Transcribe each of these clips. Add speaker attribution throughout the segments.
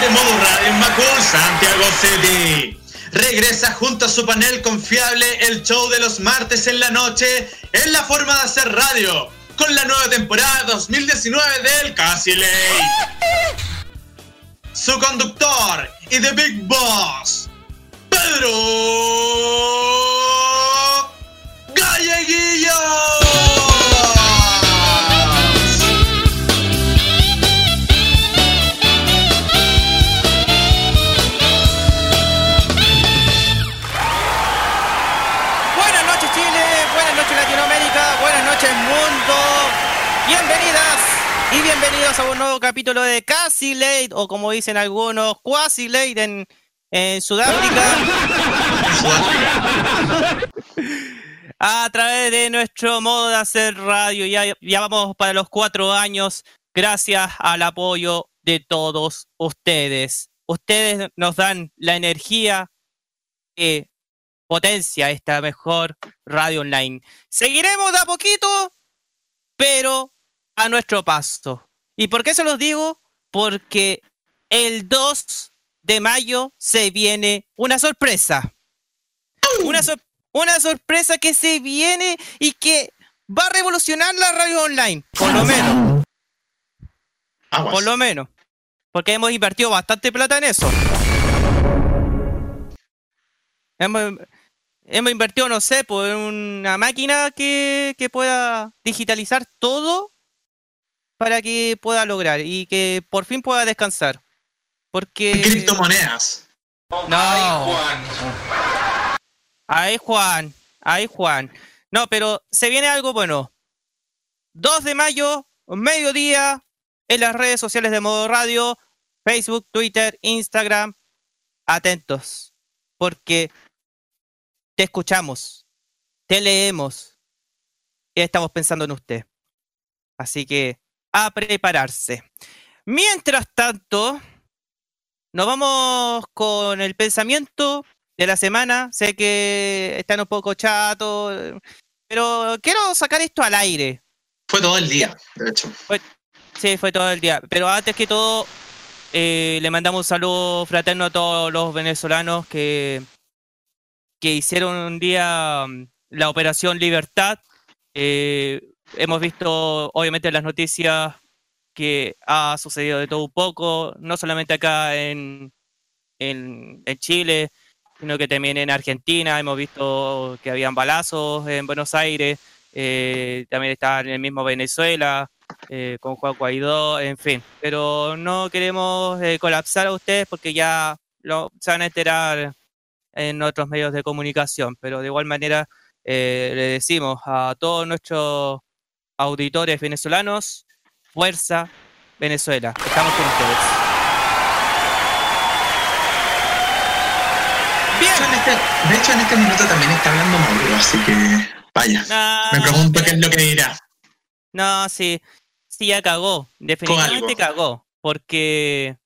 Speaker 1: De modo radio en Macul, Santiago City. Regresa junto a su panel confiable el show de los martes en la noche en la forma de hacer radio, con la nueva temporada 2019 del Casi Ley. Su conductor y The Big Boss, Pedro
Speaker 2: capítulo de Casi Late o como dicen algunos, Quasi Late en, Sudáfrica. a través de nuestro modo de hacer radio. Ya, ya vamos para los cuatro años gracias al apoyo de todos ustedes. Ustedes nos dan la energía que potencia esta mejor radio online. Seguiremos de a poquito, pero a nuestro paso. ¿Y por qué se los digo? Porque el 2 de mayo se viene una sorpresa. Una, sor- una sorpresa que se viene y que va a revolucionar la radio online. Por lo menos.
Speaker 1: Aguas.
Speaker 2: Por lo menos. Porque hemos invertido bastante plata en eso. Hemos, hemos invertido, no sé, por una máquina que, que pueda digitalizar todo para que pueda lograr y que por fin pueda descansar. Porque...
Speaker 1: Criptomonedas.
Speaker 2: No. Ahí Juan, ahí Juan. No, pero se viene algo bueno. 2 de mayo, mediodía, en las redes sociales de Modo Radio, Facebook, Twitter, Instagram. Atentos, porque te escuchamos, te leemos y estamos pensando en usted. Así que a prepararse. Mientras tanto, nos vamos con el pensamiento de la semana. Sé que están un poco chatos, pero quiero sacar esto al aire.
Speaker 1: Fue todo el día, de hecho.
Speaker 2: Sí, fue todo el día. Pero antes que todo, eh, le mandamos un saludo fraterno a todos los venezolanos que, que hicieron un día mm, la Operación Libertad. Eh, hemos visto, obviamente, en las noticias que ha sucedido de todo un poco, no solamente acá en, en, en Chile, sino que también en Argentina. Hemos visto que habían balazos en Buenos Aires, eh, también está en el mismo Venezuela, eh, con Juan Guaidó, en fin. Pero no queremos eh, colapsar a ustedes porque ya lo, se van a enterar en otros medios de comunicación, pero de igual manera le decimos a todos nuestros auditores venezolanos, fuerza Venezuela, estamos con ustedes.
Speaker 1: De hecho, en este, de hecho, en este minuto también está hablando Mauro, así que vaya.
Speaker 2: No,
Speaker 1: Me pregunto qué es lo que dirá.
Speaker 2: No, sí, sí ya cagó, definitivamente cagó, porque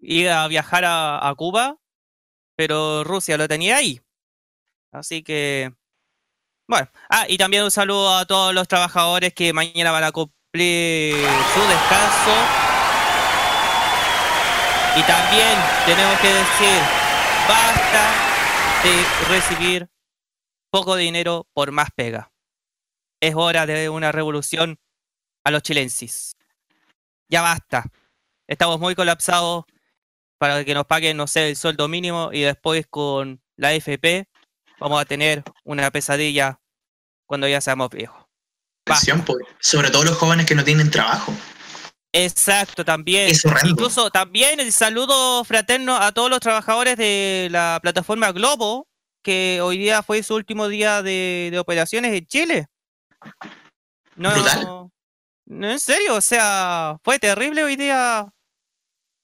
Speaker 2: iba a viajar a, a Cuba, pero Rusia lo tenía ahí. Así que, bueno, ah, y también un saludo a todos los trabajadores que mañana van a cumplir su descanso. Y también tenemos que decir, basta de recibir poco dinero por más pega. Es hora de una revolución a los chilensis. Ya basta. estamos muy colapsados para que nos paguen, no sé, el sueldo mínimo y después con la AFP vamos a tener una pesadilla cuando ya seamos viejos.
Speaker 1: Sobre todo los jóvenes que no tienen trabajo.
Speaker 2: Exacto, también. Incluso también el saludo fraterno a todos los trabajadores de la plataforma Globo, que hoy día fue su último día de, operaciones en Chile. No, no, en serio, o sea, fue terrible hoy día,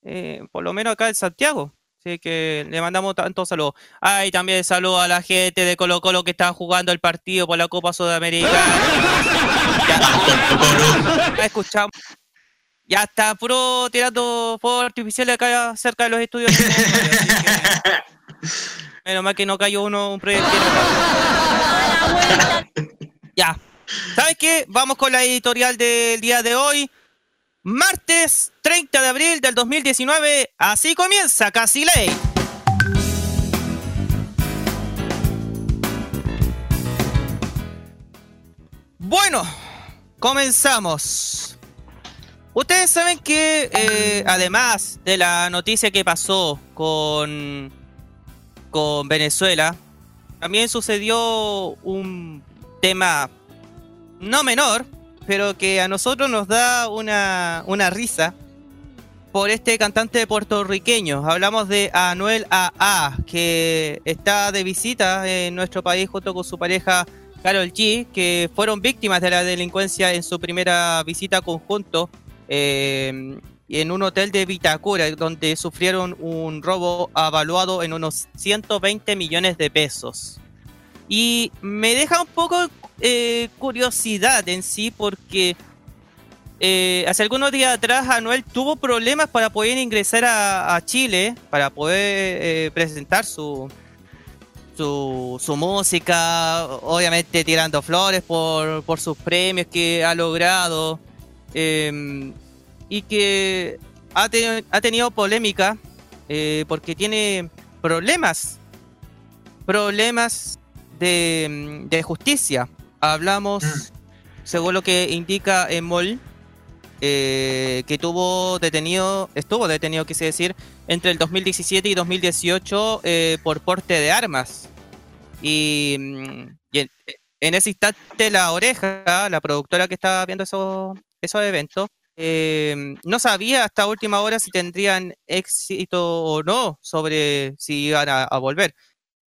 Speaker 2: eh, por lo menos acá en Santiago. Así que le mandamos tantos saludos. Ay, también saludo a la gente de Colo Colo que está jugando el partido por la Copa Sudamericana. ya, escuchamos. Ya está puro tirando fuego artificial acá cerca de los estudios. menos mal que no cayó uno un proyecto. ya. ¿Sabes qué? Vamos con la editorial del día de hoy. Martes 30 de abril del 2019, así comienza Casi Ley. Bueno, comenzamos. Ustedes saben que eh, además de la noticia que pasó con, con Venezuela, también sucedió un tema no menor, pero que a nosotros nos da una, risa por este cantante puertorriqueño. Hablamos de Anuel AA, que está de visita en nuestro país junto con su pareja Carol G, que fueron víctimas de la delincuencia en su primera visita conjunto eh, en un hotel de Vitacura, donde sufrieron un robo avaluado en unos 120 millones de pesos. Y me deja un poco eh, curiosidad en sí porque eh, hace algunos días atrás Anuel tuvo problemas para poder ingresar a, Chile, para poder eh, presentar su, su, música, obviamente tirando flores por, por sus premios que ha logrado em, y que ha, ha tenido polémica porque tiene problemas, problemas de, de justicia hablamos, mm. según lo que indica Emol, eh, que tuvo detenido, estuvo detenido, quise decir, entre el 2017 y 2018 eh, por porte de armas. Y, mm, en, ese instante la oreja, la productora que estaba viendo esos, esos eventos, eh, no sabía hasta última hora si tendrían éxito o no sobre si iban a volver.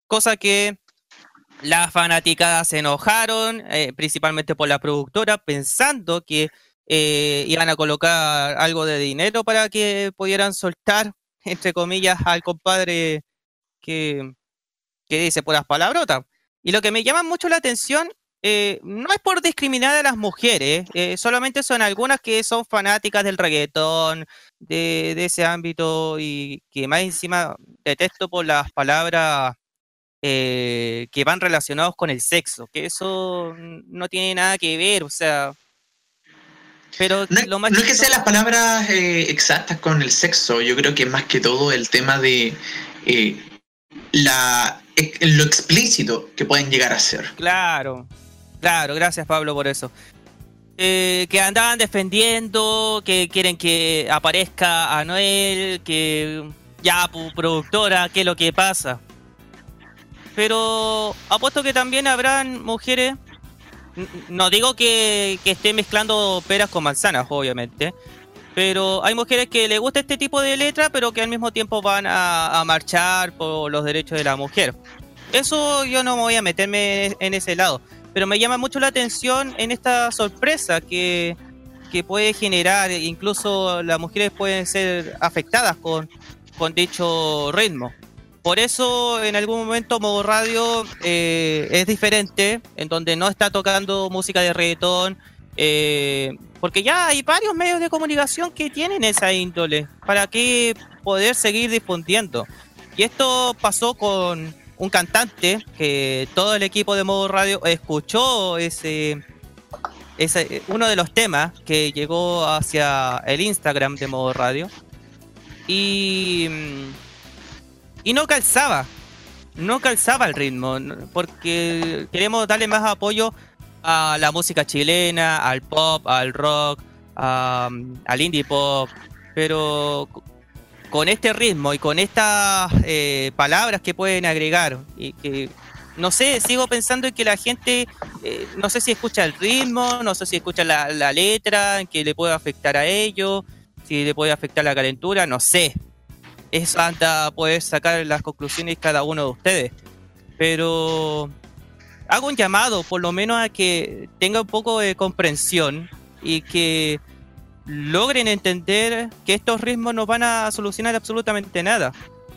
Speaker 2: Cosa que las fanáticas se enojaron, eh, principalmente por la productora, pensando que eh, iban a colocar algo de dinero para que pudieran soltar, entre comillas, al compadre que, que dice las palabrotas. Y lo que me llama mucho la atención eh, no es por discriminar a las mujeres, solamente son algunas que son fanáticas del reggaetón, de, de, ese ámbito y que más encima detesto por las palabras eh, que van relacionados con el sexo, que eso no tiene nada que ver, o sea...
Speaker 1: Pero no, más no es que sean las palabras eh, exactas con el sexo, yo creo que más que todo el tema de eh, la, lo explícito que pueden llegar a ser.
Speaker 2: Claro, claro, gracias Pablo por eso. que andaban defendiendo, que quieren que aparezca Anuel, que ya, productora, ¿qué es lo que pasa? Pero apuesto que también habrán mujeres. No digo que, que esté mezclando peras con manzanas, obviamente. Pero hay mujeres que les gusta este tipo de letra, pero que al mismo tiempo van a, marchar por los derechos de la mujer. Eso yo no voy a meterme en ese lado. Pero me llama mucho la atención en esta sorpresa que, puede generar. Incluso las mujeres pueden ser afectadas con dicho ritmo. Por eso en algún momento Modo Radio eh, es diferente, en donde no está tocando música de reggaetón, eh, porque ya hay varios medios de comunicación que tienen esa índole, para que poder seguir difundiendo. Y esto pasó con un cantante que todo el equipo de Modo Radio escuchó ese, ese uno de los temas que llegó hacia el Instagram de Modo Radio. Y mm, y no calzaba, no calzaba el ritmo, porque queremos darle más apoyo a la música chilena, al pop, al rock, al indie pop, pero con este ritmo y con estas eh, palabras que pueden agregar y que no sé, sigo pensando en que la gente, eh, no sé si escucha el ritmo, no sé si escucha la, la letra, en que le puede afectar a ellos, si le puede afectar la calentura, no sé. Es hasta poder sacar las conclusiones cada uno de ustedes. Pero hago un llamado, por lo menos a que tenga un poco de comprensión y que logren entender que estos ritmos no van a solucionar absolutamente nada.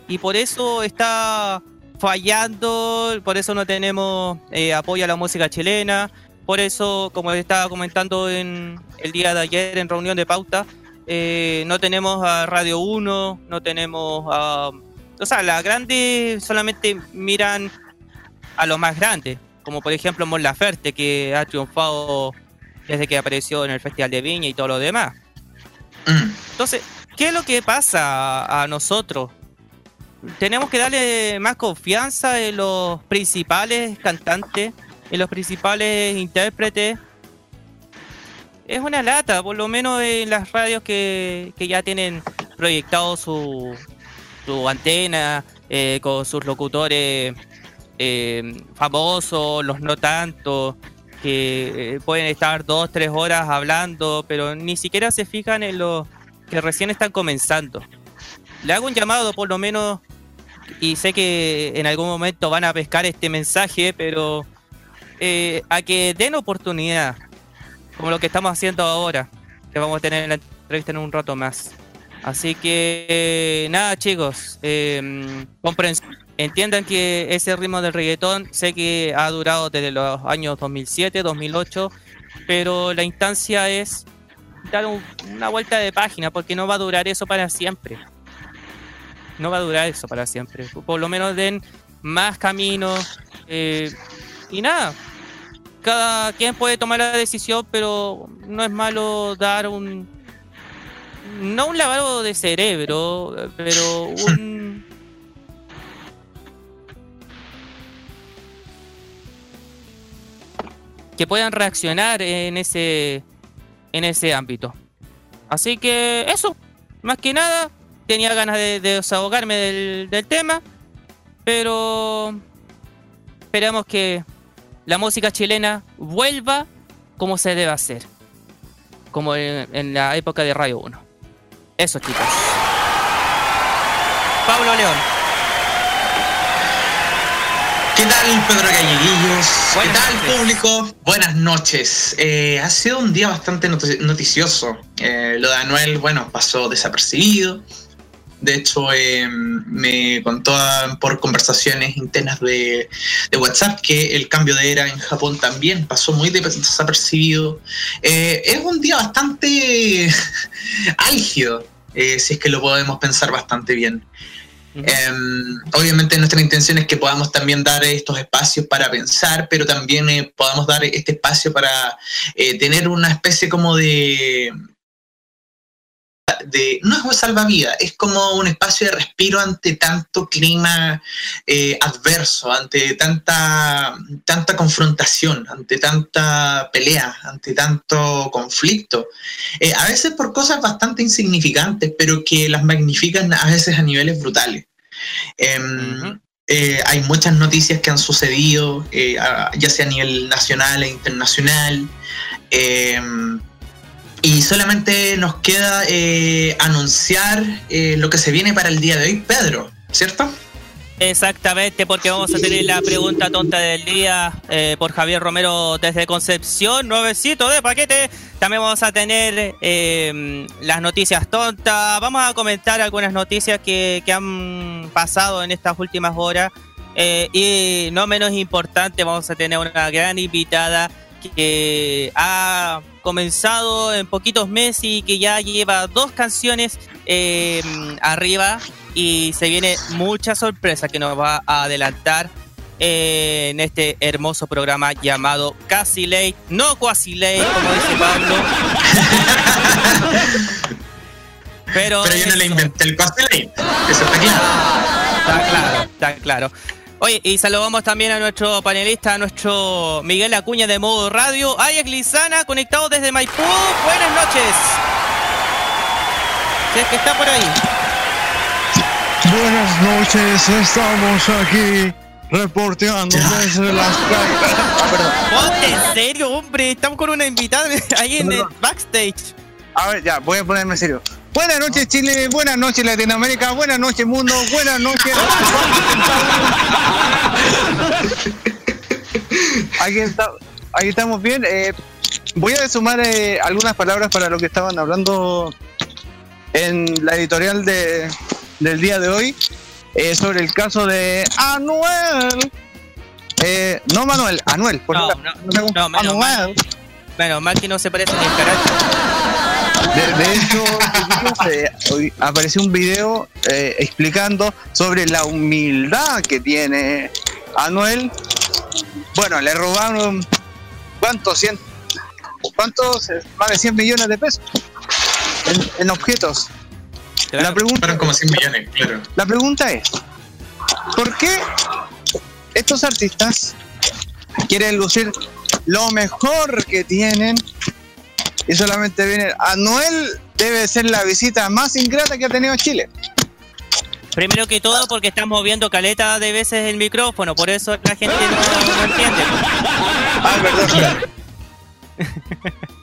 Speaker 2: Y por eso está fallando, por eso no tenemos eh, apoyo a la música chilena, por eso, como estaba comentando en el día de ayer en reunión de pauta, eh, no tenemos a Radio 1, no tenemos a... O sea, las grandes solamente miran a los más grandes, como por ejemplo Mon Laferte, que ha triunfado desde que apareció en el Festival de Viña y todo lo demás. Mm. Entonces, ¿qué es lo que pasa a nosotros? Tenemos que darle más confianza en los principales cantantes, en los principales intérpretes. Es una lata, por lo menos en las radios que, ya tienen proyectado su, su antena, eh, con sus locutores eh, famosos, los no tanto, que eh, pueden estar dos, tres horas hablando, pero ni siquiera se fijan en los que recién están comenzando. Le hago un llamado por lo menos, y sé que en algún momento van a pescar este mensaje, pero a que den oportunidad, como lo que estamos haciendo ahora, que vamos a tener en la entrevista en un rato más. Así que nada chicos, eh, entiendan que ese ritmo del reggaetón sé que ha durado desde los años 2007, 2008, pero la instancia es dar una vuelta de página porque no va a durar eso para siempre. No va a durar eso para siempre. Por lo menos den más caminos eh, y nada. Cada quien puede tomar la decisión, pero no es malo dar un no un lavado de cerebro, pero un que puedan reaccionar en ese, en ese ámbito. Así que eso, más que nada, tenía ganas de, desahogarme del, del, tema, pero esperamos que la música chilena vuelva como se debe hacer, como en, en la época de Radio 1. Eso chicos. Pablo León.
Speaker 1: ¿Qué tal, Pedro Galleguillos? ¿Qué tal, público? Buenas noches. Eh, ha sido un día bastante noticioso. Eh, lo de Anuel, bueno, pasó desapercibido. De hecho, eh, me contó por conversaciones internas de, WhatsApp que el cambio de era en Japón también pasó muy desapercibido. es un día bastante álgido, si es que lo podemos pensar bastante bien. Em, obviamente nuestra intención es que podamos también dar estos espacios para pensar, pero también eh, podamos dar este espacio para eh, tener una especie como de, de, no es salvavidas, es como un espacio de respiro ante tanto clima eh, adverso, ante tanta, tanta confrontación, ante tanta pelea, ante tanto conflicto. a veces por cosas bastante insignificantes, pero que las magnifican a veces a niveles brutales. Em, eh, hay muchas noticias que han sucedido, eh, ya sea a nivel nacional e internacional. Em, y solamente nos queda eh, anunciar lo que se viene para el día de hoy, Pedro, ¿cierto?
Speaker 2: Exactamente, porque vamos a tener la pregunta tonta del día eh, por Javier Romero desde Concepción, nuevecito de paquete. También vamos a tener em, las noticias tontas. Vamos a comentar algunas noticias que, que han pasado en estas últimas horas. Eh, y no menos importante, vamos a tener una gran invitada que ha comenzado en poquitos meses y que ya lleva dos canciones em, arriba y se viene mucha sorpresa que nos va a adelantar eh, en este hermoso programa llamado Casi Late, no Quasi Late, como dice Pablo.
Speaker 1: Pero, Pero yo no le inventé el Quasi Late, eso está claro.
Speaker 2: Está claro, está claro. Oye, y saludamos también a nuestro panelista, a nuestro Miguel Acuña de Modo Radio, Ayak Lizana, conectado desde Maipú. Buenas noches. Si es que está por ahí.
Speaker 3: Buenas noches, estamos aquí reporteando desde las.
Speaker 2: Ponte en serio, hombre. Estamos con una invitada ahí en el backstage.
Speaker 3: A ver, ya, voy a ponerme en serio. Buenas noches Chile, buenas noches Latinoamérica, buenas noches mundo, buenas noches. aquí, está, aquí estamos bien. Eh, voy a sumar eh, algunas palabras para lo que estaban hablando en la editorial de, del día de hoy eh, sobre el caso de Anuel. Eh, no Manuel, Anuel. Por
Speaker 2: No, no, no, menos
Speaker 3: Anuel.
Speaker 2: mal. Bueno, más que no se parece ni el carácter.
Speaker 3: De, de hecho, eh, hoy apareció un video eh, explicando sobre la humildad que tiene Anuel. Bueno, le robaron cuántos, cien, cuántos, más de 100 millones de pesos en, en objetos.
Speaker 2: Claro.
Speaker 3: La pregunta,
Speaker 1: Fueron como 100 millones, claro.
Speaker 3: la pregunta es, ¿por qué estos artistas quieren lucir lo mejor que tienen y solamente vienen? Anuel debe ser la visita más ingrata que ha tenido Chile.
Speaker 2: Primero que todo, porque estamos viendo caleta de veces el micrófono, por eso la gente no, no entiende.
Speaker 3: Ah, perdón.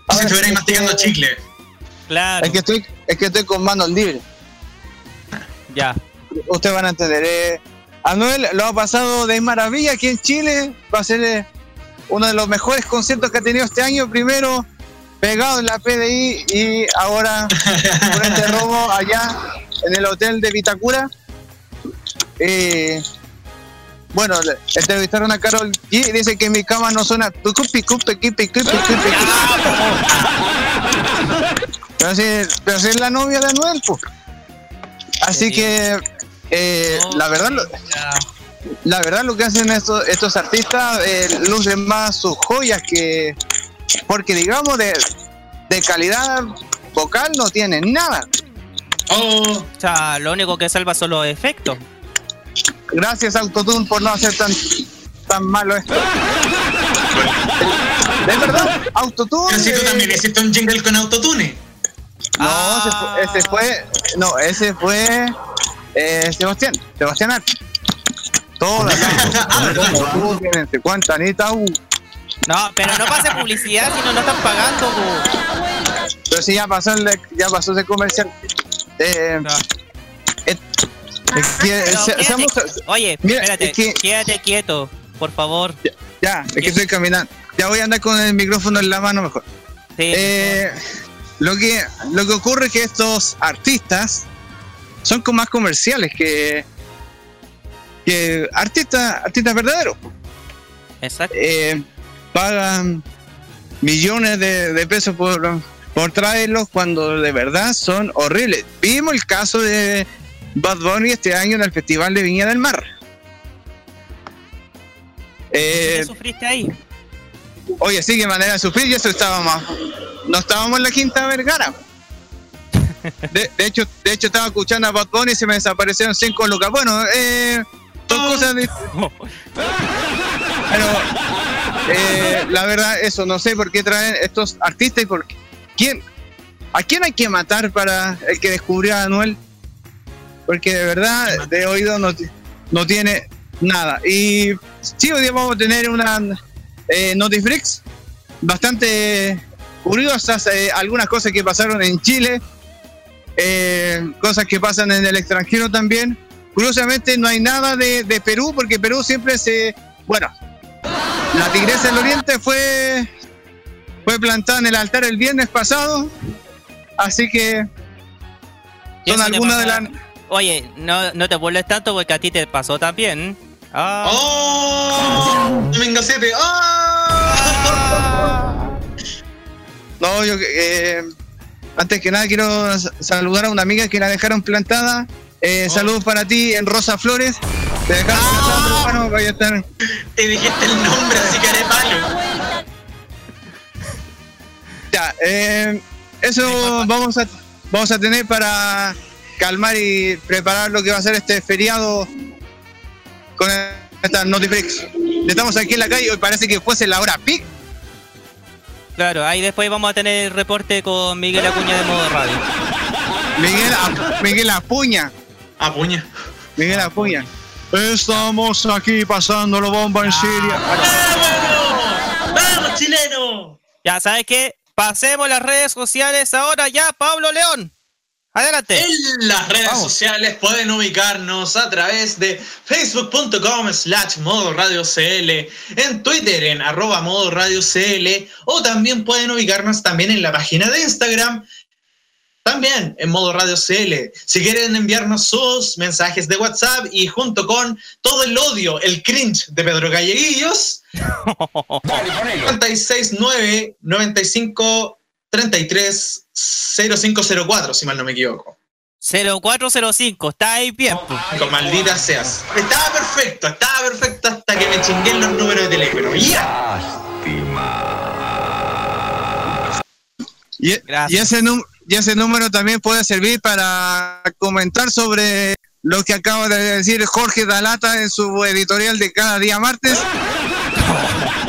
Speaker 1: Como si estuvierais masticando chicle.
Speaker 2: Claro,
Speaker 3: Es que estoy, es que estoy con manos libres.
Speaker 2: ya.
Speaker 3: Ustedes van a entender. eh, Anuel lo ha pasado de maravilla aquí en Chile. Va a ser eh, uno de los mejores conciertos que ha tenido este año. Primero pegado en la PDI y ahora por este robo allá en el hotel de Vitacura. Eh, bueno, entrevistaron a Carol G y dice que mi cama no suena. Pero si, pero si es la novia de Anuel, pues. Así
Speaker 2: Sí.
Speaker 3: que eh, la verdad lo, la verdad lo que hacen estos, estos artistas eh, lucen más sus joyas que porque digamos de, de calidad vocal no tienen nada.
Speaker 1: Oh,
Speaker 2: O sea, lo único que salva son los efectos.
Speaker 3: Gracias Autotune por no hacer tan tan malo esto. De verdad, Autotune.
Speaker 1: pero si tú
Speaker 3: eh,
Speaker 1: también hiciste un jingle con autotune.
Speaker 3: No,
Speaker 2: Ah.
Speaker 3: ese, fue, ese fue. No, ese fue. Eh, Sebastián. Sebastián Arte. Todas las. Cuenta, Anita. uh,
Speaker 2: No, pero no pase publicidad si no nos están pagando. po.
Speaker 3: Pero sí, ya pasó, el, ya pasó ese comercial. Eh,
Speaker 2: Ya.
Speaker 3: es que,
Speaker 2: quédate-
Speaker 3: seamos-
Speaker 2: Oye,
Speaker 3: Mira,
Speaker 2: espérate,
Speaker 3: es que-
Speaker 2: quédate quieto, por favor.
Speaker 3: ya, es que estoy caminando. Ya voy a andar con el micrófono en la mano mejor.
Speaker 2: Sí,
Speaker 3: Eh, lo, que, lo que ocurre es que estos artistas son como más comerciales que, que artistas, artistas verdaderos.
Speaker 2: exacto.
Speaker 3: eh, pagan millones de, de pesos por, por traerlos cuando de verdad son horribles. Vimos el caso de Bad Bunny este año en el Festival de Viña del Mar. Eh,
Speaker 2: ¿Qué sufriste ahí?
Speaker 3: oye, sí, que manera de sufrir, y eso estábamos. No estábamos en la Quinta Vergara. De, de hecho, de hecho estaba escuchando a Bad Bunny y se me desaparecieron cinco lucas. Bueno, eh, son cosas de, Pero eh, la verdad, eso, no sé por qué traen estos artistas y por quién, a quién hay que matar para el que descubrió a Anuel. Porque de verdad, de oído no, no tiene nada. Y sí, hoy día vamos a tener una eh, Notiflix bastante curiosas, algunas cosas que pasaron en Chile, eh, cosas que pasan en el extranjero también. Curiosamente no hay nada de, de Perú, porque Perú siempre se... Bueno, la tigresa del oriente fue, fue plantada en el altar el viernes pasado, así que son algunas de las...
Speaker 2: Oye, no, no te burles tanto porque a ti te pasó también. Ah.
Speaker 1: ¡Oh! Domingo 7. ¡Oh!
Speaker 3: No, yo eh, antes que nada quiero saludar a una amiga que la dejaron plantada. Eh,
Speaker 1: Oh.
Speaker 3: Saludos para ti en Rosa Flores. Te dejaron plantada, pero bueno, vaya a estar...
Speaker 1: Te dijiste el nombre, así que haré palo.
Speaker 3: Ya, eh, eso vamos a, vamos a tener para calmar y preparar lo que va a ser este feriado con esta Notiflix. Estamos aquí en la calle, hoy parece que fuese la hora pic.
Speaker 2: Claro, ahí después vamos a tener el reporte con Miguel Acuña de modo radio.
Speaker 3: Miguel, Miguel Apuña.
Speaker 1: Apuña.
Speaker 3: Miguel Apuña. Estamos aquí pasando la bomba en Siria.
Speaker 1: ¡Vamos! ¡Vamos, chileno!
Speaker 2: Ya, ¿sabes qué? Pasemos las redes sociales ahora ya, Pablo León. Adelante.
Speaker 1: En las redes
Speaker 3: Vamos.
Speaker 1: sociales pueden ubicarnos a través de facebook.com slash modo radio CL, en Twitter en arroba modo radio CL, o también pueden ubicarnos también en la página de Instagram, también en modo radio CL. Si quieren enviarnos sus mensajes de WhatsApp y junto con todo el odio, el cringe de Pedro Galleguillos, 969 95 33 0504, si mal no me equivoco.
Speaker 2: 0405, está ahí bien.
Speaker 1: Con maldita seas. Estaba perfecto, estaba perfecto hasta que me chingué en los números de teléfono. ¡Ya!
Speaker 3: Y,
Speaker 2: Gracias.
Speaker 3: y ese y ese número también puede servir para comentar sobre lo que acaba de decir Jorge Dalata en su editorial de cada día martes.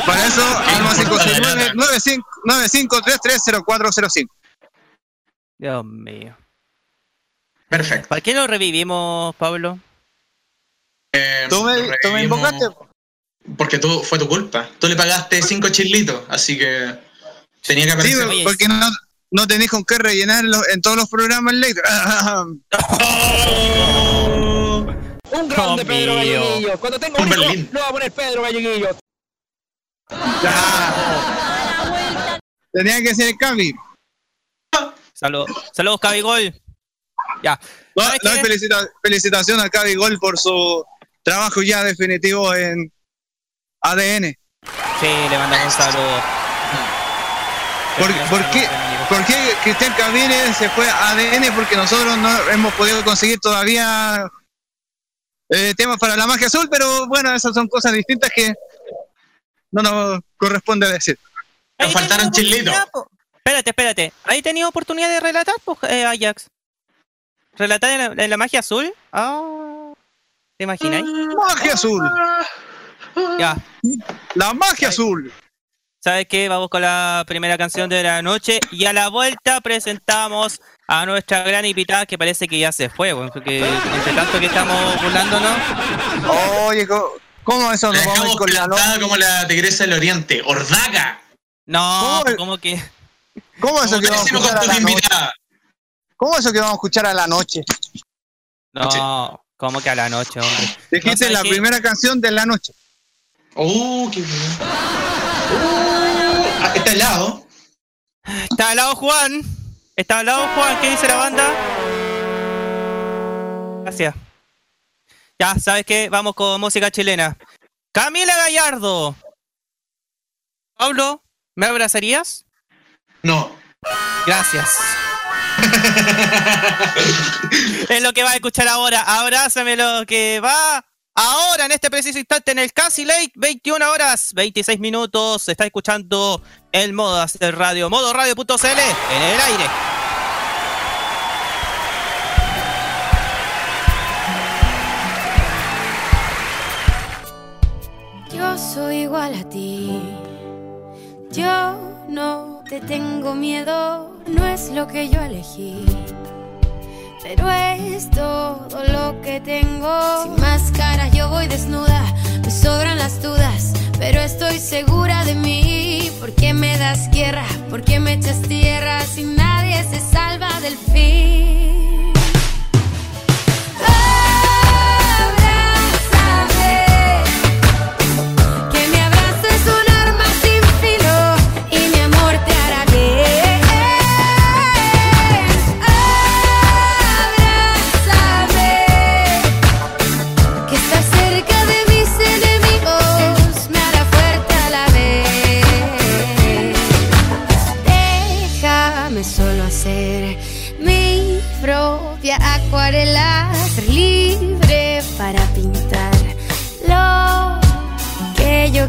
Speaker 3: Para eso, al más 569 95330405.
Speaker 2: Dios mío.
Speaker 1: Perfecto.
Speaker 2: ¿Para qué lo revivimos, Pablo?
Speaker 1: Eh,
Speaker 3: Tú me, tú invocaste.
Speaker 1: Porque tú, fue tu culpa. Tú le pagaste cinco chilitos, así que tenía que
Speaker 3: Sí,
Speaker 1: aparecer.
Speaker 2: Oye,
Speaker 3: porque no, no tenéis con qué rellenarlo en todos los programas late.
Speaker 4: Un grande Pedro. Galleguillo. Cuando tenga
Speaker 1: Un
Speaker 4: hijo, lo va a poner Pedro Galleguillo.
Speaker 3: Tenía que ser el Cavi.
Speaker 2: Salud, saludos, Cabigol. Ya.
Speaker 3: No,
Speaker 2: ¿Sabes
Speaker 3: no, felicita- felicitación a Cavi Gol por su trabajo ya definitivo en ADN.
Speaker 2: Sí, le mandamos un saludo.
Speaker 3: ¿Por, por qué, por qué Cristian Cavires se fue a ADN? Porque nosotros no hemos podido conseguir todavía eh, temas para la magia azul, pero bueno, esas son cosas distintas que no nos corresponde decir.
Speaker 1: Nos faltaron chilitos.
Speaker 2: Espérate, espérate. ¿Ahí tenía oportunidad de relatar, po, eh, Ajax? ¿Relatar en la, en la magia azul? Ah, ¿Te imagináis?
Speaker 3: Magia azul,
Speaker 2: Ya.
Speaker 3: la magia azul.
Speaker 2: ¿Sabes qué? Vamos con la primera canción de la noche y a la vuelta presentamos a nuestra gran invitada que parece que ya se fue, bueno, porque entre tanto que estamos burlándonos,
Speaker 3: Oye, ¿cómo, cómo eso nos vamos a ir
Speaker 1: dejamos
Speaker 3: con la no-
Speaker 1: plantada como la tigresa del oriente. ¡Ordaga!
Speaker 2: no,
Speaker 3: ¿Cómo?
Speaker 2: como que
Speaker 3: ¿Cómo eso que vamos a escuchar a la noche? ¿Cómo eso que vamos a escuchar a la noche?
Speaker 2: no, como que a la noche, hombre.
Speaker 3: Dijiste
Speaker 2: ¿sabes
Speaker 3: la
Speaker 2: qué?
Speaker 3: primera canción de la noche.
Speaker 1: ¡Uh, qué bien! Está helado.
Speaker 2: Está al lado Juan, está al lado Juan, ¿qué dice la banda? Gracias. Ya, ¿sabes qué? Vamos con música chilena. Camila Gallardo. Pablo, ¿me abrazarías?
Speaker 1: No.
Speaker 2: Gracias. es lo que va a escuchar ahora. Abrázame lo que va ahora en este preciso instante en el Casi Late, 21 horas, 26 minutos. Se está escuchando el modo de radio, modoradio.cl en el aire.
Speaker 5: Yo soy igual a ti. Yo no te tengo miedo, no es lo que yo elegí. Pero es todo lo que tengo. Sin máscara yo voy desnuda, me sobran las dudas, pero estoy segura de mí. ¿Por qué me das guerra? ¿Por qué me echas tierra si nadie se salva del fin?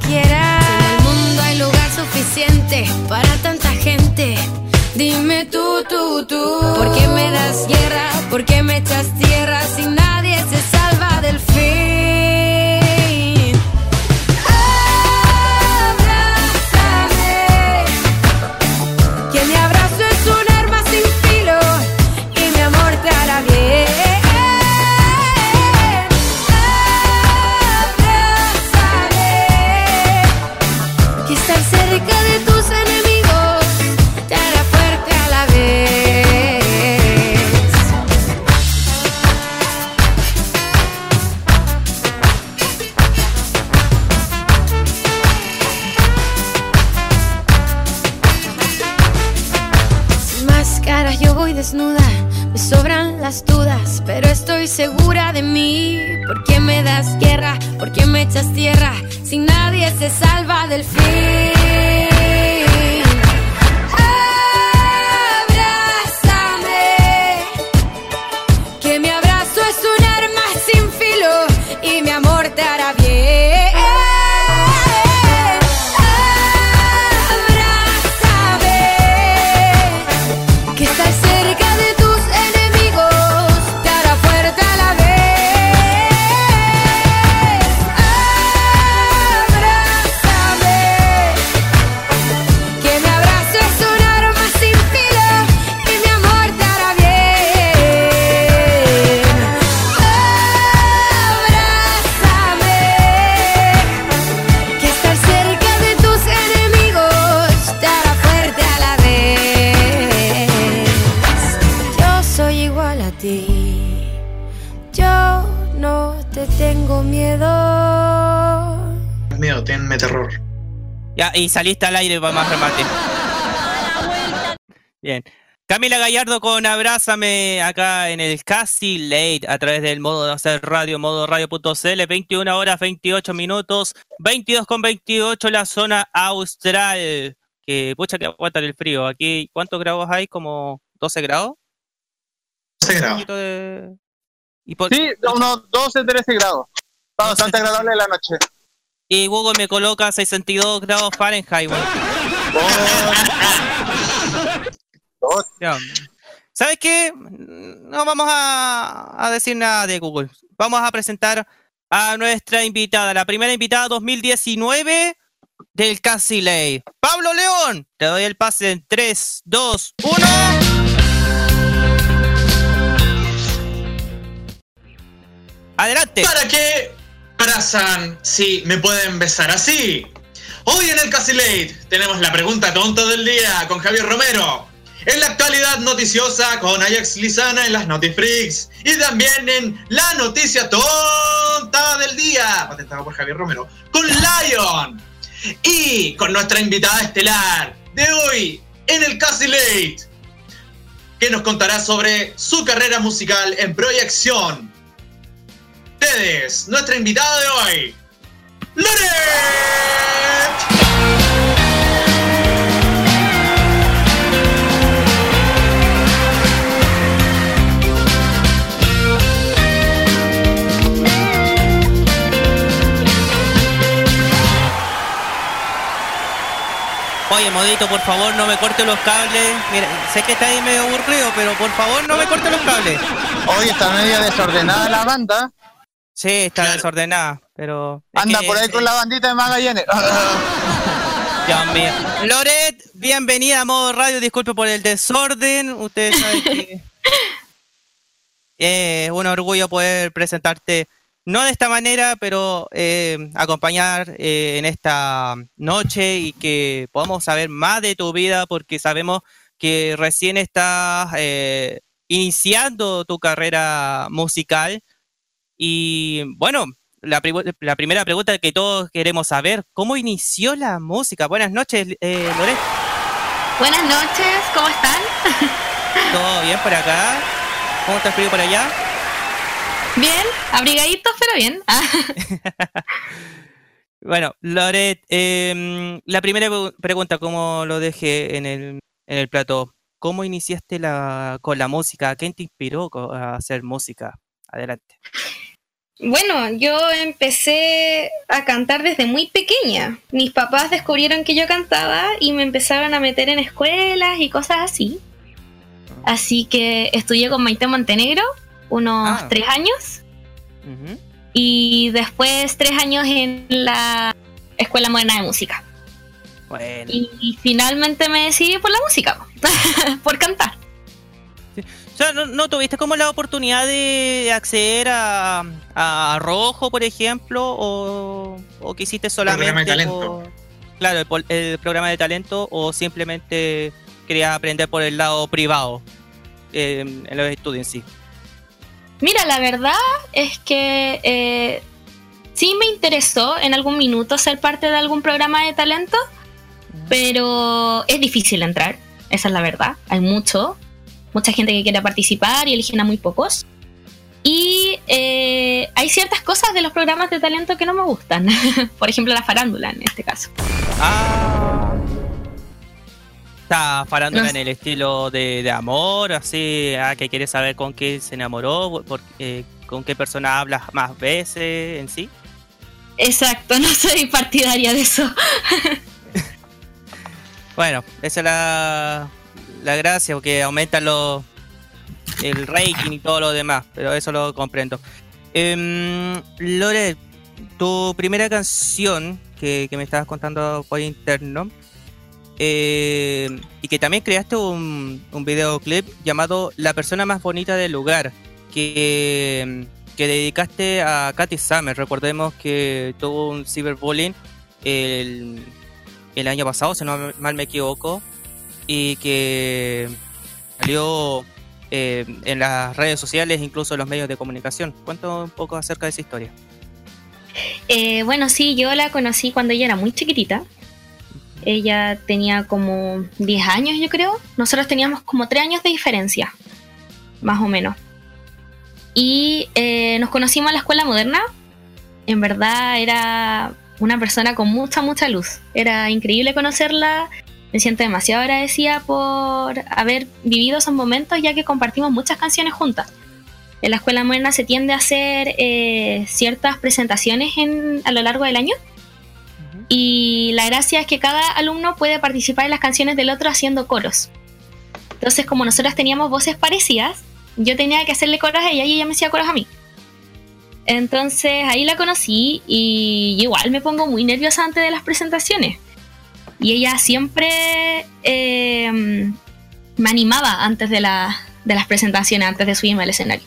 Speaker 5: Quiera. En el mundo hay lugar suficiente para tanta gente. Dime tú, tú, tú, ¿por qué me das guerra? ¿Por qué me echas tierra si nadie se salva del fin? Me sobran las dudas, pero estoy segura de mí. ¿Por qué me das guerra? ¿Por qué me echas tierra? Si nadie se salva del fin. Tengo miedo.
Speaker 1: Miedo, tienme terror.
Speaker 2: Ya, y saliste al aire para más remate. Bien. Camila Gallardo con Abrázame acá en el Casi Late a través del modo de hacer radio, modo radio.cl, 21 horas 28 minutos, 22 con 28 la zona austral. Que pucha que aguanta el frío. Aquí, ¿cuántos grados hay? ¿Como 12 grados?
Speaker 1: 12
Speaker 2: Un
Speaker 1: grados.
Speaker 2: de- Y, por-
Speaker 3: Sí, unos 12, 13 grados. Está bastante agradable la noche.
Speaker 2: y Google me coloca 62 grados Fahrenheit. Ya. ¿Sabes qué? No vamos a, a decir nada de Google. Vamos a presentar a nuestra invitada, la primera invitada 2019 del Casi Ley. Pablo León, te doy el pase en 3, 2, 1. Adelante.
Speaker 1: ¿Para qué si me pueden besar así? Hoy en el Casi Late tenemos la pregunta tonta del día con Javier Romero. En la actualidad noticiosa con Ajax Lizana en las Notifreaks. Y también en la noticia tonta del día, patentado por Javier Romero, con Lion. Y con nuestra invitada estelar de hoy en el Casi Late, que nos contará sobre su carrera musical en proyección ustedes, nuestra invitada de hoy, Loret.
Speaker 2: Oye, modito, por favor, no me corte los cables. Mira, sé que está ahí medio aburrido, pero por favor, no me corte los cables.
Speaker 3: Hoy está media desordenada la banda.
Speaker 2: Sí, está
Speaker 1: Claro.
Speaker 2: desordenada, pero.
Speaker 3: Anda
Speaker 2: que-
Speaker 3: por ahí con la bandita de Magallanes.
Speaker 2: Dios mío. Loret, bienvenida a modo radio. Disculpe por el desorden. Ustedes saben que es un orgullo poder presentarte, no de esta manera, pero eh, acompañar eh, en esta noche y que podamos saber más de tu vida, porque sabemos que recién estás eh, iniciando tu carrera musical. Y bueno, la, pri- la primera pregunta que todos queremos saber, ¿cómo inició la música? Buenas noches, eh, Loret.
Speaker 6: Buenas noches, ¿cómo están?
Speaker 2: ¿Todo bien por acá? ¿Cómo está el frío por allá?
Speaker 6: Bien, abrigaditos, pero bien. Ah,
Speaker 2: Bueno, Loret, em, la primera pre- pregunta, como lo dejé en el, en el plato, ¿cómo iniciaste la, con la música? ¿Quién te inspiró a hacer música? Adelante.
Speaker 6: Bueno, yo empecé a cantar desde muy pequeña. Mis papás descubrieron que yo cantaba y me empezaron a meter en escuelas y cosas así. Así que estudié con Maite Montenegro unos
Speaker 2: Ah.
Speaker 6: tres años y después tres años en la Escuela Moderna de Música.
Speaker 2: Bueno.
Speaker 6: Y, y finalmente me decidí por la música, por cantar.
Speaker 2: O sea, ¿no, no tuviste como la oportunidad de acceder a, a Rojo, por ejemplo? ¿O, o quisiste
Speaker 1: programa de
Speaker 2: solamente
Speaker 1: talento.
Speaker 2: por- claro, el, pol- el programa de talento o simplemente querías aprender por el lado privado eh, en los estudios en sí.
Speaker 6: Mira, la verdad es que eh, sí me interesó en algún minuto ser parte de algún programa de talento, pero es difícil entrar, esa es la verdad. Hay mucho, mucha gente que quiere participar y eligen a muy pocos. Y eh, hay ciertas cosas de los programas de talento que no me gustan. Por ejemplo, la farándula en este caso.
Speaker 2: Ah. Está farándula
Speaker 6: No
Speaker 2: en el estilo de, de amor, así, ah, que quiere saber con quién se enamoró, por- eh, con qué persona hablas más veces en sí.
Speaker 6: Exacto, no soy partidaria de eso.
Speaker 2: Bueno, esa es la, la gracia, porque aumenta lo, el rating y todo lo demás, pero eso lo comprendo. Em, Lore, tu primera canción que, me estabas contando por interno, eh, y que también creaste un, videoclip llamado La persona más bonita del lugar, que, que dedicaste a Katy Summer. Recordemos que tuvo un cyberbullying el, el año pasado, si no mal me equivoco, y que salió eh, en las redes sociales, incluso en los medios de comunicación. Cuéntame un poco acerca de esa historia.
Speaker 6: Eh, bueno, sí, yo la conocí cuando ella era muy chiquitita. Ella tenía como 10 años, yo creo. Nosotros teníamos como 3 años de diferencia, más o menos. Y eh, nos conocimos en la escuela moderna. En verdad era una persona con mucha, mucha luz. Era increíble conocerla. Me siento demasiado agradecida por haber vivido esos momentos, ya que compartimos muchas canciones juntas. En la escuela moderna se tiende a hacer eh, ciertas presentaciones en, a lo largo del año. Y la gracia es que cada alumno puede participar en las canciones del otro haciendo coros. Entonces, como nosotras teníamos voces parecidas, yo tenía que hacerle coros a ella y ella me hacía coros a mí. Entonces ahí la conocí y igual me pongo muy nerviosa antes de las presentaciones. Y ella siempre eh, me animaba antes de, la- de las presentaciones, antes de subirme al escenario.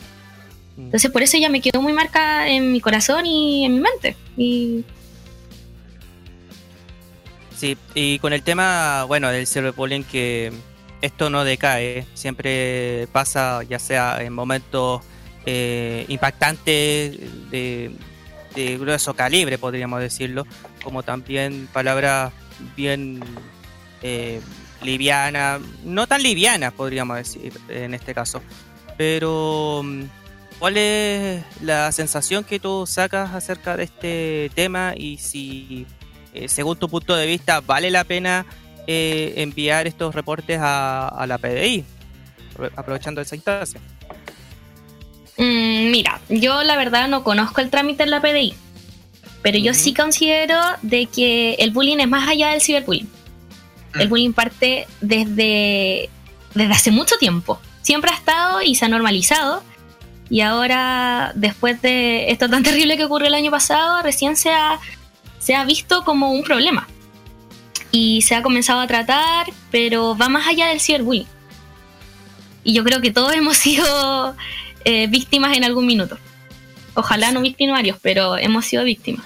Speaker 6: Entonces por eso ella me quedó muy marcada en mi corazón y en mi mente. Y
Speaker 2: Sí, y con el tema, bueno, del cyberbullying, que esto no decae, siempre pasa, ya sea en momentos eh, impactantes de, de grueso calibre, podríamos decirlo, como también palabras bien eh, livianas, no tan livianas, podríamos decir en este caso, pero mm, ¿cuál es la sensación que tú sacas acerca de este tema y si eh, según tu punto de vista, ¿vale la pena eh, enviar estos reportes a, la PDI? Apro- Aprovechando esa instancia.
Speaker 6: Mm, mira, yo la verdad no conozco el trámite en la PDI, pero yo sí considero de que el bullying es más allá del ciberbullying. El bullying parte desde, desde hace mucho tiempo. Siempre ha estado y se ha normalizado. Y ahora, después de esto tan terrible que ocurrió el año pasado, recién se ha, se ha visto como un problema. Y se ha comenzado a tratar, pero va más allá del ciberbullying. Y yo creo que todos hemos sido eh, víctimas en algún minuto. Ojalá no victimarios, pero hemos sido víctimas.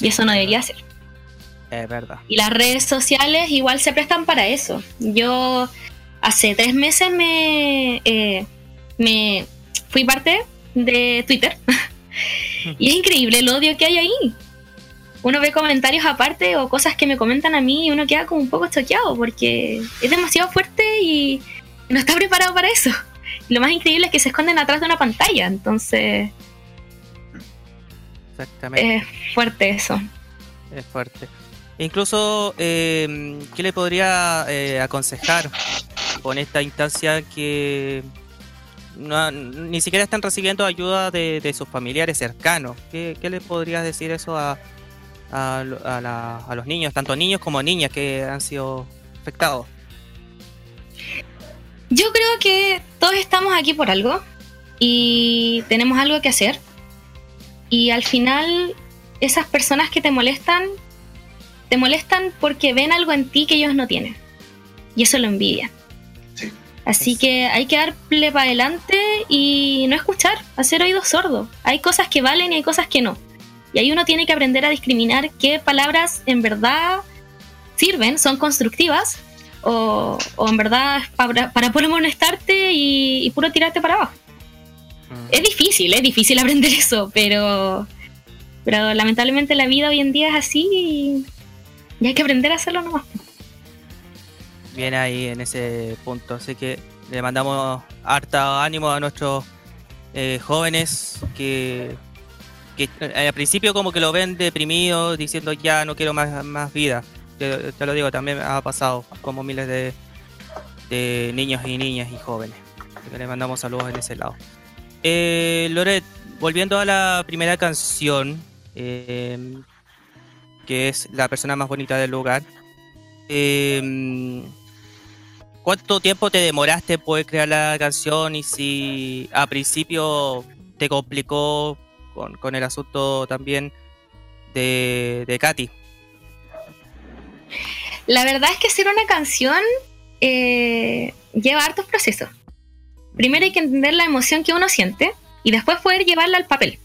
Speaker 6: Y eso no debería ser.
Speaker 2: Es verdad.
Speaker 6: Y las redes sociales igual se prestan para eso. Yo hace tres meses me, eh, me fui parte de Twitter. y es increíble el odio que hay ahí. Uno ve comentarios aparte o cosas que me comentan a mí y uno queda como un poco choqueado porque es demasiado fuerte y no está preparado para eso. Lo más increíble es que se esconden atrás de una pantalla. Entonces
Speaker 2: Exactamente.
Speaker 6: es fuerte eso.
Speaker 2: Es fuerte. Incluso, eh, ¿qué le podría eh, aconsejar con esta instancia que no- ni siquiera están recibiendo ayuda de, de sus familiares cercanos? ¿Qué, qué le podrías decir eso a, a, lo- a la- a los niños, tanto niños como niñas que han sido afectados?
Speaker 6: Yo creo que todos estamos aquí por algo y tenemos algo que hacer. Y al final, esas personas que te molestan, te molestan porque ven algo en ti que ellos no tienen. Y eso lo envidian.
Speaker 1: Sí.
Speaker 6: Así que hay que darle para adelante y no escuchar, hacer oídos sordos. Hay cosas que valen y hay cosas que no. Y ahí uno tiene que aprender a discriminar qué palabras en verdad sirven, son constructivas, o, o en verdad es para, para puro molestarte y, y puro tirarte para abajo. Es difícil, es difícil aprender eso, pero, pero lamentablemente la vida hoy en día es así y, y hay que aprender a hacerlo nomás.
Speaker 2: Bien ahí en ese punto. Así que le mandamos harta ánimo a nuestros eh, jóvenes que, que eh, al principio como que lo ven deprimido, diciendo ya no quiero más, más vida. Te, te lo digo, también ha pasado como miles de, de niños y niñas y jóvenes. Así que le mandamos saludos en ese lado. Eh, Loret, volviendo a la primera canción, eh, que es la persona más bonita del lugar. eh, ¿Cuánto tiempo te demoraste en poder crear la canción y si a principio te complicó con, el asunto también de, de Katy?
Speaker 6: La verdad es que hacer una canción eh, lleva hartos procesos. Primero hay que entender la emoción que uno siente y después poder llevarla al papel.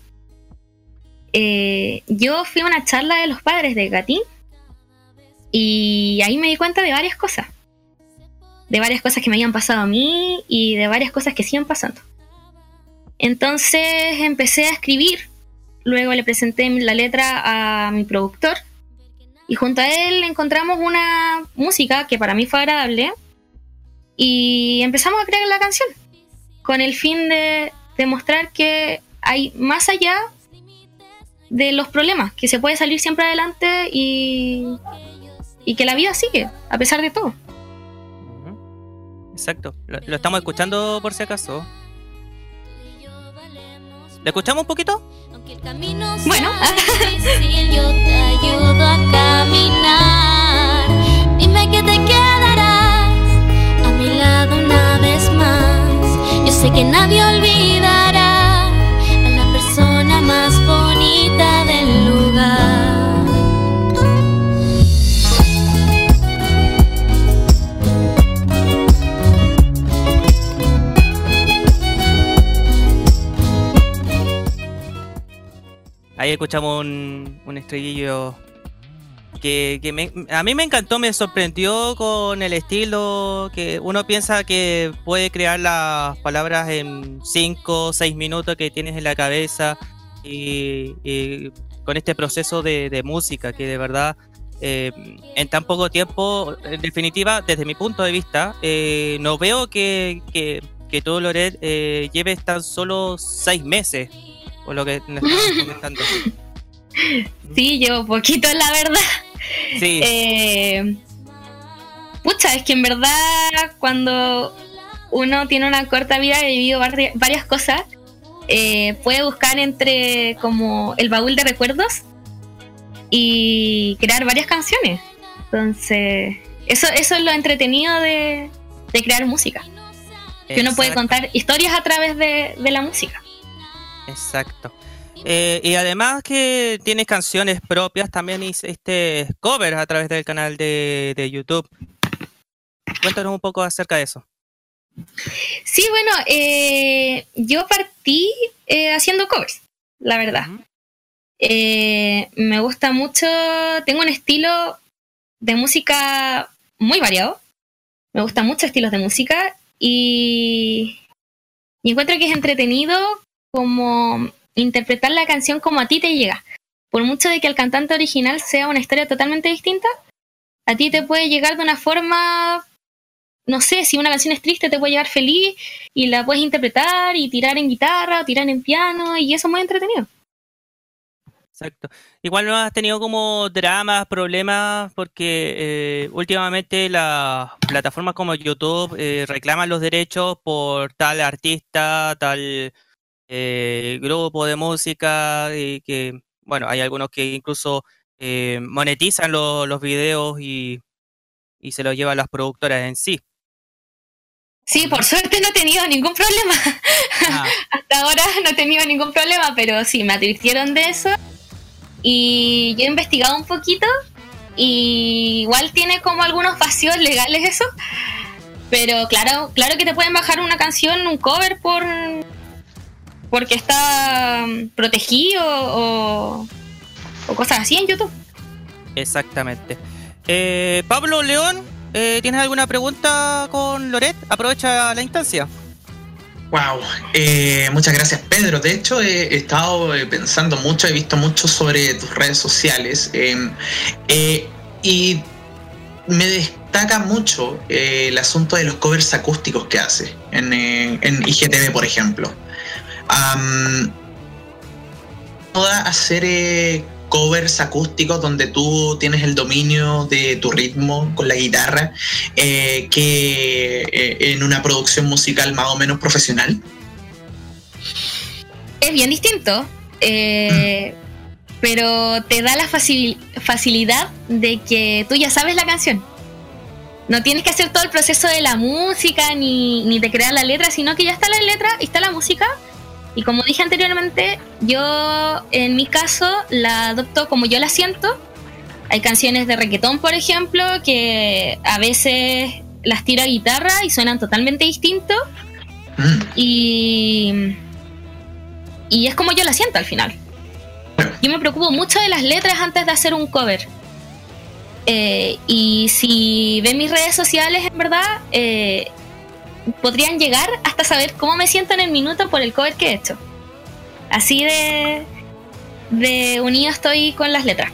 Speaker 6: Eh, yo fui a una charla de los padres de Katy y ahí me di cuenta de varias cosas. De varias cosas que me habían pasado a mí y de varias cosas que siguen pasando. Entonces empecé a escribir. Luego le presenté la letra a mi productor y junto a él encontramos una música que para mí fue agradable y empezamos a crear la canción con el fin de demostrar que hay más allá de los problemas, que se puede salir siempre adelante y, y que la vida sigue a pesar de todo.
Speaker 2: Exacto, lo, lo estamos escuchando por si acaso. ¿Le escuchamos un poquito?
Speaker 6: Bueno.
Speaker 7: difícil, yo te ayudo a caminar. Dime que te sé que nadie olvidará a la persona más bonita del lugar.
Speaker 2: Ahí escuchamos un, un estrellillo que, me- a mí me encantó, me sorprendió con el estilo que uno piensa que puede crear las palabras en 5 o 6 minutos que tienes en la cabeza y, con este proceso de, música que de verdad eh, en tan poco tiempo, en definitiva, desde mi punto de vista, eh, no veo que, que, que tú, Loret, eh, lleves tan solo 6 meses, por lo que me estabas comentando.
Speaker 6: Sí, llevo poquito, la verdad.
Speaker 2: Sí,
Speaker 6: Eh, pucha, es que en verdad cuando uno tiene una corta vida y ha vivido vari- varias cosas, eh, puede buscar entre como el baúl de recuerdos y crear varias canciones. Entonces, eso, eso es lo entretenido de, de crear música. Que uno puede contar historias a través de, de la música.
Speaker 2: Exacto. Eh, y además que tienes canciones propias, también hiciste covers a través del canal de, de YouTube. Cuéntanos un poco acerca de eso.
Speaker 6: Sí, bueno, eh, yo partí eh, haciendo covers, la verdad. Eh, me gusta mucho, tengo un estilo de música muy variado. Me gustan muchos estilos de música y, y encuentro que es entretenido como interpretar la canción como a ti te llega. Por mucho de que el cantante original sea una historia totalmente distinta, a ti te puede llegar de una forma, no sé, si una canción es triste te puede llegar feliz y la puedes interpretar y tirar en guitarra o tirar en piano y eso es muy entretenido.
Speaker 2: Exacto. Igual no has tenido como dramas, problemas, porque eh, últimamente las plataformas como YouTube eh, reclaman los derechos por tal artista, tal eh, grupo de música, y que, bueno, hay algunos que incluso eh, monetizan lo- los videos y, y se los llevan las productoras en sí.
Speaker 6: Sí, por suerte no he tenido ningún problema.
Speaker 2: Ah,
Speaker 6: Hasta ahora no he tenido ningún problema, pero sí, me advirtieron de eso. Y yo he investigado un poquito. Y igual tiene como algunos vacíos legales eso. Pero claro, claro que te pueden bajar una canción, un cover por porque está protegido o, o cosas así en YouTube.
Speaker 2: Exactamente. Eh, Pablo León, eh, ¿tienes alguna pregunta con Loret? Aprovecha la instancia.
Speaker 1: Wow, eh, muchas gracias Pedro. De hecho, he estado eh, pensando mucho, he visto mucho sobre tus redes sociales em, eh, y me destaca mucho eh, el asunto de los covers acústicos que haces en, eh, en IGTV, por ejemplo. Toda hacer eh, covers acústicos donde tú tienes el dominio de tu ritmo con la guitarra eh, que eh, en una producción musical más o menos profesional.
Speaker 6: Es bien distinto, eh, pero te da la facil- facilidad de que tú ya sabes la canción. No tienes que hacer todo el proceso de la música ni, ni de crear la letra, sino que ya está la letra y está la música. Y como dije anteriormente, yo en mi caso la adopto como yo la siento. Hay canciones de reggaetón, por ejemplo, que a veces las tiro a guitarra y suenan totalmente distinto.
Speaker 1: Mm.
Speaker 6: Y, y es como yo la siento al final. Yo me preocupo mucho de las letras antes de hacer un cover. Eh, y si ven mis redes sociales, en verdad, eh, podrían llegar hasta saber cómo me siento en el minuto por el cover que he hecho. Así de, de unido estoy con las letras.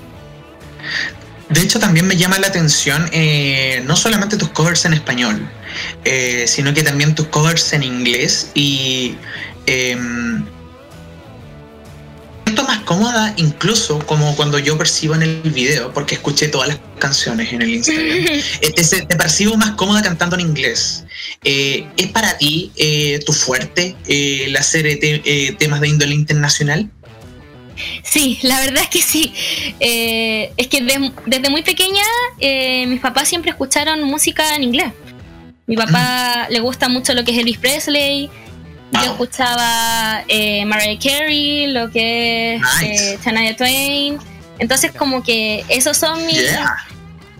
Speaker 1: De hecho, también me llama la atención eh, no solamente tus covers en español, eh, sino que también tus covers en inglés y em, siento más cómoda incluso como cuando yo percibo en el video, porque escuché todas las canciones en el Instagram. Eh, te, te percibo más cómoda cantando en inglés. Eh, ¿Es para ti eh, tu fuerte el hacer te- temas de índole internacional?
Speaker 6: Sí, la verdad es que sí. Es que de- desde muy pequeña mis papás siempre escucharon música en inglés. Mi papá le gusta mucho lo que es Elvis Presley. Yo escuchaba eh, Mariah Carey, lo que es
Speaker 1: Nice.
Speaker 6: eh, Shania Twain. Entonces como que esos son mis,
Speaker 1: Yeah.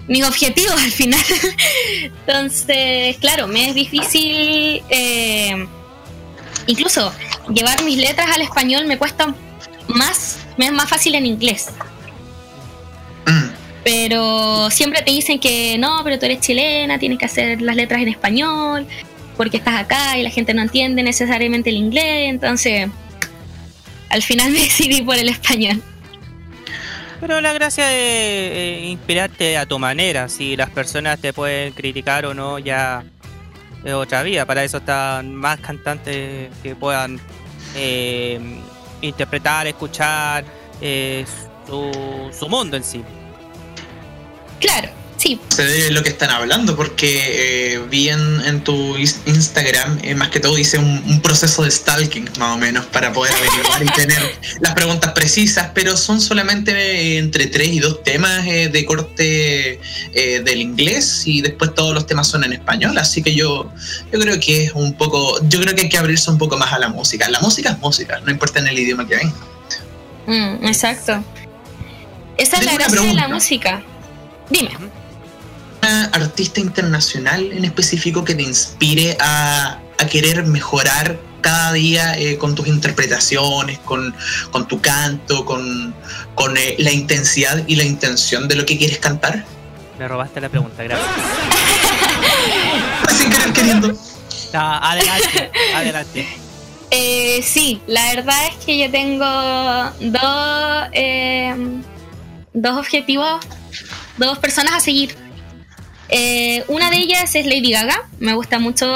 Speaker 6: mis objetivos al final. Entonces, claro, me es difícil eh, incluso llevar mis letras al español me cuesta más, me es más fácil en inglés.
Speaker 1: Mm.
Speaker 6: Pero siempre te dicen que no, pero tú eres chilena, tienes que hacer las letras en español, porque estás acá y la gente no entiende necesariamente el inglés, entonces al final me decidí por el español.
Speaker 2: Pero la gracia de eh, inspirarte a tu manera, si las personas te pueden criticar o no, ya es otra vida. Para eso están más cantantes que puedan eh, interpretar, escuchar eh, su, su mundo en sí.
Speaker 6: Claro, sí,
Speaker 1: sé de lo que están hablando porque eh, vi en, en tu Instagram, eh, más que todo hice un, un proceso de stalking más o menos para poder averiguar y tener las preguntas precisas, pero son solamente eh, entre tres y dos temas eh, de corte eh, del inglés y después todos los temas son en español, así que yo, yo creo que es un poco, yo creo que hay que abrirse un poco más a la música. La música es música, no importa en el idioma que venga.
Speaker 6: Mm, exacto. Esa es la gracia de la música. Dime.
Speaker 1: Artista internacional en específico que te inspire a, a querer mejorar cada día eh, con tus interpretaciones, con, con tu canto, con, con eh, la intensidad y la intención de lo que quieres cantar?
Speaker 2: Me robaste la pregunta, gracias.
Speaker 1: Sin querer queriendo.
Speaker 2: Adelante, adelante.
Speaker 6: Eh, sí, la verdad es que yo tengo dos, eh, dos objetivos, dos personas a seguir. Eh, una de ellas es Lady Gaga. Me gusta mucho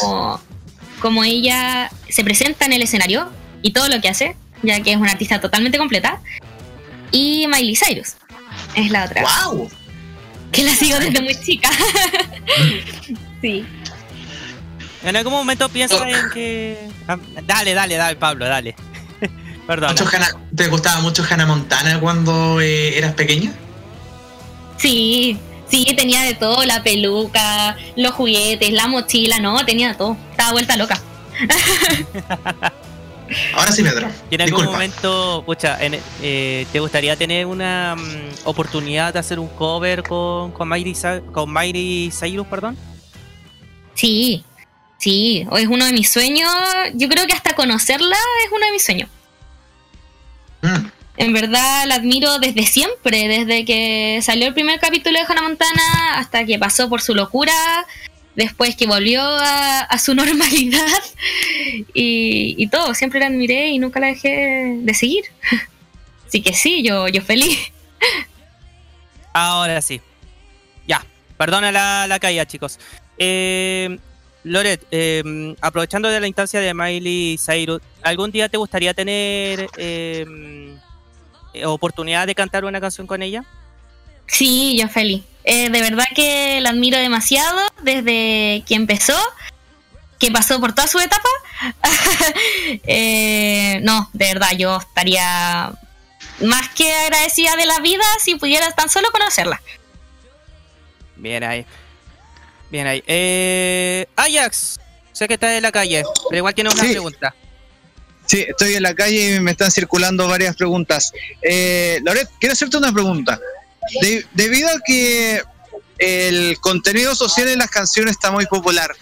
Speaker 6: como, como ella se presenta en el escenario y todo lo que hace, ya que es una artista totalmente completa. Y Miley Cyrus es la otra,
Speaker 1: ¡Wow!
Speaker 6: que la sigo desde muy chica. sí.
Speaker 2: ¿En algún momento piensas en que... Ah, Dale, dale, dale, Pablo, dale. Perdón.
Speaker 1: Mucho Hannah- ¿Te gustaba mucho Hannah Montana cuando eh, eras pequeña?
Speaker 6: Sí, sí, tenía de todo, la peluca, los juguetes, la mochila, no, tenía de todo. Estaba vuelta loca.
Speaker 1: Ahora sí, Pedro.
Speaker 2: Y en algún
Speaker 1: Disculpa.
Speaker 2: momento, pucha, en- eh, ¿te gustaría tener una mm, oportunidad de hacer un cover con, con, Miley, Cy- con Miley Cyrus, perdón?
Speaker 6: Sí, sí, es uno de mis sueños. Yo creo que hasta conocerla es uno de mis sueños.
Speaker 1: Mm.
Speaker 6: En verdad la admiro desde siempre, desde que salió el primer capítulo de Hannah Montana hasta que pasó por su locura, después que volvió a, su normalidad y, todo. Siempre la admiré y nunca la dejé de seguir. Así que sí, yo, yo feliz.
Speaker 2: Ahora sí. Ya, perdona la, caída, chicos. Eh, Loret, eh, aprovechando de la instancia de Miley Cyrus, ¿algún día te gustaría tener eh, oportunidad de cantar una canción con ella?
Speaker 6: Sí, yo feliz. Eh, de verdad que la admiro demasiado desde que empezó, que pasó por toda su etapa. Eh, no, de verdad, yo estaría más que agradecida de la vida si pudiera tan solo conocerla.
Speaker 2: Bien ahí. Bien ahí. Eh, Ajax, sé que estás en la calle, pero igual tienes una
Speaker 3: Sí.
Speaker 2: pregunta.
Speaker 3: Sí, estoy en la calle y me están circulando varias preguntas. Eh, Loret, quiero hacerte una pregunta. De- debido a que el contenido social en las canciones está muy popular,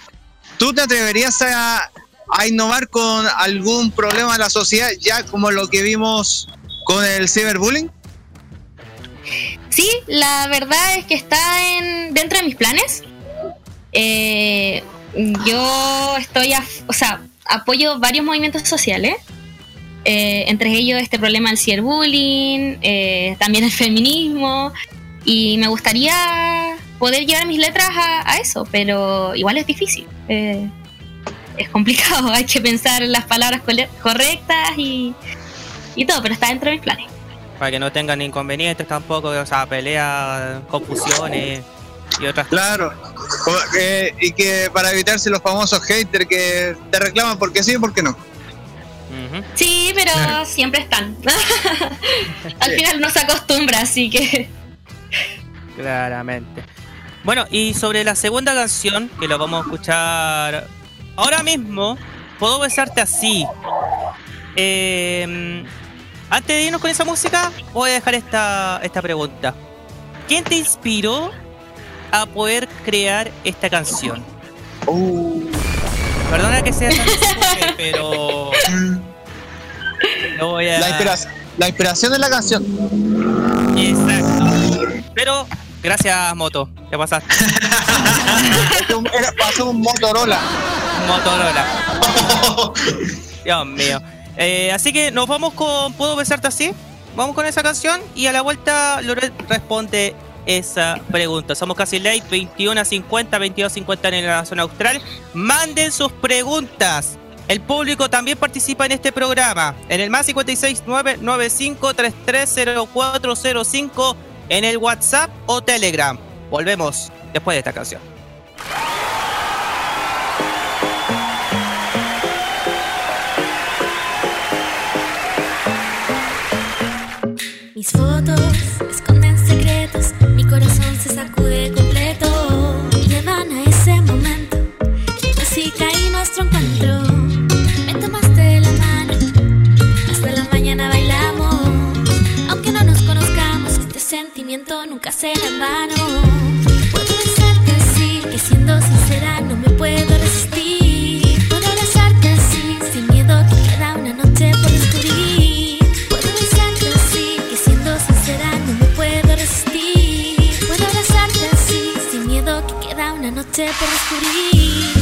Speaker 3: ¿tú te atreverías a, a innovar con algún problema de la sociedad, ya como lo que vimos con el ciberbullying?
Speaker 6: Sí, la verdad es que está en, dentro de mis planes. Eh, yo estoy, a, o sea, apoyo varios movimientos sociales. eh, entre ellos este problema del ciberbullying, eh, también el feminismo. Y me gustaría poder llevar mis letras a, eso, pero igual es difícil. eh, es complicado, hay que pensar las palabras correctas y, y todo, pero está dentro de mis planes.
Speaker 2: Para que no tengan inconvenientes tampoco, o sea, peleas, confusiones y otras cosas.
Speaker 3: Claro. Que- y que para evitarse los famosos haters que te reclaman porque sí y porque no.
Speaker 6: Sí, pero
Speaker 3: Claro.
Speaker 6: siempre están. Al final no se acostumbra, así que.
Speaker 2: Claramente. Bueno, y sobre la segunda canción, que lo vamos a escuchar ahora mismo, Puedo besarte así. Eh, antes de irnos con esa música, voy a dejar esta, esta pregunta. ¿Quién te inspiró a poder crear esta canción? Perdona que sea tan simple, pero lo voy a...
Speaker 3: La, inspiración, la inspiración de la canción.
Speaker 2: Exacto. Pero gracias, Moto. ¿Qué pasaste?
Speaker 3: Era- pasó un Motorola.
Speaker 2: Motorola. Dios mío. Eh, así que nos vamos con ¿Puedo besarte así? Vamos con esa canción y a la vuelta Loret responde esa pregunta. Somos casi late, 21 a 50, 22 a 50 en la zona austral. Manden sus preguntas. El público también participa en este programa. En el más 56 995 330405 en el WhatsApp o Telegram. Volvemos después de esta canción.
Speaker 7: Mis fotos nunca será en vano. Puedo besarte así, que siendo sincera no me puedo resistir. Puedo abrazarte así, sin miedo que queda una noche por descubrir. Puedo besarte así, que siendo sincera no me puedo resistir. Puedo abrazarte así, sin miedo que queda una noche por descubrir.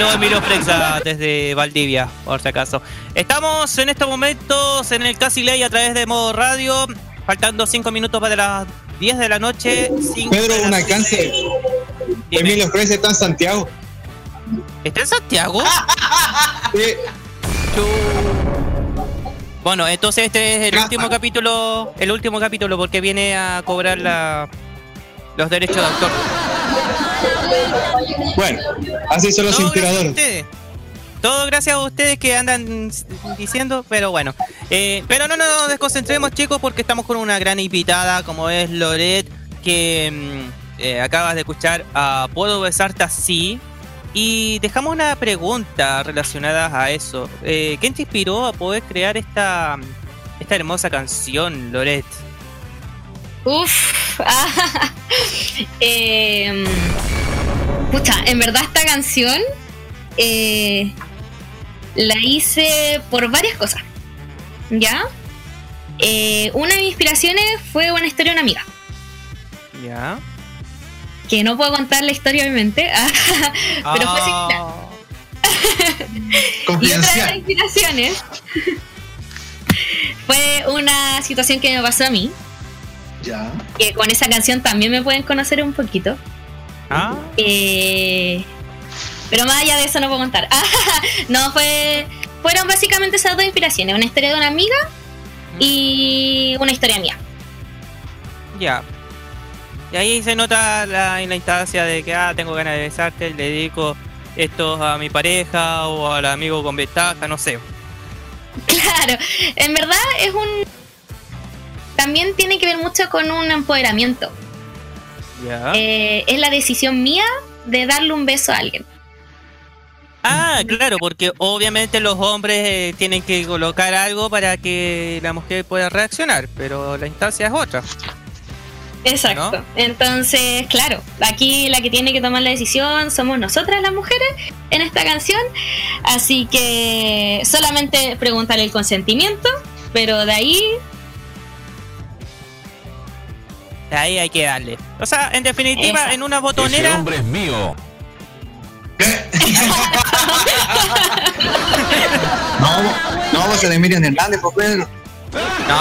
Speaker 2: Saludos Emilio Frexa desde Valdivia, por si acaso. Estamos en estos momentos en el Casi Ley a través de modo radio. Faltando 5 minutos para las 10 de la noche.
Speaker 3: Pedro,
Speaker 2: la
Speaker 3: un alcance. Emilio Fresa está en Santiago.
Speaker 2: ¿Está en Santiago?
Speaker 3: Sí.
Speaker 2: Bueno, entonces este es el último capítulo, el último capítulo porque viene a cobrar la, los derechos de autor.
Speaker 3: Bueno, así son los
Speaker 2: Todo
Speaker 3: inspiradores.
Speaker 2: Todo gracias a ustedes que andan diciendo, pero bueno. Eh, pero no nos desconcentremos, chicos, porque estamos con una gran invitada, como es Loret, que mm, eh, acabas de escuchar a Puedo besarte así. Y dejamos una pregunta relacionada a eso. Eh, ¿Quién te inspiró a poder crear esta, esta hermosa canción, Loret?
Speaker 6: Uf. ah, pucha, en verdad esta canción eh, la hice por varias cosas. ¿Ya? Eh, una de mis inspiraciones fue una historia de una amiga.
Speaker 2: ¿Ya?
Speaker 6: Que no puedo contar la historia, obviamente. pero fue
Speaker 2: Ah,
Speaker 6: similar. Y otra de las inspiraciones fue una situación que me pasó a mí.
Speaker 3: Ya.
Speaker 6: Que con esa canción también me pueden conocer un poquito.
Speaker 2: Ah,
Speaker 6: Eh, pero más allá de eso no puedo contar. no, fue. Fueron básicamente esas dos inspiraciones: una historia de una amiga y una historia mía.
Speaker 2: Ya. Y ahí se nota la, en la instancia de que, ah, tengo ganas de besarte, le dedico esto a mi pareja o al amigo con ventaja, no sé.
Speaker 6: Claro, en verdad es un. También tiene que ver mucho con un empoderamiento. Eh, es la decisión mía de darle un beso a alguien.
Speaker 2: Ah, claro, porque obviamente los hombres eh, tienen que colocar algo para que la mujer pueda reaccionar, pero la instancia es otra.
Speaker 6: Exacto.
Speaker 2: ¿No?
Speaker 6: Entonces, claro, aquí la que tiene que tomar la decisión somos nosotras las mujeres en esta canción. Así que solamente preguntarle el consentimiento, pero de ahí,
Speaker 2: ahí hay que darle. O sea, en definitiva,
Speaker 6: Esa.
Speaker 2: en una botonera.
Speaker 8: hombre es mío.
Speaker 3: No, no, vos eres Miriam Hernández, pues Pedro.
Speaker 2: No.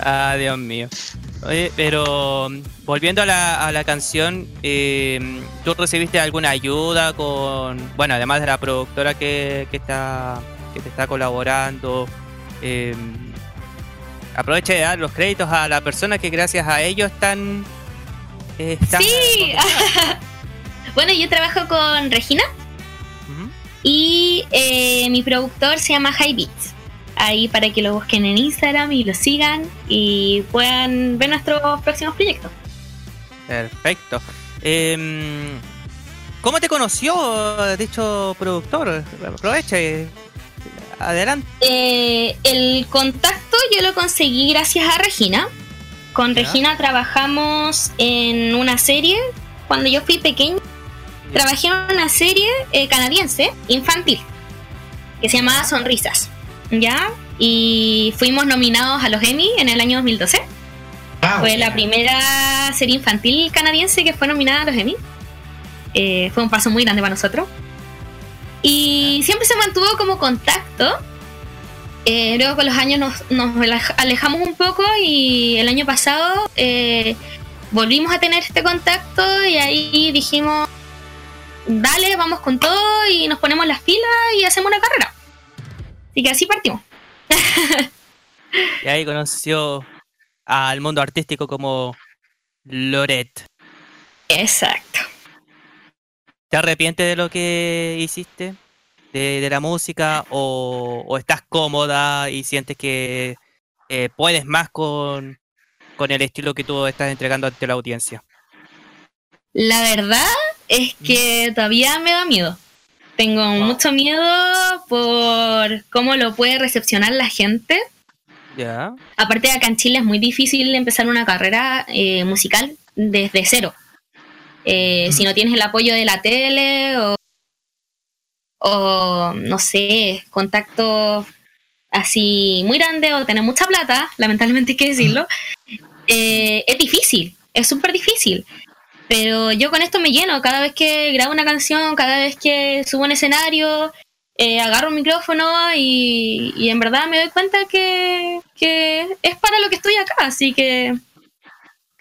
Speaker 2: ah, Dios mío. Oye, pero mm, volviendo a la, a la canción, eh, ¿tú recibiste alguna ayuda con, bueno, además de la productora que, que está que te está colaborando. Eh, aprovecha de dar los créditos a la persona que gracias a ellos están. eh, están
Speaker 6: Sí. bueno, yo trabajo con Regina y eh, mi productor se llama High Beats. Ahí para que lo busquen en Instagram y lo sigan y puedan ver nuestros próximos proyectos.
Speaker 2: Perfecto. Em, ¿Cómo te conoció dicho productor? Aproveche. Adelante.
Speaker 6: Eh, el contacto yo lo conseguí gracias a Regina. Con
Speaker 2: Ya.
Speaker 6: Regina trabajamos en una serie cuando yo fui pequeña. Trabajé en una serie eh, canadiense infantil que se llamaba Sonrisas. ¿Ya? Y fuimos nominados a los Emmy en el año 2012.
Speaker 1: Wow.
Speaker 6: Fue la primera serie infantil canadiense que fue nominada a los Emmy. Eh, fue un paso muy grande para nosotros. Y siempre se mantuvo como contacto. Eh, luego con los años nos, nos alej- alejamos un poco y el año pasado eh, volvimos a tener este contacto y ahí dijimos, dale, vamos con todo y nos ponemos las pilas y hacemos una carrera. Así que así partimos.
Speaker 2: Y ahí conoció al mundo artístico como Loret.
Speaker 6: Exacto.
Speaker 2: ¿Te arrepientes de lo que hiciste? ¿De, de la música? O, o estás cómoda y sientes que eh, puedes más con, con el estilo que tú estás entregando ante la audiencia?
Speaker 6: La verdad es que todavía me da miedo. Tengo mucho miedo por cómo lo puede recepcionar la gente.
Speaker 2: ¿Ya?
Speaker 6: Aparte de acá en Chile es muy difícil empezar una carrera eh, musical desde cero. Eh, Si no tienes el apoyo de la tele o, no sé, contactos así muy grandes o tener mucha plata, lamentablemente hay que decirlo, eh, es difícil, es súper difícil. Pero yo con esto me lleno, cada vez que grabo una canción, cada vez que subo un escenario, eh, agarro un micrófono y, en verdad me doy cuenta que es para lo que estoy acá, así que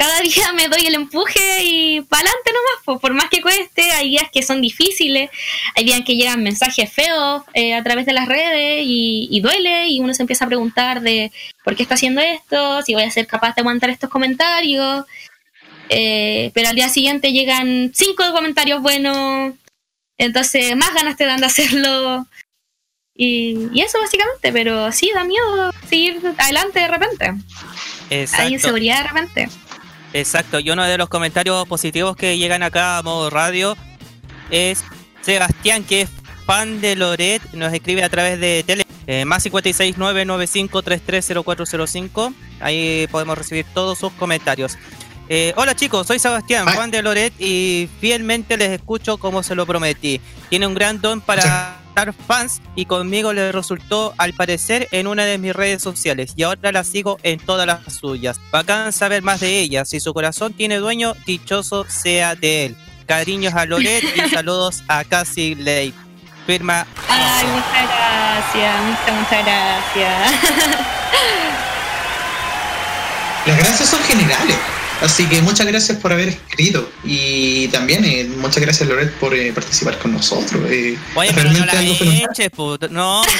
Speaker 6: cada día me doy el empuje y para adelante nomás, po, por más que cueste, hay días que son difíciles, hay días que llegan mensajes feos eh, a través de las redes y, y duele y uno se empieza a preguntar de por qué está haciendo esto, si voy a ser capaz de aguantar estos comentarios. Eh, pero al día siguiente llegan cinco comentarios buenos, entonces más ganas te dan de hacerlo. Y, y eso básicamente, pero sí, da miedo seguir adelante de repente. Hay inseguridad de repente.
Speaker 2: Exacto, y uno de los comentarios positivos que llegan acá a modo radio es Sebastián, que es fan de Loret, nos escribe a través de tele, eh, más 56995330405. Ahí podemos recibir todos sus comentarios. Eh, hola chicos, soy Sebastián,
Speaker 1: Ay.
Speaker 2: fan de Loret y fielmente les escucho como se lo prometí. Tiene un gran don para dar fans y conmigo le resultó al parecer en una de mis redes sociales y ahora la sigo en todas las suyas. Bacán saber más de ella. Si su corazón tiene dueño, dichoso sea de él. Cariños a Loret y saludos a Cassie Lake. Firma
Speaker 6: Ay, muchas gracias, muchas, muchas gracias.
Speaker 1: Las gracias son generales. Así que muchas gracias por haber escrito. Y también eh, muchas gracias, Loret, por eh, participar con nosotros. Eh,
Speaker 2: Oye, pero no la eches, puto. No.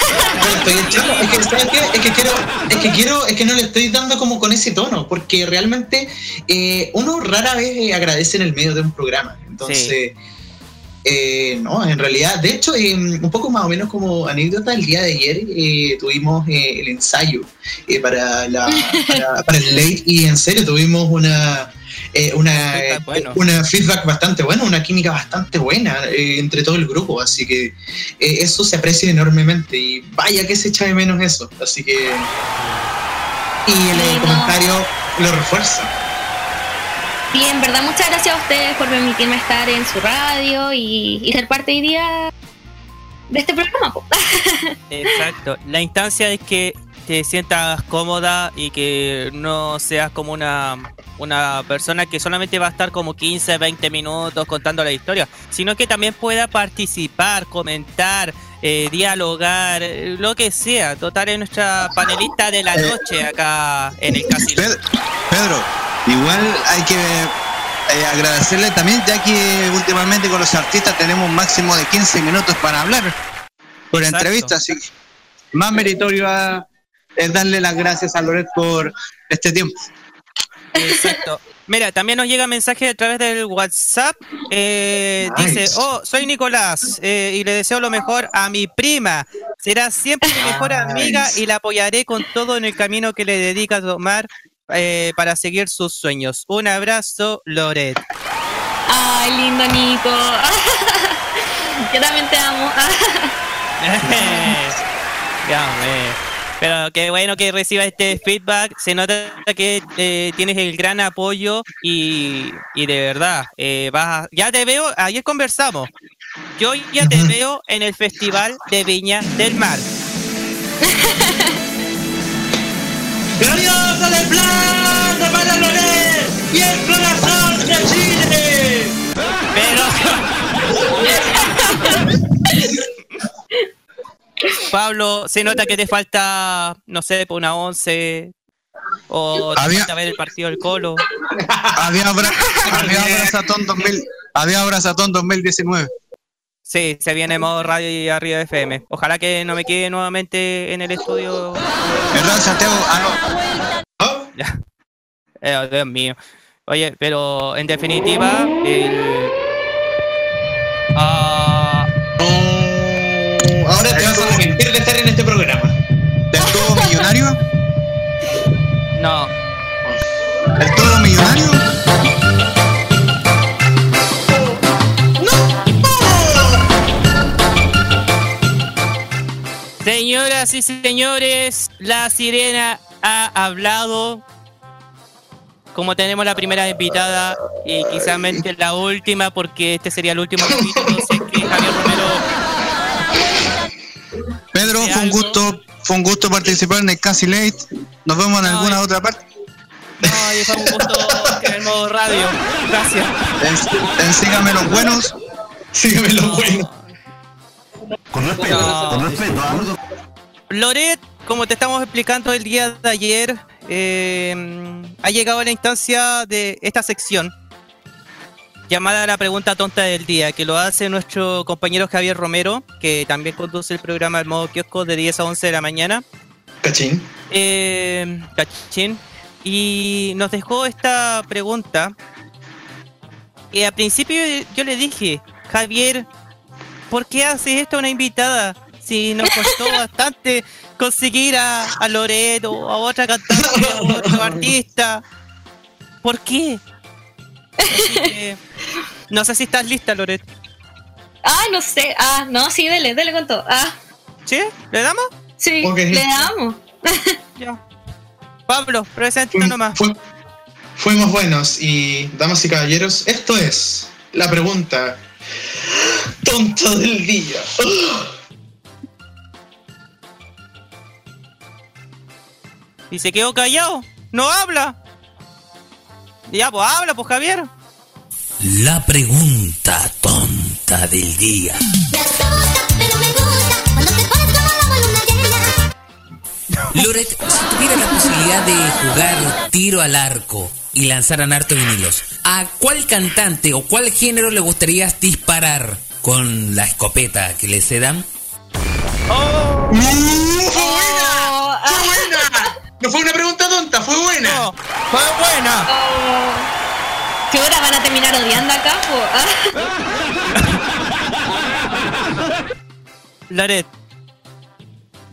Speaker 1: Es que, quiero, es que quiero, es que no le estoy dando como con ese tono, porque realmente eh, uno rara vez eh, agradece en el medio de un programa. Entonces, eh, no, en realidad, de hecho, eh, un poco más o menos como anécdota, el día de ayer eh, tuvimos eh, el ensayo eh, para, la, para, para el late y en serio tuvimos una eh, una,
Speaker 2: Feedback bueno.
Speaker 1: una feedback bastante buena, una química bastante buena entre todo el grupo, así que eso se aprecia enormemente y vaya que se echa de menos eso, así que y el
Speaker 6: no.
Speaker 1: comentario lo refuerza.
Speaker 6: Sí, en verdad, muchas gracias a ustedes por permitirme estar en su radio y, y ser parte hoy día de este programa.
Speaker 2: Exacto. La instancia es que te sientas cómoda y que no seas como una, una persona que solamente va a estar como 15, 20 minutos contando la historia, sino que también pueda participar, comentar, eh, dialogar, eh, lo que sea. Total, es nuestra panelista de la noche acá en el casino.
Speaker 3: Ped- Pedro, igual hay que eh, agradecerle también, ya que últimamente con los artistas tenemos un máximo de 15 minutos para hablar por
Speaker 2: Exacto.
Speaker 3: entrevista, así que más meritorio a- es darle las gracias a Loret por este tiempo.
Speaker 2: Exacto. Mira, también nos llega mensaje a través del WhatsApp. eh,
Speaker 1: Nice.
Speaker 2: Dice, oh, soy Nicolás eh, y le deseo lo mejor a mi prima. Será siempre mi mejor amiga y la apoyaré con todo en el camino que le dedica a tomar eh, para seguir sus sueños. Un abrazo, Loret.
Speaker 6: Ay, lindo Nico. Yo también te amo.
Speaker 2: Pero qué bueno que reciba este feedback. Se nota que eh, tienes el gran apoyo y, y de verdad, eh, vas a- ya te veo, ayer conversamos. Yo ya te veo en el Festival de Viña del Mar.
Speaker 1: ¡Glorioso de plata para Loret y el corazón de Chile!
Speaker 2: Pero. Pablo, se nota que te falta, no sé, por una once. O te
Speaker 3: Había-
Speaker 2: falta ver el partido del Colo.
Speaker 3: Había, abra- había Abrazatón 2000, había Abrazatón 2019.
Speaker 2: Sí, se viene modo radio y arriba FM. Ojalá que no me quede nuevamente en el estudio.
Speaker 3: ¿Verdad, Santiago? Ah,
Speaker 1: ¿Oh?
Speaker 2: Ya. Eh, Dios mío. Oye, pero en definitiva, el. Ah,
Speaker 1: de estar en este programa.
Speaker 3: no. ¿Del todo millonario?
Speaker 2: no.
Speaker 3: ¿Del todo millonario?
Speaker 2: Señoras y señores, la sirena ha hablado. Como tenemos la primera invitada y quizás la última, porque este sería el último capítulo, sé que Javier Romero.
Speaker 3: Pedro,
Speaker 2: ¿De
Speaker 3: fue un
Speaker 2: algo?
Speaker 3: gusto, fue un gusto participar en el Casi Late. Nos vemos en
Speaker 2: No,
Speaker 3: alguna
Speaker 2: eh.
Speaker 3: otra parte.
Speaker 2: No, y fue un gusto en el modo radio. Gracias.
Speaker 3: En, en Sígame los buenos.
Speaker 1: Sígueme lo bueno.
Speaker 8: Con respeto,
Speaker 2: No.
Speaker 8: con respeto. ¿ah?
Speaker 2: Loret, como te estamos explicando el día de ayer, eh, ha llegado la instancia de esta sección llamada la pregunta tonta del día, que lo hace nuestro compañero Javier Romero, que también conduce el programa El Modo Kiosco de 10 a 11 de la mañana.
Speaker 1: Cachín.
Speaker 2: Eh, cachín. Y nos dejó esta pregunta. Y al principio yo le dije, Javier, ¿por qué haces esto a una invitada? Si nos costó bastante conseguir a, a Loreto o a otra cantante a otro artista. ¿Por qué? Así que, no sé si estás lista, Loret.
Speaker 6: Ah, no sé. Ah, no, sí, dele, dele con todo. Ah,
Speaker 2: ¿Sí? ¿Le damos?
Speaker 6: sí, le damos.
Speaker 2: Ya. Pablo, presenta
Speaker 1: Fui-
Speaker 2: nomás.
Speaker 1: fui- fuimos buenos y, damas y caballeros, esto es la pregunta tonta del día.
Speaker 2: Y se quedó callado. No habla. Ya, pues habla, pues Javier.
Speaker 9: La pregunta tonta del día. Loret, si tuviera la posibilidad de jugar tiro al arco y lanzaran harto vinilos, ¿a cuál cantante o cuál género le gustaría disparar con la escopeta que le cedan?
Speaker 2: Oh,
Speaker 1: ¡Uh, ¡Fue buena! ¡Fue
Speaker 6: ah,
Speaker 1: buena! No fue una pregunta tonta, fue buena.
Speaker 2: no, fue buena.
Speaker 6: oh. ¿Qué hora van a terminar odiando acá? Ah.
Speaker 2: Laret,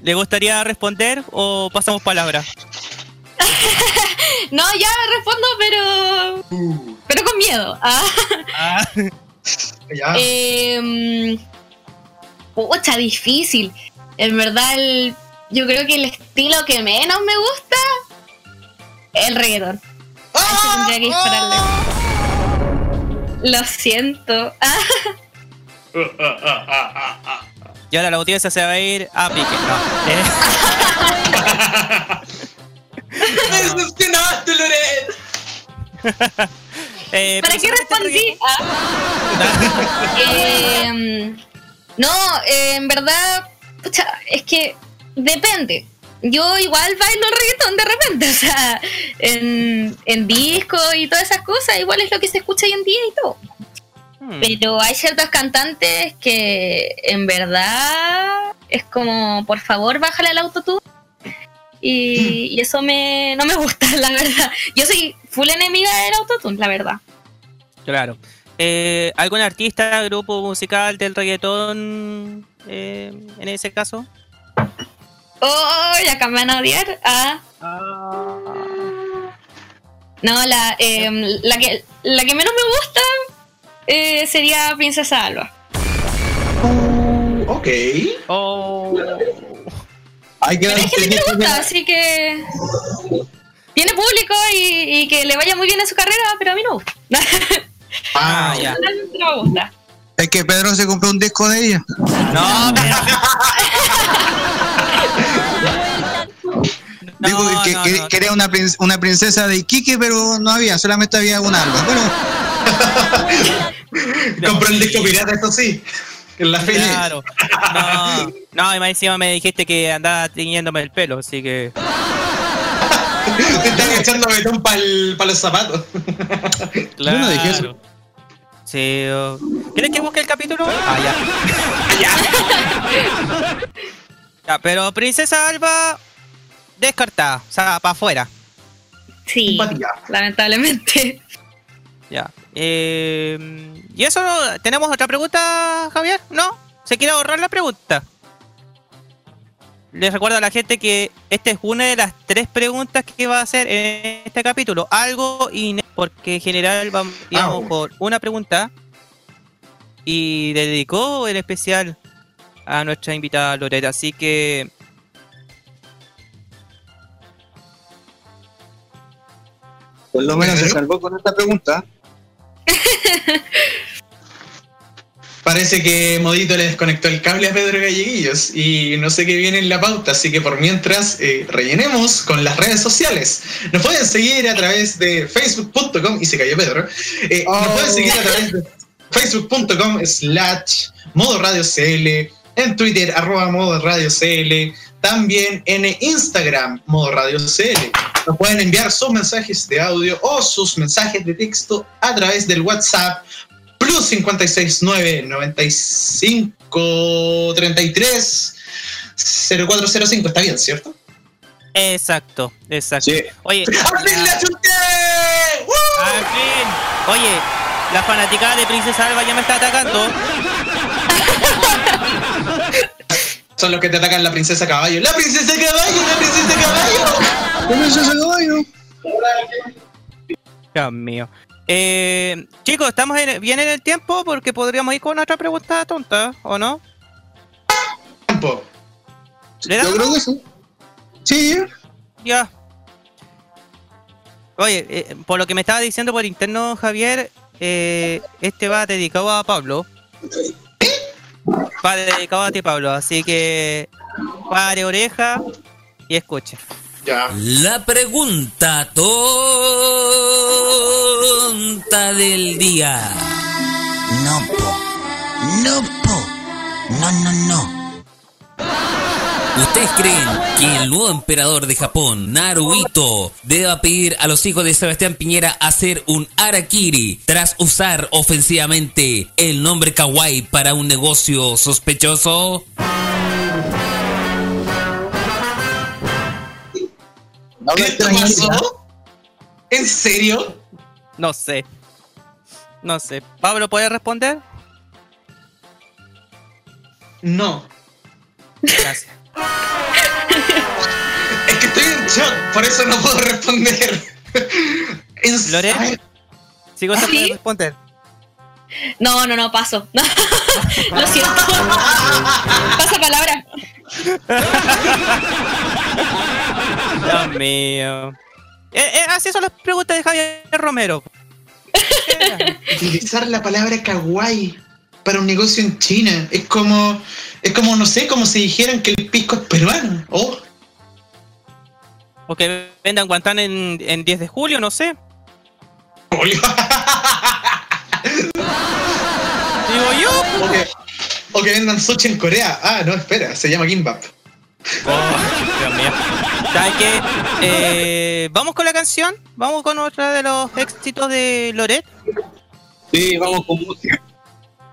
Speaker 2: ¿le gustaría responder o pasamos palabra?
Speaker 6: No, ya respondo, pero. Pero con miedo. Ah.
Speaker 2: Ah,
Speaker 1: Ya.
Speaker 6: Eh, pucha, difícil. En verdad, el- yo creo que el estilo que menos me gusta el reggaetón. Tendría que dispararle. Lo siento.
Speaker 2: Y ahora la audiencia se va a ir a pique. No. Eh,
Speaker 1: ¡Me decepcionaste, Loret!
Speaker 2: eh,
Speaker 6: ¿Para qué respondí? Ah. Eh, no, eh, en verdad, pucha, es que depende. Yo igual bailo reggaetón de repente, o sea, en, en disco y todas esas cosas, igual es lo que se escucha hoy en día y todo.
Speaker 2: Hmm.
Speaker 6: Pero hay ciertos cantantes que en verdad es como, por favor, bájale al autotune. Y, y eso me, no me gusta, la verdad. Yo soy full enemiga del autotune, la verdad.
Speaker 2: Claro. Eh, ¿Algún artista, grupo musical del reggaetón eh, en ese caso?
Speaker 6: Oh, ya acá me van a odiar. Ah. No, la, em, la, que, la que menos me gusta eh, sería Princesa Alba.
Speaker 1: Ok.
Speaker 2: Oh.
Speaker 3: Hay que
Speaker 6: Pero hay gente que le gusta, así que. Tiene público y, y que le vaya muy bien en su carrera, pero a mí no gusta.
Speaker 2: Ah, ya.
Speaker 6: No me gusta.
Speaker 3: Es que Pedro se compró un disco de ella.
Speaker 2: No, pero.
Speaker 3: Digo
Speaker 2: No,
Speaker 3: que,
Speaker 2: no,
Speaker 3: que-
Speaker 2: no.
Speaker 3: quería una, prin- una princesa de Iquique, pero no había, solamente había una alba. Bueno,
Speaker 1: Compró el disco pirata, eso sí. En la feria.
Speaker 2: Claro. No, no, y más encima me dijiste que andaba tiñéndome el pelo, así que.
Speaker 1: Te están echando betón para los zapatos.
Speaker 2: Claro.
Speaker 3: no dije eso.
Speaker 2: Sí. oh. ¿Quieres que busque el capítulo? Ah, ya. Ya, pero Princesa Alba descartada, o sea, para afuera.
Speaker 6: Sí,
Speaker 1: Empatía.
Speaker 6: lamentablemente.
Speaker 2: Ya. Eh, ¿Y eso? ¿Tenemos otra pregunta, Javier? ¿No? ¿Se quiere ahorrar la pregunta? Les recuerdo a la gente que esta es una de las tres preguntas que va a hacer en este capítulo. Algo inédito, porque en general vamos
Speaker 1: Ah.
Speaker 2: por una pregunta. Y dedicó en especial a nuestra invitada Loreta. Así que
Speaker 3: por lo menos se salvó con esta pregunta.
Speaker 1: Parece que Modito le desconectó el cable a Pedro Galleguillos y no sé qué viene en la pauta, así que por mientras eh, rellenemos con las redes sociales. Nos pueden seguir a través de facebook.com y se cayó Pedro. Eh, Nos pueden seguir a través de facebook.com slash modo radio CL, en Twitter arroba modo radio CL, también en Instagram modo radio CL. Nos pueden enviar sus mensajes de audio o sus mensajes de texto a través del WhatsApp plus 569 95 33 0405. Está bien, ¿cierto?
Speaker 2: exacto, exacto.
Speaker 3: Sí.
Speaker 2: Oye,
Speaker 1: ¡Al fin la chuté! ¡Woo!
Speaker 2: Al fin. Oye, la fanaticada de Princesa Alba ya me está atacando.
Speaker 1: Son los que te atacan la princesa caballo. ¡La princesa caballo! ¡La princesa caballo!
Speaker 3: ¿Cómo eso se lo doy?
Speaker 2: Dios mío. Eh, chicos, ¿estamos en- bien en el tiempo? Porque podríamos ir con otra pregunta tonta, ¿o no?
Speaker 1: Tiempo.
Speaker 2: ¿Le
Speaker 3: Yo creo que sí. Sí,
Speaker 2: Ya. Oye, eh, por lo que me estaba diciendo por interno, Javier, eh, este va dedicado a Pablo. Va dedicado a ti, Pablo. Así que pare oreja y escuche.
Speaker 1: Ya.
Speaker 9: La pregunta tonta del día.
Speaker 8: No, po. No, po. No, no, no.
Speaker 9: ¿Ustedes creen que el nuevo emperador de Japón, Naruhito, deba pedir a los hijos de Sebastián Piñera hacer un arakiri tras usar ofensivamente el nombre kawaii para un negocio sospechoso?
Speaker 1: ¿Esto pasó? ¿En serio?
Speaker 2: No sé. No sé. ¿Pablo puede responder?
Speaker 1: No.
Speaker 2: Gracias.
Speaker 1: Es que estoy en shock, por eso no puedo responder.
Speaker 2: Lore, ¿Sigo
Speaker 6: ¿Ah,
Speaker 2: sin
Speaker 6: sí?
Speaker 2: responder?
Speaker 6: No, no, no, paso. Lo siento. Pasa palabra.
Speaker 2: Dios mío. Eh, eh, así son las preguntas de Javier Romero.
Speaker 1: Utilizar la palabra kawaii para un negocio en China es como, es como no sé, como si dijeran que el pisco es peruano. Oh,
Speaker 2: O que vendan guantán en, en 10 de julio, no sé.
Speaker 1: Julio.
Speaker 2: Digo yo.
Speaker 1: o, que, o que vendan sushi en Corea. Ah, no, espera, se llama kimbap.
Speaker 2: Oh, Dios mío. ¿Sabes qué? Eh, Vamos con la canción. Vamos con otra de los éxitos de Loret.
Speaker 3: Sí, vamos con música.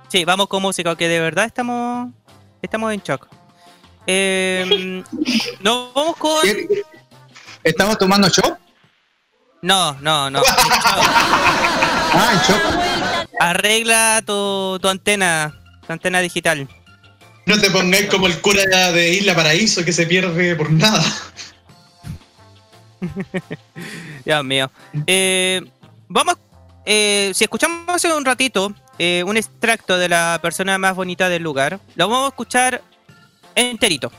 Speaker 2: Sí, vamos con música, que de verdad estamos estamos en shock. Eh, nos vamos con.
Speaker 3: ¿Qué- ¿Estamos tomando shot?
Speaker 2: No, no, no.
Speaker 3: Ah, en shot.
Speaker 2: Arregla tu, tu antena, tu antena digital.
Speaker 1: No te pongáis como el cura de Isla Paraíso que se pierde por nada.
Speaker 2: Dios mío. Eh, vamos, eh, si escuchamos hace un ratito eh, un extracto de la persona más bonita del lugar, lo vamos a escuchar enterito.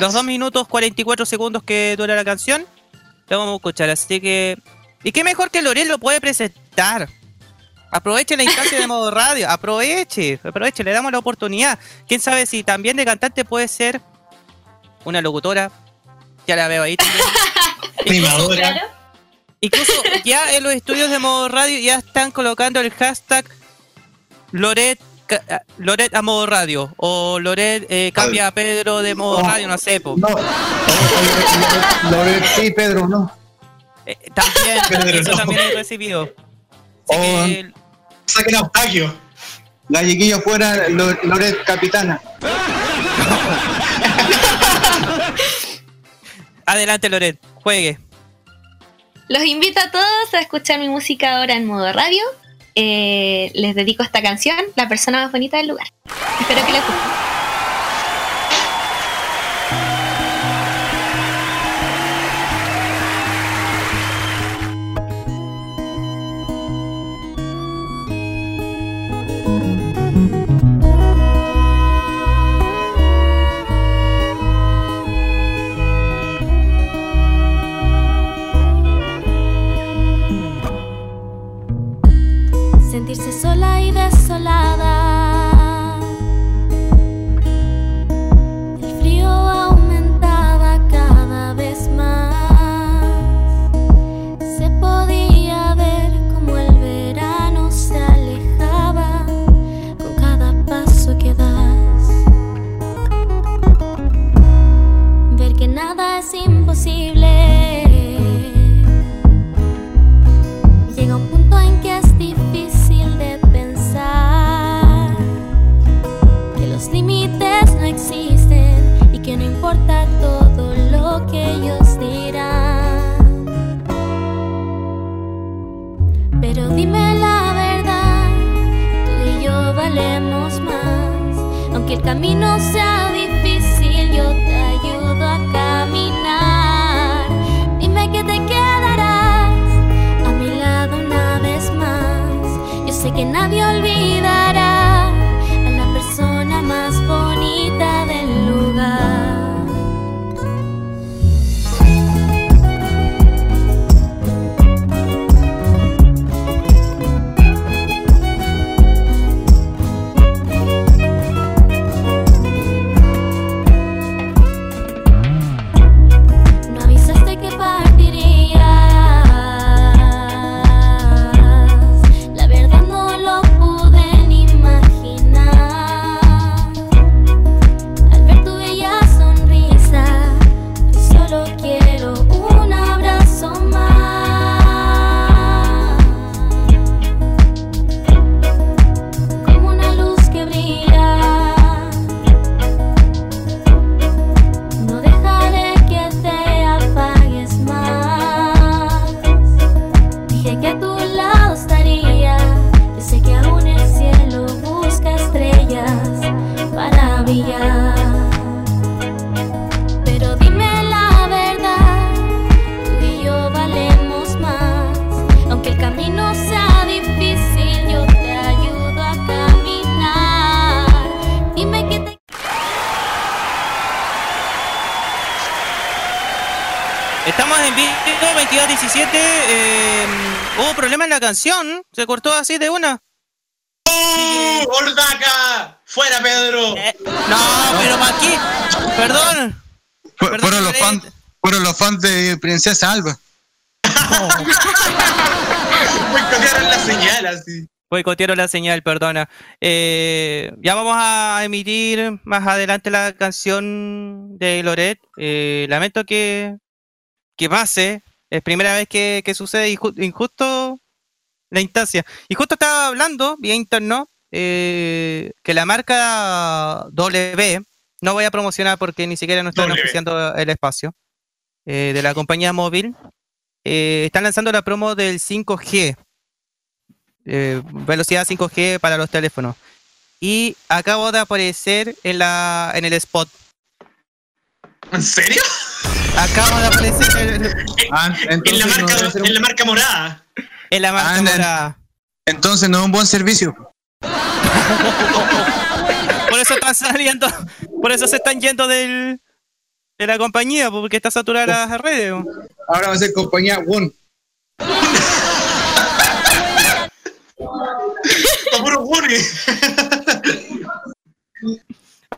Speaker 2: Los 2 minutos 44 segundos que dura la canción, lo vamos a escuchar. Así que, ¿y qué mejor que Lorel lo puede presentar? Aproveche la instancia de modo radio, aproveche, aproveche, le damos la oportunidad. Quién sabe si también de cantante puede ser una locutora. Ya la veo ahí también.
Speaker 1: Animadora.
Speaker 2: Incluso ya en los estudios de modo radio ya están colocando el hashtag Loret, ca- ah, Loret a modo radio o Loret eh, cambia a Pedro de modo
Speaker 3: No.
Speaker 2: radio, no sé. po.
Speaker 3: No. Loret, sí, Pedro, no.
Speaker 2: Eh, también,
Speaker 1: Pedro,
Speaker 2: eso
Speaker 1: no.
Speaker 2: también he recibido. Así
Speaker 3: Oh.
Speaker 2: que,
Speaker 1: Saquen a Octavio.
Speaker 3: Galleguillo fuera, Lo- Loret capitana.
Speaker 2: adelante Loret, juegue.
Speaker 6: Los invito a todos a escuchar mi música ahora en modo radio. Eh, les dedico esta canción, La persona más bonita del lugar. Espero que les guste.
Speaker 7: Sentirse sola y desolada.
Speaker 2: Canción. Se cortó así de una.
Speaker 1: ¡Oh! ¡Ordaca! ¡Fuera, Pedro!
Speaker 2: Eh, no, pero ¿para aquí. Perdón.
Speaker 3: Fu-
Speaker 2: Perdón,
Speaker 3: fueron, los fans, fueron los fans de Princesa Alba.
Speaker 1: Boicotearon la señal así.
Speaker 2: Boicotearon la señal, perdona. Eh, ya vamos a emitir más adelante la canción de Loret. Eh, lamento que, que pase. Es primera vez que, que sucede inju- injusto la instancia. Y justo estaba hablando vía interno eh, que la marca W no voy a promocionar porque ni siquiera nos están oficiando el espacio, eh, de la compañía móvil, eh, están lanzando la promo del 5G, eh, velocidad 5G para los teléfonos. Y acabo de aparecer en, la, en el spot.
Speaker 1: ¿En serio?
Speaker 2: Acabo de aparecer en,
Speaker 3: Ah,
Speaker 1: En la
Speaker 3: no
Speaker 1: marca, en la marca morada.
Speaker 2: En la morada.
Speaker 3: entonces no es un buen servicio.
Speaker 2: Por eso están saliendo, por eso se están yendo del, de la compañía, porque está saturada las redes.
Speaker 3: Ahora va a ser compañía One.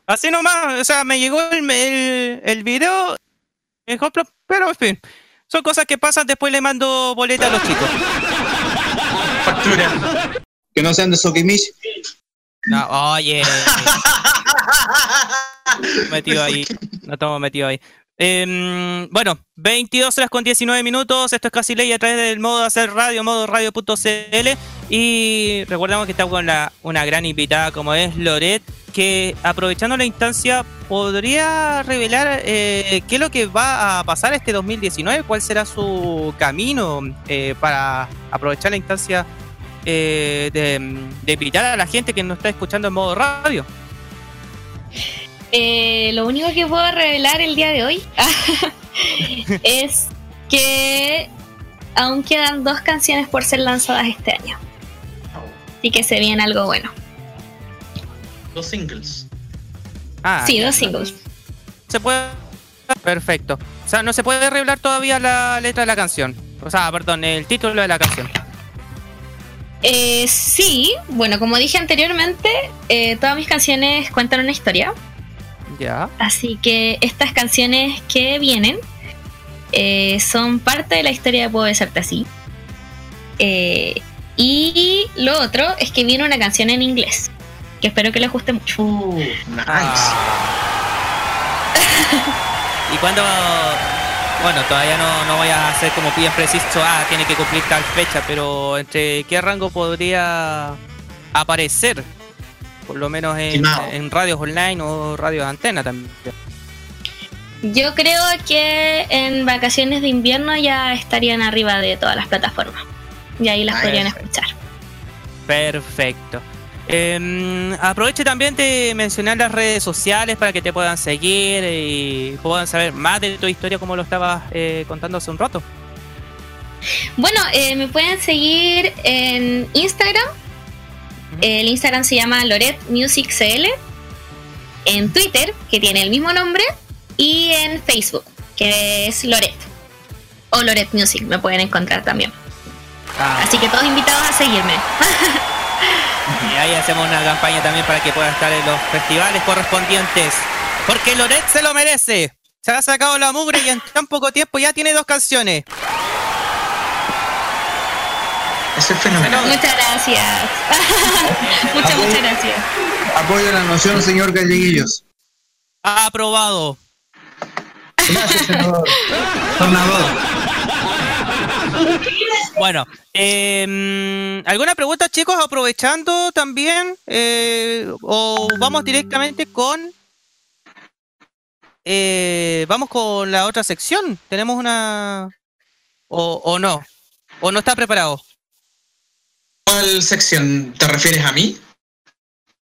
Speaker 2: Así nomás, o sea, me llegó el, el, el video, ejemplo, pero en fin, son cosas que pasan, después le mando boleta a los chicos.
Speaker 1: Factura.
Speaker 3: Que no sean de Sokimich.
Speaker 2: No, oye, metido ahí, no estamos metidos ahí. Em, bueno, 22 horas con 19 minutos, esto es casi ley a través del modo hacer radio, modo radio.cl y recordamos que estamos con la, una gran invitada como es Loret, que aprovechando la instancia podría revelar eh, qué es lo que va a pasar este 2019, cuál será su camino eh, para aprovechar la instancia eh, de, de invitar a la gente que nos está escuchando en modo radio.
Speaker 6: Eh, lo único que puedo revelar el día de hoy es que aún quedan dos canciones por ser lanzadas este año. Así que se viene algo bueno.
Speaker 1: Dos singles.
Speaker 2: Ah,
Speaker 6: sí,
Speaker 2: ya.
Speaker 6: dos singles.
Speaker 2: Se puede. Perfecto. O sea, no se puede revelar todavía la letra de la canción. O sea, perdón, el título de la canción.
Speaker 6: Eh, sí, bueno, como dije anteriormente, eh, todas mis canciones cuentan una historia.
Speaker 2: Ya.
Speaker 6: Así que estas canciones que vienen eh, son parte de la historia de Puedo Besarte Así. Eh, y lo otro es que viene una canción en inglés, que espero que les guste mucho.
Speaker 1: Uh, nice.
Speaker 2: ¿Y cuándo.? Bueno, todavía no, no voy a hacer como bien preciso, ah, tiene que cumplir tal fecha, pero ¿entre qué rango podría aparecer? Por lo menos en, en radios online o radios antena también.
Speaker 6: Yo creo que en vacaciones de invierno ya estarían arriba de todas las plataformas. Y ahí las
Speaker 1: Ah,
Speaker 6: podrían
Speaker 1: perfecto.
Speaker 6: escuchar.
Speaker 2: Perfecto. Eh, aproveche también de mencionar las redes sociales para que te puedan seguir y puedan saber más de tu historia como lo estabas eh, contando hace un rato.
Speaker 6: Bueno, eh, me pueden seguir en Instagram. El Instagram se llama Loret Music CL. En Twitter, que tiene el mismo nombre. Y en Facebook, que es Loret. O Loret Music, me pueden encontrar también.
Speaker 2: Ah,
Speaker 6: Así que todos invitados a seguirme.
Speaker 2: y ahí hacemos una campaña también para que pueda estar en los festivales correspondientes. Porque Loret se lo merece. Se ha sacado la mugre y en tan poco tiempo ya tiene dos canciones.
Speaker 1: Eso es fenomenal.
Speaker 6: muchas gracias. muchas, muchas gracias.
Speaker 3: Apoyo la noción, señor Galleguillos.
Speaker 2: Aprobado.
Speaker 3: Gracias, senador. Senador.
Speaker 2: Bueno, eh, ¿alguna pregunta, chicos? Aprovechando también, eh, o vamos directamente con. eh, vamos con la otra sección. Tenemos una. O, o no. O no está preparado.
Speaker 1: ¿Cuál sección? ¿Te refieres a mí?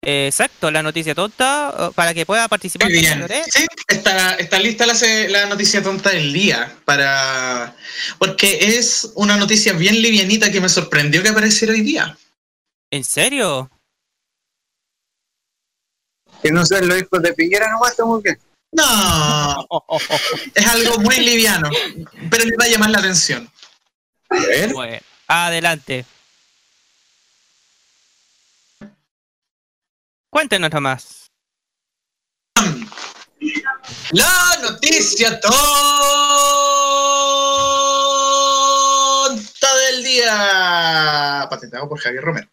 Speaker 2: Eh, exacto, la noticia tonta, eh, para que pueda participar.
Speaker 1: Muy bien.
Speaker 2: Loret.
Speaker 1: Sí, está, está lista la noticia tonta del día. para Porque es una noticia bien livianita que me sorprendió que apareciera hoy día.
Speaker 2: ¿En serio?
Speaker 3: Que no sean los hijos de Piñera nomás, estamos bien.
Speaker 1: No, es algo muy liviano, pero les va a llamar la atención.
Speaker 3: A ver.
Speaker 2: Bueno, adelante. Cuéntenos nomás.
Speaker 1: La noticia tonta del día. Patentado por Javier Romero.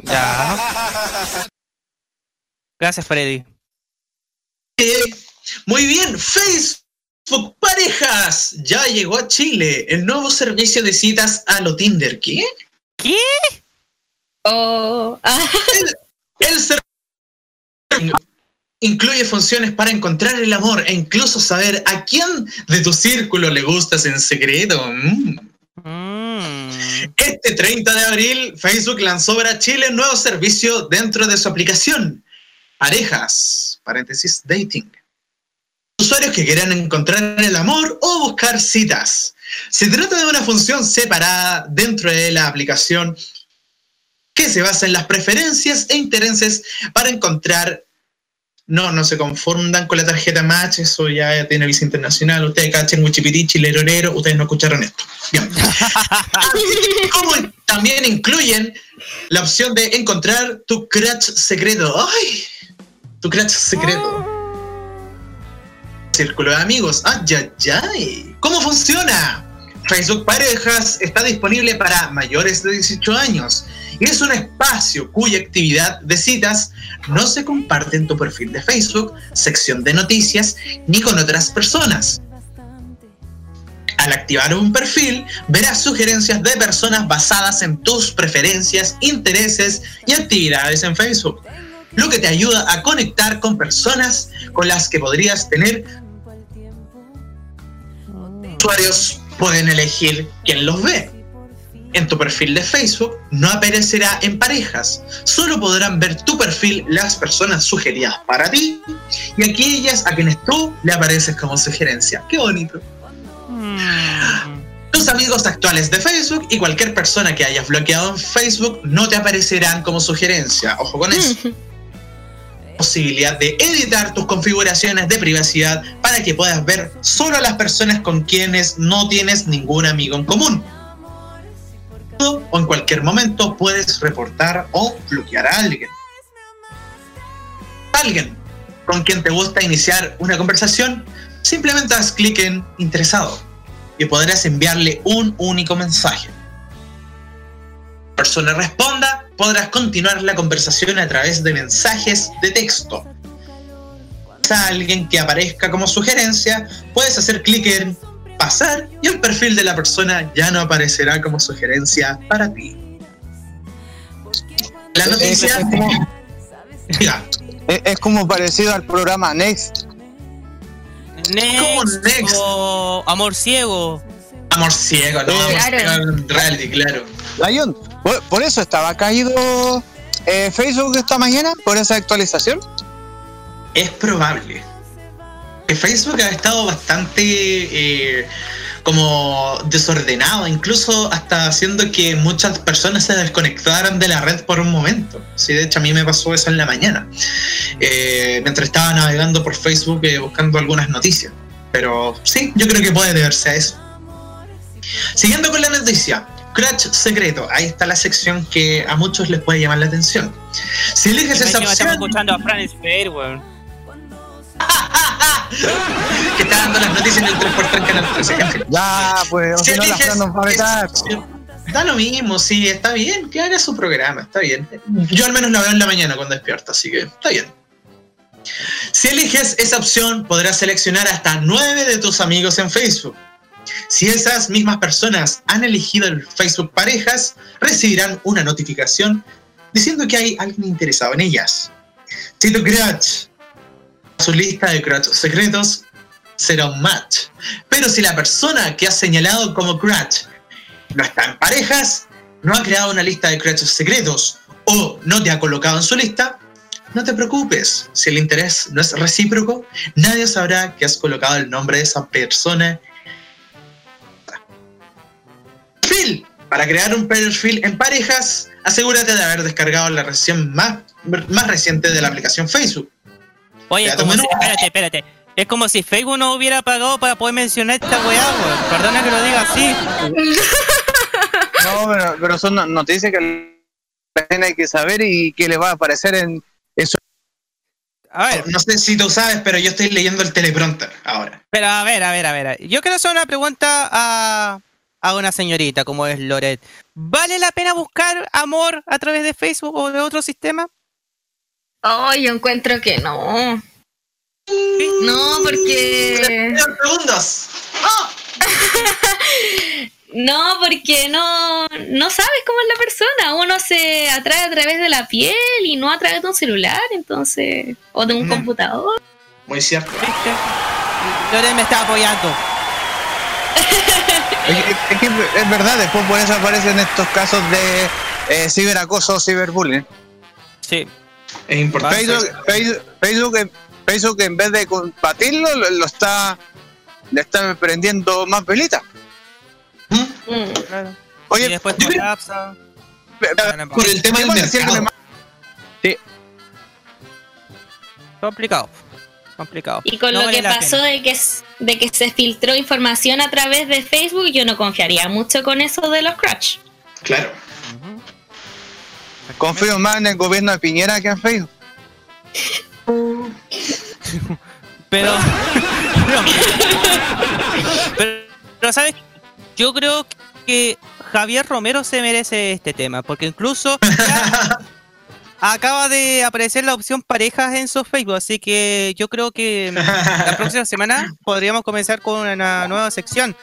Speaker 2: Ya. Gracias, Freddy.
Speaker 1: Muy bien, Facebook Parejas ya llegó a Chile. El nuevo servicio de citas a lo Tinder. ¿Qué?
Speaker 2: ¿Qué?
Speaker 6: Oh,
Speaker 1: El servicio incluye funciones para encontrar el amor e incluso saber a quién de tu círculo le gustas en secreto. Mm.
Speaker 2: Mm.
Speaker 1: Este 30 de abril, Facebook lanzó para Chile un nuevo servicio dentro de su aplicación. Parejas, paréntesis, dating. Usuarios que quieran encontrar el amor o buscar citas. Se trata de una función separada dentro de la aplicación que se basa en las preferencias e intereses para encontrar. No, no se confundan con la tarjeta Match, eso ya tiene visa internacional. Ustedes cachen Wichipitichi, Lerorero, ustedes no escucharon esto. Bien. También incluyen la opción de encontrar tu crush secreto. ¡Ay! Tu crush secreto. Círculo de amigos. ¡Ay, ay, ay! ¿Cómo funciona? Facebook Parejas está disponible para mayores de 18 años y es un espacio cuya actividad de citas no se comparte en tu perfil de Facebook, sección de noticias, ni con otras personas. Al activar un perfil, verás sugerencias de personas basadas en tus preferencias, intereses y actividades en Facebook, lo que te ayuda a conectar con personas con las que podrías tener usuarios pueden elegir quién los ve. En tu perfil de Facebook no aparecerá en parejas, solo podrán ver tu perfil las personas sugeridas para ti y aquellas a quienes tú le apareces como sugerencia. Qué bonito. Tus amigos actuales de Facebook y cualquier persona que hayas bloqueado en Facebook no te aparecerán como sugerencia. Ojo con eso. Posibilidad de editar tus configuraciones de privacidad para que puedas ver solo a las personas con quienes no tienes ningún amigo en común. O en cualquier momento puedes reportar o bloquear a alguien. Alguien con quien te gusta iniciar una conversación, simplemente haz clic en interesado y podrás enviarle un único mensaje. La persona responda, podrás continuar la conversación a través de mensajes de texto. A alguien que aparezca como sugerencia, puedes hacer clic en pasar y el perfil de la persona ya no aparecerá como sugerencia para ti. La noticia.
Speaker 3: Es, es como,
Speaker 1: Diga,
Speaker 3: es- es como parecido al programa Next.
Speaker 2: Next,
Speaker 1: ¿Cómo next?
Speaker 2: o Amor Ciego.
Speaker 1: amor ciego, no, amor ciego en reality, claro.
Speaker 3: Lion, por, por eso estaba caído eh, Facebook esta mañana, por esa actualización.
Speaker 1: Es probable Facebook ha estado bastante eh, como desordenado, incluso hasta haciendo que muchas personas se desconectaran de la red por un momento. Sí, de hecho a mí me pasó eso en la mañana, eh, mientras estaba navegando por Facebook buscando algunas noticias. Pero sí, yo creo que puede deberse a eso. Siguiendo con la noticia, Crash secreto. Ahí está la sección que a muchos les puede llamar la atención. Si eliges esa
Speaker 2: Encima estamos
Speaker 1: opción,
Speaker 2: escuchando a Fran weón.
Speaker 1: que está dando las noticias en el 3x3 en Canal 13. en fin.
Speaker 3: Ya, pues,
Speaker 1: Si
Speaker 3: no, la Fran nos va a vetar.
Speaker 1: opción, Da lo mismo, sí, está bien, que haga su programa, está bien. Yo al menos la veo en la mañana cuando despierto, así que está bien. Si eliges esa opción, podrás seleccionar hasta nueve de tus amigos en Facebook. Si esas mismas personas han elegido el Facebook Parejas, recibirán una notificación diciendo que hay alguien interesado en ellas. Si tu crush su lista de crush secretos será un match. Pero si la persona que has señalado como crush no está en parejas, no ha creado una lista de crushes secretos o no te ha colocado en su lista, no te preocupes. Si el interés no es recíproco, nadie sabrá que has colocado el nombre de esa persona. Para crear un perfil en parejas, asegúrate de haber descargado la versión más, más reciente de la aplicación Facebook.
Speaker 2: Oye, es como si, espérate, espérate. Es como si Facebook no hubiera pagado para poder mencionar esta weá, weón. Perdona que lo diga así.
Speaker 3: No, pero, pero son no- noticias que la gente hay que saber y que le va a aparecer en, en su...
Speaker 2: A ver,
Speaker 1: No sé si tú sabes, pero yo estoy leyendo el teleprompter ahora.
Speaker 2: pero a ver, a ver, a ver. Yo quiero hacer una pregunta a, a una señorita como es Loret. ¿Vale la pena buscar amor a través de Facebook o de otro sistema?
Speaker 6: Oh, yo encuentro que no. No, porque.
Speaker 1: Segundos. ¡Oh!
Speaker 6: No, porque no, no sabes cómo es la persona. Uno se atrae a través de la piel y no a través de un celular, entonces. O de un
Speaker 1: Mm.
Speaker 6: computador.
Speaker 1: Muy cierto.
Speaker 2: Loren me está apoyando.
Speaker 3: Es, que- es que es verdad, después por eso aparecen estos casos de eh, ciberacoso o ciberbullying.
Speaker 2: Sí.
Speaker 1: Es importante.
Speaker 3: Facebook, Facebook, Facebook, en- Facebook en vez de combatirlo, lo, lo está le está prendiendo más velitas.
Speaker 1: ¿Mm?
Speaker 6: Mm.
Speaker 2: Claro.
Speaker 3: Oye,
Speaker 2: y después colapsa.
Speaker 1: Por el tema del
Speaker 3: ¿qué pasa si alguien
Speaker 1: mercado.
Speaker 3: me-
Speaker 2: Complicado. Complicado.
Speaker 6: Y con
Speaker 2: No
Speaker 6: lo
Speaker 2: vale
Speaker 6: que pasó de que, de que se filtró información a través de Facebook, yo no confiaría mucho con eso de los crutch.
Speaker 1: Claro.
Speaker 3: Confío más en el gobierno de Piñera que en Facebook.
Speaker 2: Pero, pero, pero, pero, ¿sabes? Yo creo que Javier Romero se merece este tema, porque incluso ya acaba de aparecer la opción parejas en su Facebook, así que yo creo que la próxima semana podríamos comenzar con una nueva sección.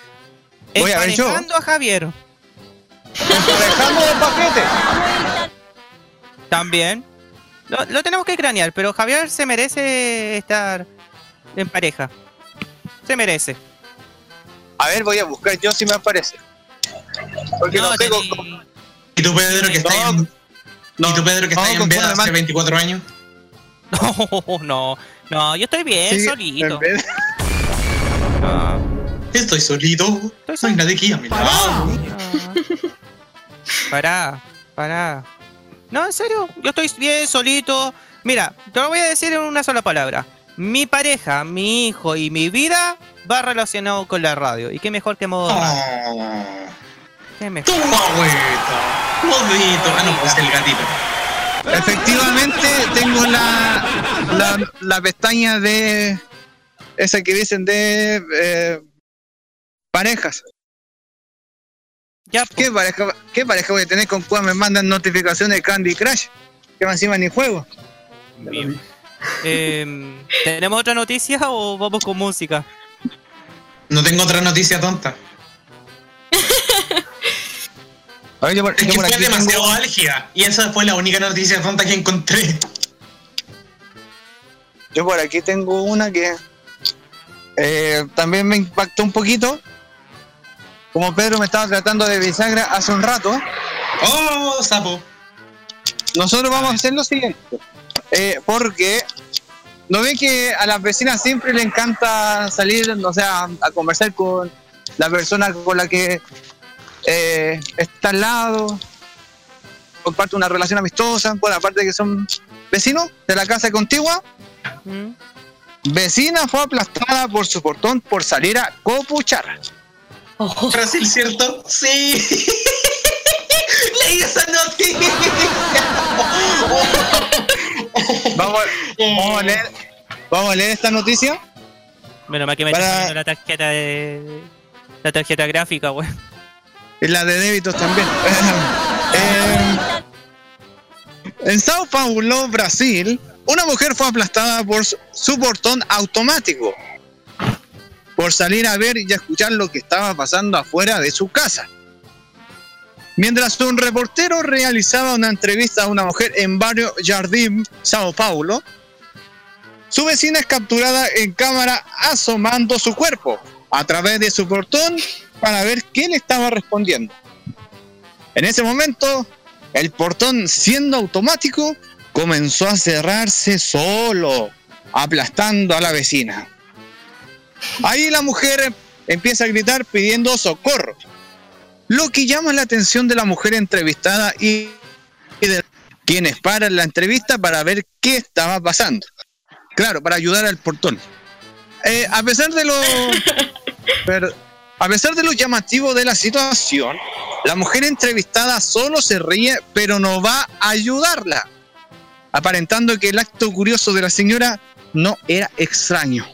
Speaker 3: Voy a ver yo.
Speaker 2: A Javier.
Speaker 3: Emparejando el paquete.
Speaker 2: También. Lo, lo tenemos que cranear, pero Javier se merece estar en pareja. Se merece.
Speaker 3: A ver, voy a buscar yo si me aparece. Porque no, tengo.
Speaker 2: tení-
Speaker 1: ¿Y tú, Pedro, que está
Speaker 3: No,
Speaker 1: en,
Speaker 3: no,
Speaker 1: ¿y tú, Pedro, que
Speaker 3: no,
Speaker 1: está en veda hace
Speaker 3: más-
Speaker 1: 24 años?
Speaker 2: No, no, no, yo estoy bien,
Speaker 3: Sí,
Speaker 2: solito.
Speaker 3: en vez-
Speaker 2: No,
Speaker 1: Estoy solito.
Speaker 2: Estoy
Speaker 1: No hay nadie aquí a mi lado.
Speaker 2: no. Pará, pará. No, en serio, yo estoy bien solito. Mira, te lo voy a decir en una sola palabra. Mi pareja, mi hijo y mi vida va relacionado con la radio. Y qué mejor que modo.
Speaker 1: Oh,
Speaker 2: Qué mejor.
Speaker 1: tu Modito. Ah, no, pues el gatito.
Speaker 3: Efectivamente, tengo la, la, la pestaña de. Esa que dicen de. eh, parejas.
Speaker 2: Ya.
Speaker 3: ¿Qué pareja, ¿Qué pareja voy a tener con cuando me mandan notificaciones de Candy Crush? Que más encima ni juego.
Speaker 2: Bien. Em, ¿Tenemos otra noticia o vamos con música?
Speaker 1: No tengo otra noticia tonta.
Speaker 3: A ver, yo por,
Speaker 1: Es
Speaker 3: yo
Speaker 1: que
Speaker 3: por
Speaker 1: fue
Speaker 3: aquí
Speaker 1: demasiado
Speaker 3: tengo-
Speaker 1: álgida. Y esa fue la única noticia tonta que encontré.
Speaker 3: Yo por aquí tengo una que eh, también me impactó un poquito. Como Pedro me estaba tratando de bisagra hace un rato,
Speaker 1: Oh, sapo.
Speaker 3: nosotros vamos a hacer lo siguiente. Eh, porque no ve que a las vecinas siempre le encanta salir, o sea, a conversar con la persona con la que eh, está al lado, comparte una relación amistosa, bueno, aparte de que son vecinos de la casa contigua.
Speaker 2: ¿Mm?
Speaker 3: Vecina fue aplastada por su portón por salir a copuchar.
Speaker 1: Brasil, ¿cierto? Sí. Leí esa noticia.
Speaker 3: Vamos, vamos a leer, vamos a leer esta noticia.
Speaker 2: Menos mal que me
Speaker 3: Para-
Speaker 2: está la tarjeta de. La tarjeta gráfica, weón.
Speaker 3: Y la de débitos también. Eh, en Sao Paulo, Brasil, una mujer fue aplastada por su, portón automático por salir a ver y a escuchar lo que estaba pasando afuera de su casa. Mientras un reportero realizaba una entrevista a una mujer en barrio Jardim, Sao Paulo, su vecina es capturada en cámara asomando su cuerpo a través de su portón para ver qué le estaba respondiendo. En ese momento, el portón, siendo automático, comenzó a cerrarse solo, aplastando a la vecina. Ahí la mujer empieza a gritar pidiendo socorro, lo que llama la atención de la mujer entrevistada y, de quienes paran la entrevista para ver qué estaba pasando. Claro, para ayudar al portón. Eh, a pesar de lo... a pesar de lo llamativo de la situación, la mujer entrevistada solo se ríe, pero no va a ayudarla, aparentando que el acto curioso de la señora no era extraño.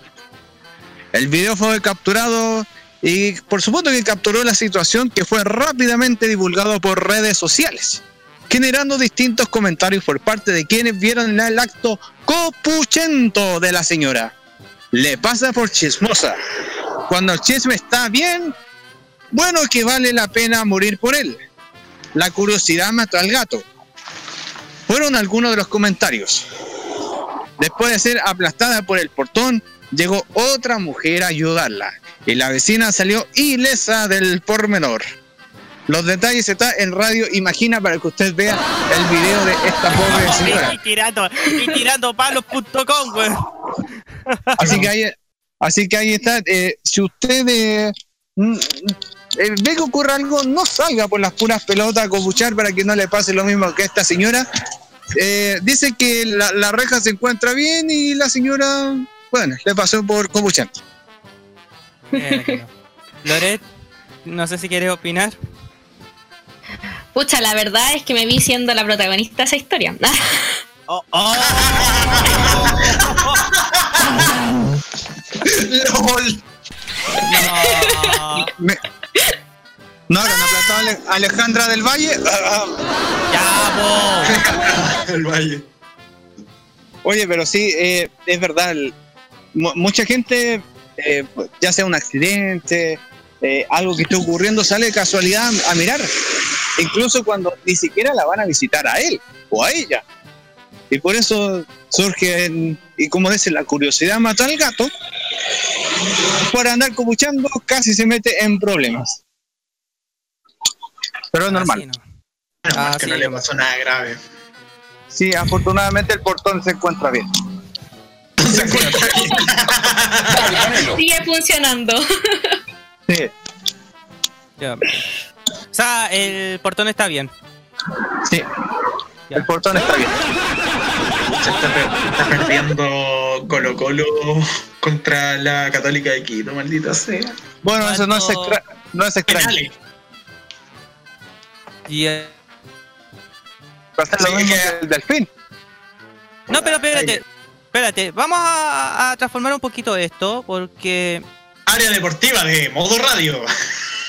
Speaker 3: El video fue capturado y por supuesto que capturó la situación que fue rápidamente divulgado por redes sociales, generando distintos comentarios por parte de quienes vieron el acto copuchento de la señora. Le pasa por chismosa. Cuando el chisme está bien, Bueno, que vale la pena morir por él. La curiosidad mató al gato. Fueron algunos de los comentarios. Después de ser aplastada por el portón, llegó otra mujer a ayudarla y la vecina salió ilesa del pormenor. Los detalles están en Radio Imagina para que usted vea el video de esta pobre señora.
Speaker 2: Y tirando, y tirando palos.com, güey.
Speaker 3: Así que ahí, así que ahí está. Eh, si usted eh, mm, eh, ve que ocurre algo, no salga por las puras pelotas a copuchar para que no le pase lo mismo que a esta señora. Eh, dice que la, la reja se encuentra bien y la señora, bueno, le pasó por copuchar.
Speaker 2: Loret, no sé si quieres opinar.
Speaker 6: Pucha, la verdad es que me vi siendo la protagonista de esa historia.
Speaker 2: Oh, oh.
Speaker 1: LOL.
Speaker 2: No.
Speaker 3: Me- no aplastado a Ale- Alejandra del Valle.
Speaker 2: Ya, po.
Speaker 1: El valle.
Speaker 3: Oye, pero sí, eh, es verdad. el- mucha gente, eh, ya sea un accidente, eh, algo que esté ocurriendo, sale de casualidad a mirar. Incluso cuando ni siquiera la van a visitar a él o a ella. Y por eso surge, y como dice, la curiosidad mata al gato. Por andar copuchando, casi se mete en problemas. Pero es normal.
Speaker 2: Así no. Ah,
Speaker 1: que
Speaker 2: sí,
Speaker 1: no le pasó nada grave.
Speaker 3: Sí, afortunadamente el portón se encuentra bien.
Speaker 1: Se encuentra bien.
Speaker 6: Sigue funcionando.
Speaker 3: Sí,
Speaker 2: Ya. O sea, el portón está bien.
Speaker 3: sí.
Speaker 2: Ya.
Speaker 3: El portón está bien.
Speaker 1: Se está, per- está perdiendo Colo Colo contra la Católica de Quito, maldita sea.
Speaker 3: Bueno, eso no es,
Speaker 2: ¿Cuánto-
Speaker 3: extra- no es extraño.
Speaker 1: Penales.
Speaker 2: Y, eh,
Speaker 3: Va a ser lo
Speaker 1: Sí,
Speaker 3: mismo
Speaker 1: que-
Speaker 3: el delfín.
Speaker 2: No, pero espérate. Espérate, vamos a, a transformar un poquito esto porque
Speaker 1: Área deportiva de modo radio.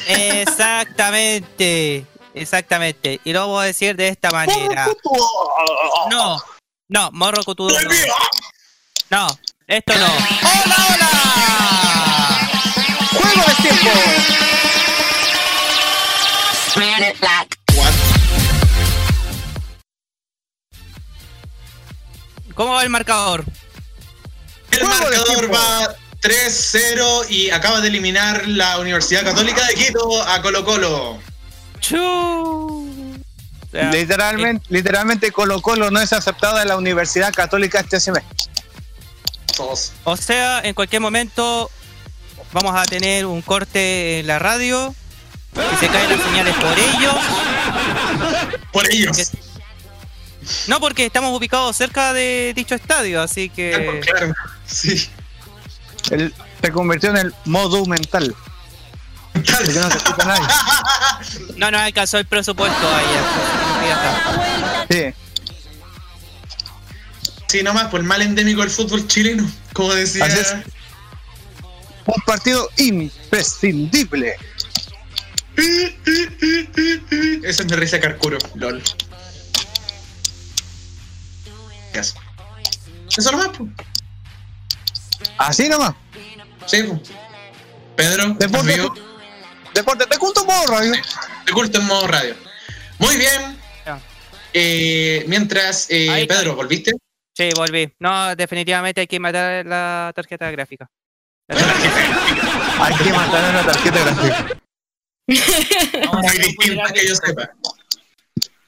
Speaker 2: exactamente, exactamente. Y lo vamos a decir de esta manera. No, no, morro cotudo. No, no esto no. ¡Hola, hola!
Speaker 3: ¡Juego de tiempo!
Speaker 2: ¿Cómo va el marcador?
Speaker 1: El marcador va 3-0 y acaba de eliminar la Universidad Católica de Quito a Colo Colo.
Speaker 2: Chu. O sea,
Speaker 3: Literalmente, literalmente Colo Colo no es aceptada en la Universidad Católica este semestre.
Speaker 1: Todos.
Speaker 2: O sea, en cualquier momento vamos a tener un corte en la radio. Que se caen las señales por ellos.
Speaker 1: Por ellos.
Speaker 2: Que- No, porque estamos ubicados cerca de dicho estadio, así que.
Speaker 1: Claro, sí.
Speaker 3: Él se convirtió en el monumental. Porque no se escucha nadie.
Speaker 2: No nos alcanzó el presupuesto está.
Speaker 3: Sí.
Speaker 1: Sí, nomás, por el mal endémico del fútbol chileno. Como decía.
Speaker 3: Así es. Un partido imprescindible.
Speaker 1: Esa es mi risa carcuro, lol. Eso. Eso nomás, pues.
Speaker 3: Así nomás.
Speaker 1: Sí, pues. Pedro,
Speaker 3: Deporte,
Speaker 1: amigo,
Speaker 3: deporte, te junto por radio.
Speaker 1: de culto en modo radio. Muy bien. Eh, mientras, eh. Pedro, ¿volviste?
Speaker 2: Sí, volví. No, definitivamente hay que matar la tarjeta gráfica.
Speaker 3: Hay que matar tarjeta gráfica.
Speaker 2: A
Speaker 1: Muy distinta que yo
Speaker 2: de-
Speaker 1: sepa.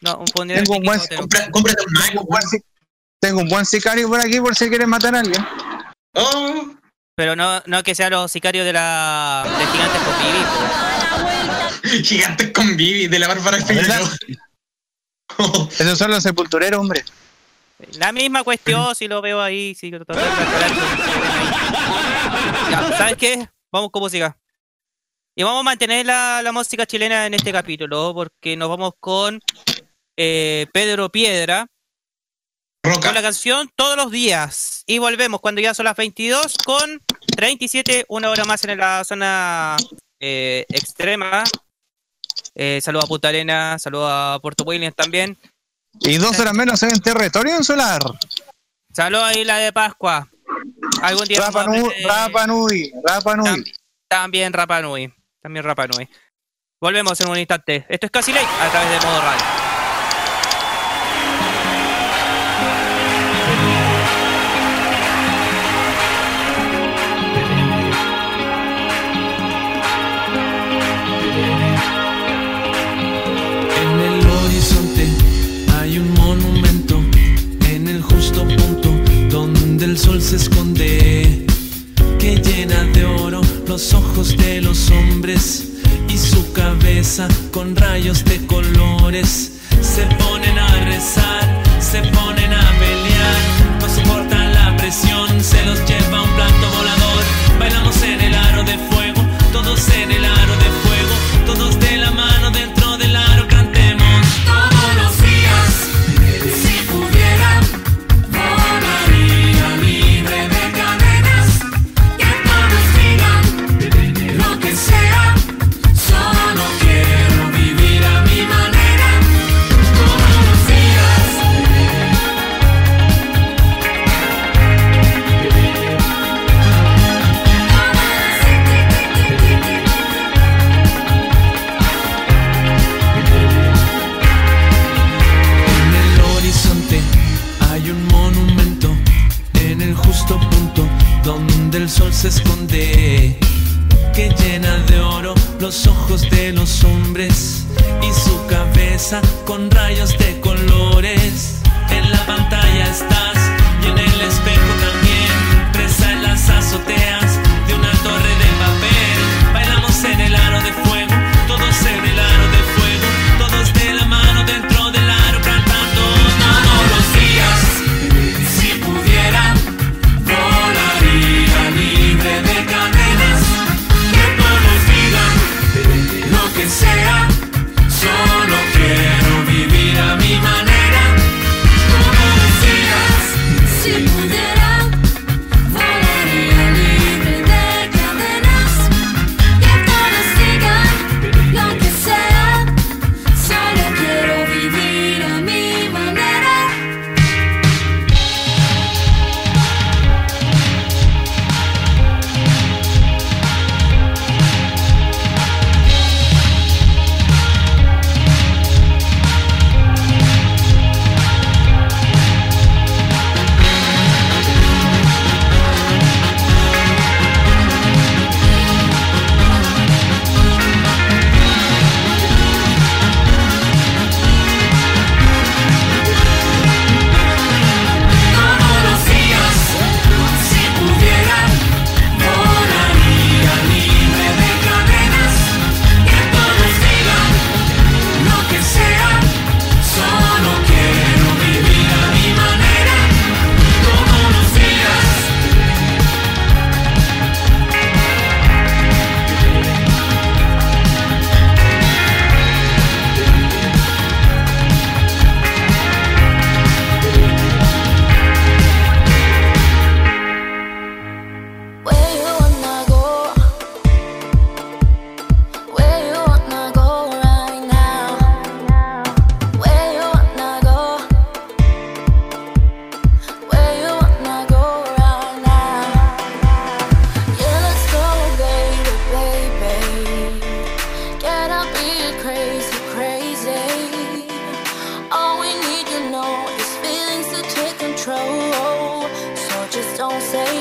Speaker 2: No, un funeral
Speaker 3: Tengo un buen-
Speaker 2: de Quijotero.
Speaker 1: Compra- Cómprate un Mac,
Speaker 3: Tengo un buen si- Tengo un buen sicario por aquí por si quieres matar a alguien.
Speaker 1: Oh,
Speaker 2: Pero no, no que sean los sicarios de la de gigantes por vivir.
Speaker 1: gigantes con Vivi de la Bárbara. Figueroa.
Speaker 3: Esos son los sepultureros, hombre.
Speaker 2: La misma cuestión, si lo veo ahí, si lo trato de ahí. Ya, ¿sabes qué? Vamos con música. Y vamos a mantener la, la música chilena en este capítulo, porque nos vamos con eh, Pedro Piedra,
Speaker 1: Roca.
Speaker 2: con la canción Todos los días. Y volvemos cuando ya son las 22 con 37, una hora más en la zona eh, extrema. Eh, saludo a Punta Arena, saludo a Puerto Williams también.
Speaker 3: Y dos horas menos en territorio insular.
Speaker 2: Saludo a Isla de Pascua. Algún día
Speaker 3: Rapa Nui, Rapa Nui, Rapa Nui.
Speaker 2: Tam- También Rapa Nui. También Rapa Nui. Volvemos en un instante. Esto es Casi Late a través de Modo Radio.
Speaker 10: Con rayos de colores.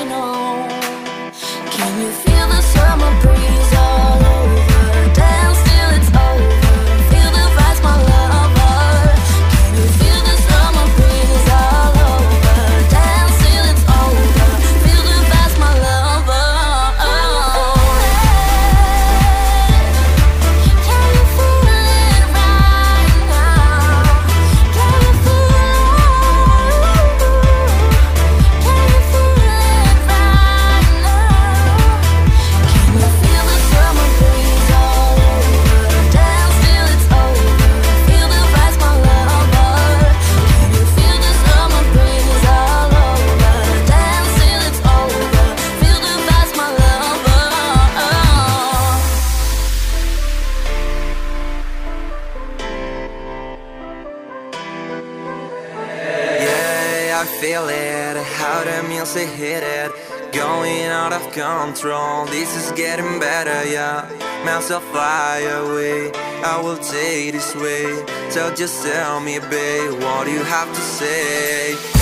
Speaker 5: final just tell me, babe, what do you have to say?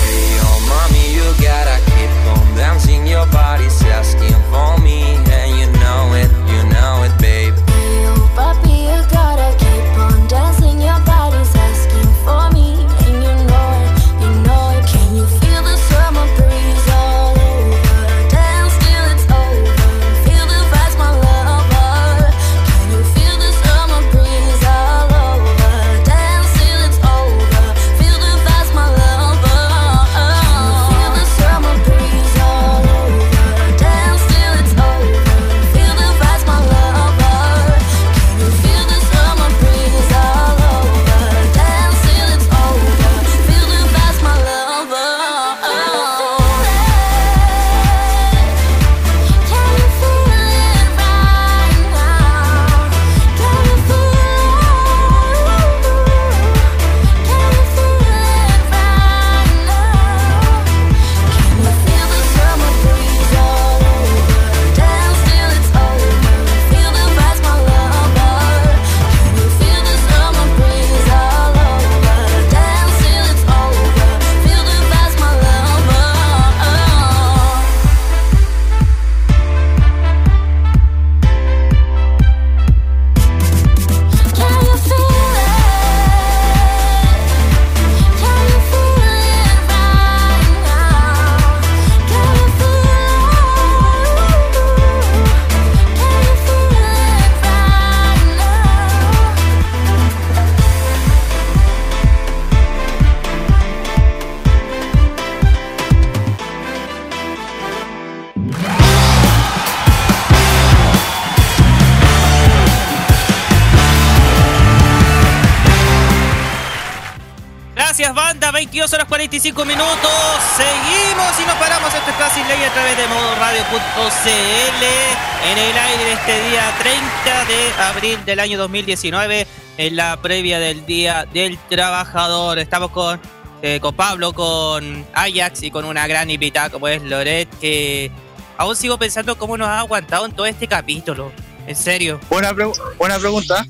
Speaker 2: Abril del año 2019. En la previa del Día del Trabajador. Estamos con, eh, con Pablo, con Ajax y con una gran invitada como es Loret. Que aún sigo pensando cómo nos ha aguantado en todo este capítulo. En serio.
Speaker 3: Buena, buena pregunta.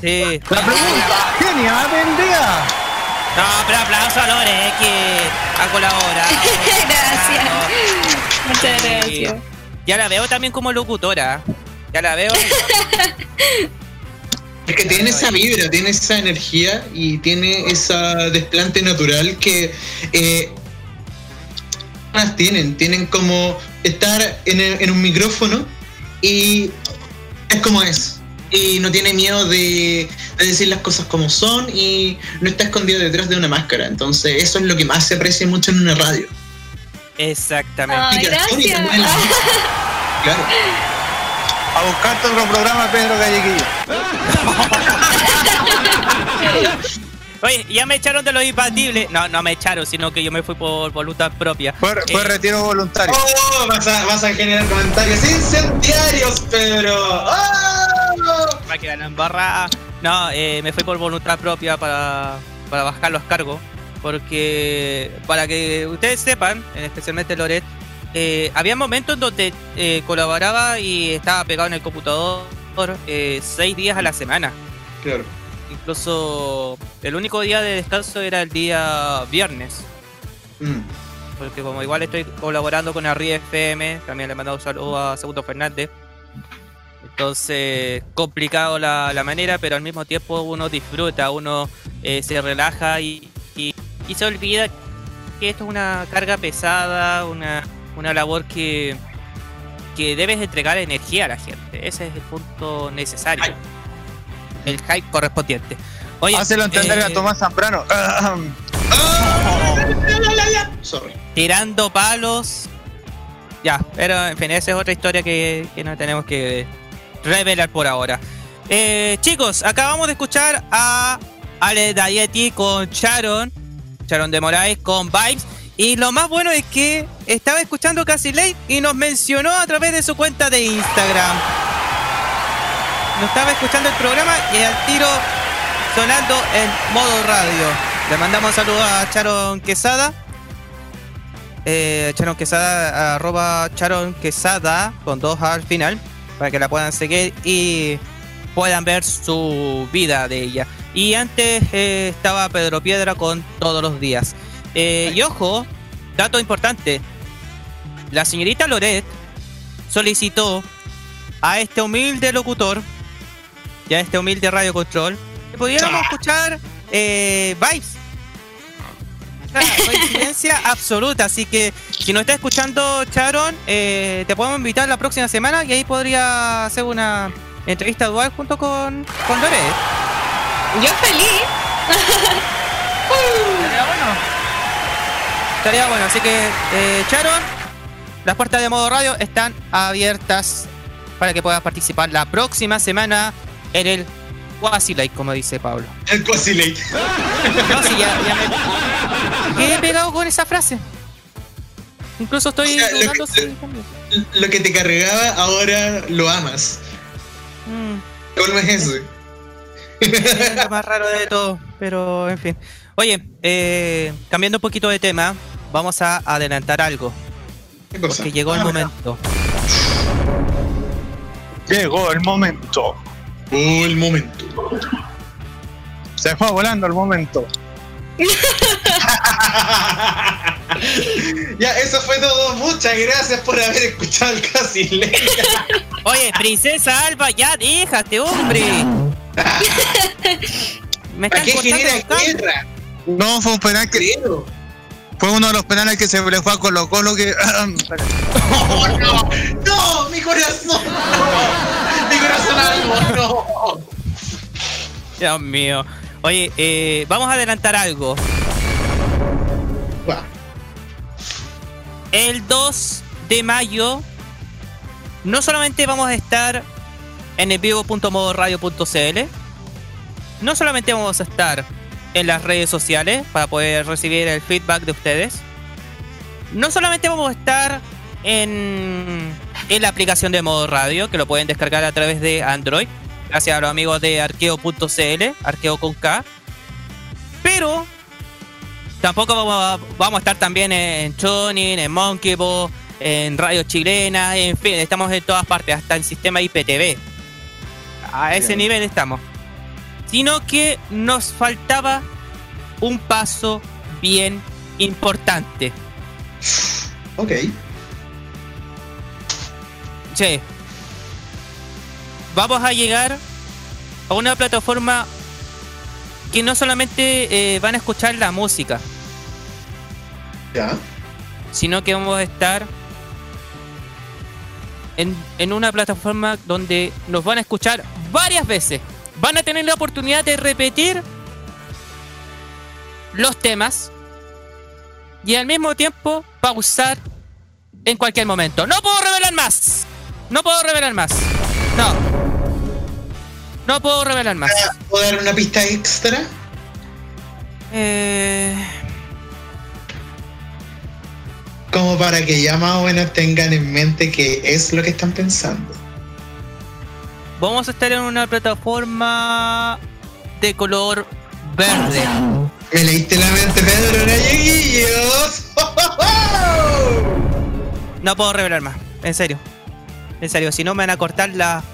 Speaker 2: Sí.
Speaker 3: La pregunta genial.
Speaker 2: No, pero aplauso a Lore, que ha colaborado.
Speaker 6: Gracias. Muchas gracias.
Speaker 2: Ya la veo también como locutora. Ya la veo.
Speaker 1: Es que tiene esa vibra, tiene esa energía y tiene esa desplante natural que eh, personas tienen. Tienen como estar en, el- en un micrófono y es como es. Y no tiene miedo de, de decir las cosas como son y no está escondido detrás de una máscara. Entonces eso es lo que más se aprecia mucho en una radio.
Speaker 2: Exactamente.
Speaker 6: Gracias.
Speaker 1: Claro.
Speaker 3: A buscarte otro programa, Pedro Galleguillo.
Speaker 2: Oye, ya me echaron de los impatibles. No, no me echaron, sino que yo me fui por voluntad propia.
Speaker 3: Fue, fue
Speaker 2: Eh,
Speaker 3: retiro voluntario.
Speaker 1: Oh, vas a, vas a generar comentarios incendiarios, Pedro. ¡Oh!
Speaker 2: Va que ganan barra. No, eh, me fui por voluntad propia para, para bajar los cargos. Porque, para que ustedes sepan, especialmente Loret, eh, había momentos en donde eh, colaboraba y estaba pegado en el computador eh, seis días a la semana.
Speaker 1: Claro.
Speaker 2: Incluso el único día de descanso era el día viernes.
Speaker 1: Mm.
Speaker 2: Porque como igual estoy colaborando con Arri FM, también le he mandado un saludo a Segundo Fernández. Entonces, complicado la, la manera, pero al mismo tiempo uno disfruta, uno eh, se relaja y, y- y se olvida que esto es una carga pesada, una, una labor que, que debes entregar energía a la gente. Ese es el punto necesario. El hype correspondiente. Oye,
Speaker 3: Hácelo entender a
Speaker 2: eh,
Speaker 3: Tomás Zambrano.
Speaker 1: Sorry.
Speaker 2: tirando palos. Ya, pero en fin, esa es otra historia que, que no tenemos que revelar por ahora. Eh, chicos, acabamos de escuchar a Ale Dayeti con Sharon, Sharon de Moraes con Vibes. Y lo más bueno es que estaba escuchando Casi Late y nos mencionó a través de su cuenta de Instagram. Nos estaba escuchando el programa y al tiro sonando en modo radio. Le mandamos saludos a Sharon Quesada. Eh, Charon Quesada, arroba Charon Quesada, con dos al final. para que la puedan seguir y puedan ver su vida de ella. Y antes eh, estaba Pedro Piedra con todos los días. Eh, y ojo, dato importante. La señorita Loret solicitó a este humilde locutor y a este humilde radio control que pudiéramos escuchar eh, Vibes. Coincidencia absoluta, así que si nos está escuchando Charon, eh, te podemos invitar la próxima semana y ahí podría hacer una entrevista dual junto con, con Loret.
Speaker 6: Yo feliz.
Speaker 2: Estaría bueno. Bueno, así que eh, Charon, las puertas de modo radio están abiertas para que puedas participar la próxima semana en el Quasi Lake, como dice Pablo.
Speaker 1: El Quasi Lake.
Speaker 2: No, sí, ya, ya me quedé pegado con esa frase. Incluso estoy
Speaker 1: O sea, que-. Lo que te cargaba, ahora lo amas.
Speaker 2: Mm.
Speaker 1: ¿Cómo es eso?
Speaker 2: Es lo más raro de todo, pero en fin. Oye, eh, cambiando un poquito de tema, vamos a adelantar algo.
Speaker 1: ¿Qué cosa?
Speaker 2: Porque llegó el
Speaker 1: Ah,
Speaker 2: momento.
Speaker 3: Llegó el momento.
Speaker 1: Oh, el momento.
Speaker 3: Se fue volando el momento.
Speaker 1: Ya, eso fue todo. Muchas gracias por haber escuchado el Casi Lake.
Speaker 2: Oye, princesa Alba, ya déjate, hombre. Me
Speaker 1: ¿Para
Speaker 2: están
Speaker 1: qué
Speaker 2: cortando
Speaker 1: genera guerra?
Speaker 3: No, fue un penal que.
Speaker 1: Creo.
Speaker 3: Fue uno de los penales que se le fue a Colo Colo que.
Speaker 1: ¡Oh, no! ¡No! ¡Mi corazón! ¡Mi corazón algo! ¡No!
Speaker 2: Dios mío. Oye, eh, vamos a adelantar algo. El 2 de mayo no solamente vamos a estar en el vivo.modoradio.cl, no solamente vamos a estar en las redes sociales para poder recibir el feedback de ustedes, no solamente vamos a estar en, en la aplicación de Modo Radio, que lo pueden descargar a través de Android, gracias a los amigos de arqueo.cl, arqueo con K, pero Tampoco vamos a, vamos a estar también en Tuning, en Monkeybo, en Radio Chilena, en fin, estamos en todas partes, hasta en sistema IPTV. A ese
Speaker 1: Bien.
Speaker 2: nivel estamos. Sino que nos faltaba un paso bien importante.
Speaker 1: Ok.
Speaker 2: Che, vamos a llegar a una plataforma que no solamente eh, van a escuchar la música,
Speaker 1: Ya.
Speaker 2: sino que vamos a estar en, en una plataforma donde nos van a escuchar varias veces. Van a tener la oportunidad de repetir los temas y al mismo tiempo pausar en cualquier momento. No puedo revelar más. No puedo revelar más. No. No puedo revelar más.
Speaker 1: ¿Puedo dar una pista extra?
Speaker 2: Eh,
Speaker 1: Como para que ya más o menos tengan en mente qué es lo que están pensando.
Speaker 2: Vamos a estar en una plataforma de color verde.
Speaker 1: Me leíste la mente, Pedro Galleguillos.
Speaker 2: No puedo revelar más, en serio. En serio, si no me van a cortar la,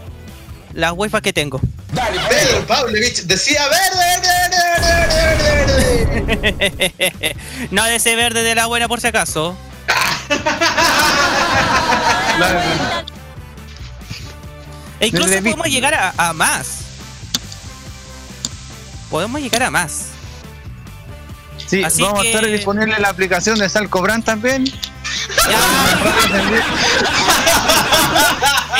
Speaker 2: las wifi que tengo.
Speaker 1: Pedro Pavlovich decía verde, verde, verde, verde, verde, verde.
Speaker 2: no de ese verde de la buena por si acaso. E incluso
Speaker 3: Del de
Speaker 2: podemos llegar a, a más. Podemos llegar a más.
Speaker 3: Sí,
Speaker 2: Así
Speaker 3: vamos
Speaker 2: que-
Speaker 3: a estar disponible en la aplicación de Salcobran también.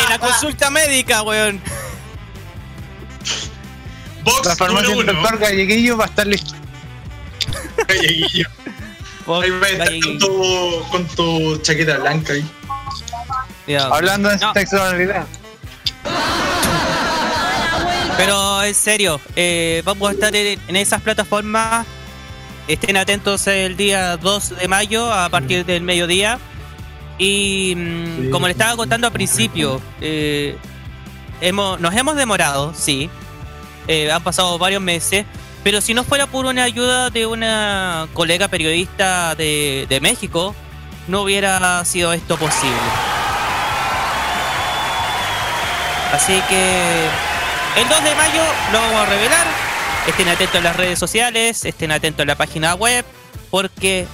Speaker 2: En la consulta médica, weón.
Speaker 1: Box
Speaker 3: La farmacia del doctor Galleguillo va a estar lista.
Speaker 1: Galleguillo. Ahí va a estar con tu, con tu chaqueta blanca ahí.
Speaker 2: Ya.
Speaker 3: Hablando de
Speaker 2: No.
Speaker 3: sexualidad.
Speaker 2: Pero en serio, eh, vamos a estar en, en esas plataformas. Estén atentos el día 2 de mayo a partir del mediodía. Y mm, como le estaba contando al principio, eh, hemos, nos hemos demorado, sí. Eh, han pasado varios meses. Pero si no fuera por una ayuda de una colega periodista de, de México, no hubiera sido esto posible. Así que el 2 de mayo lo vamos a revelar. Estén atentos en las redes sociales, estén atentos en la página web, porque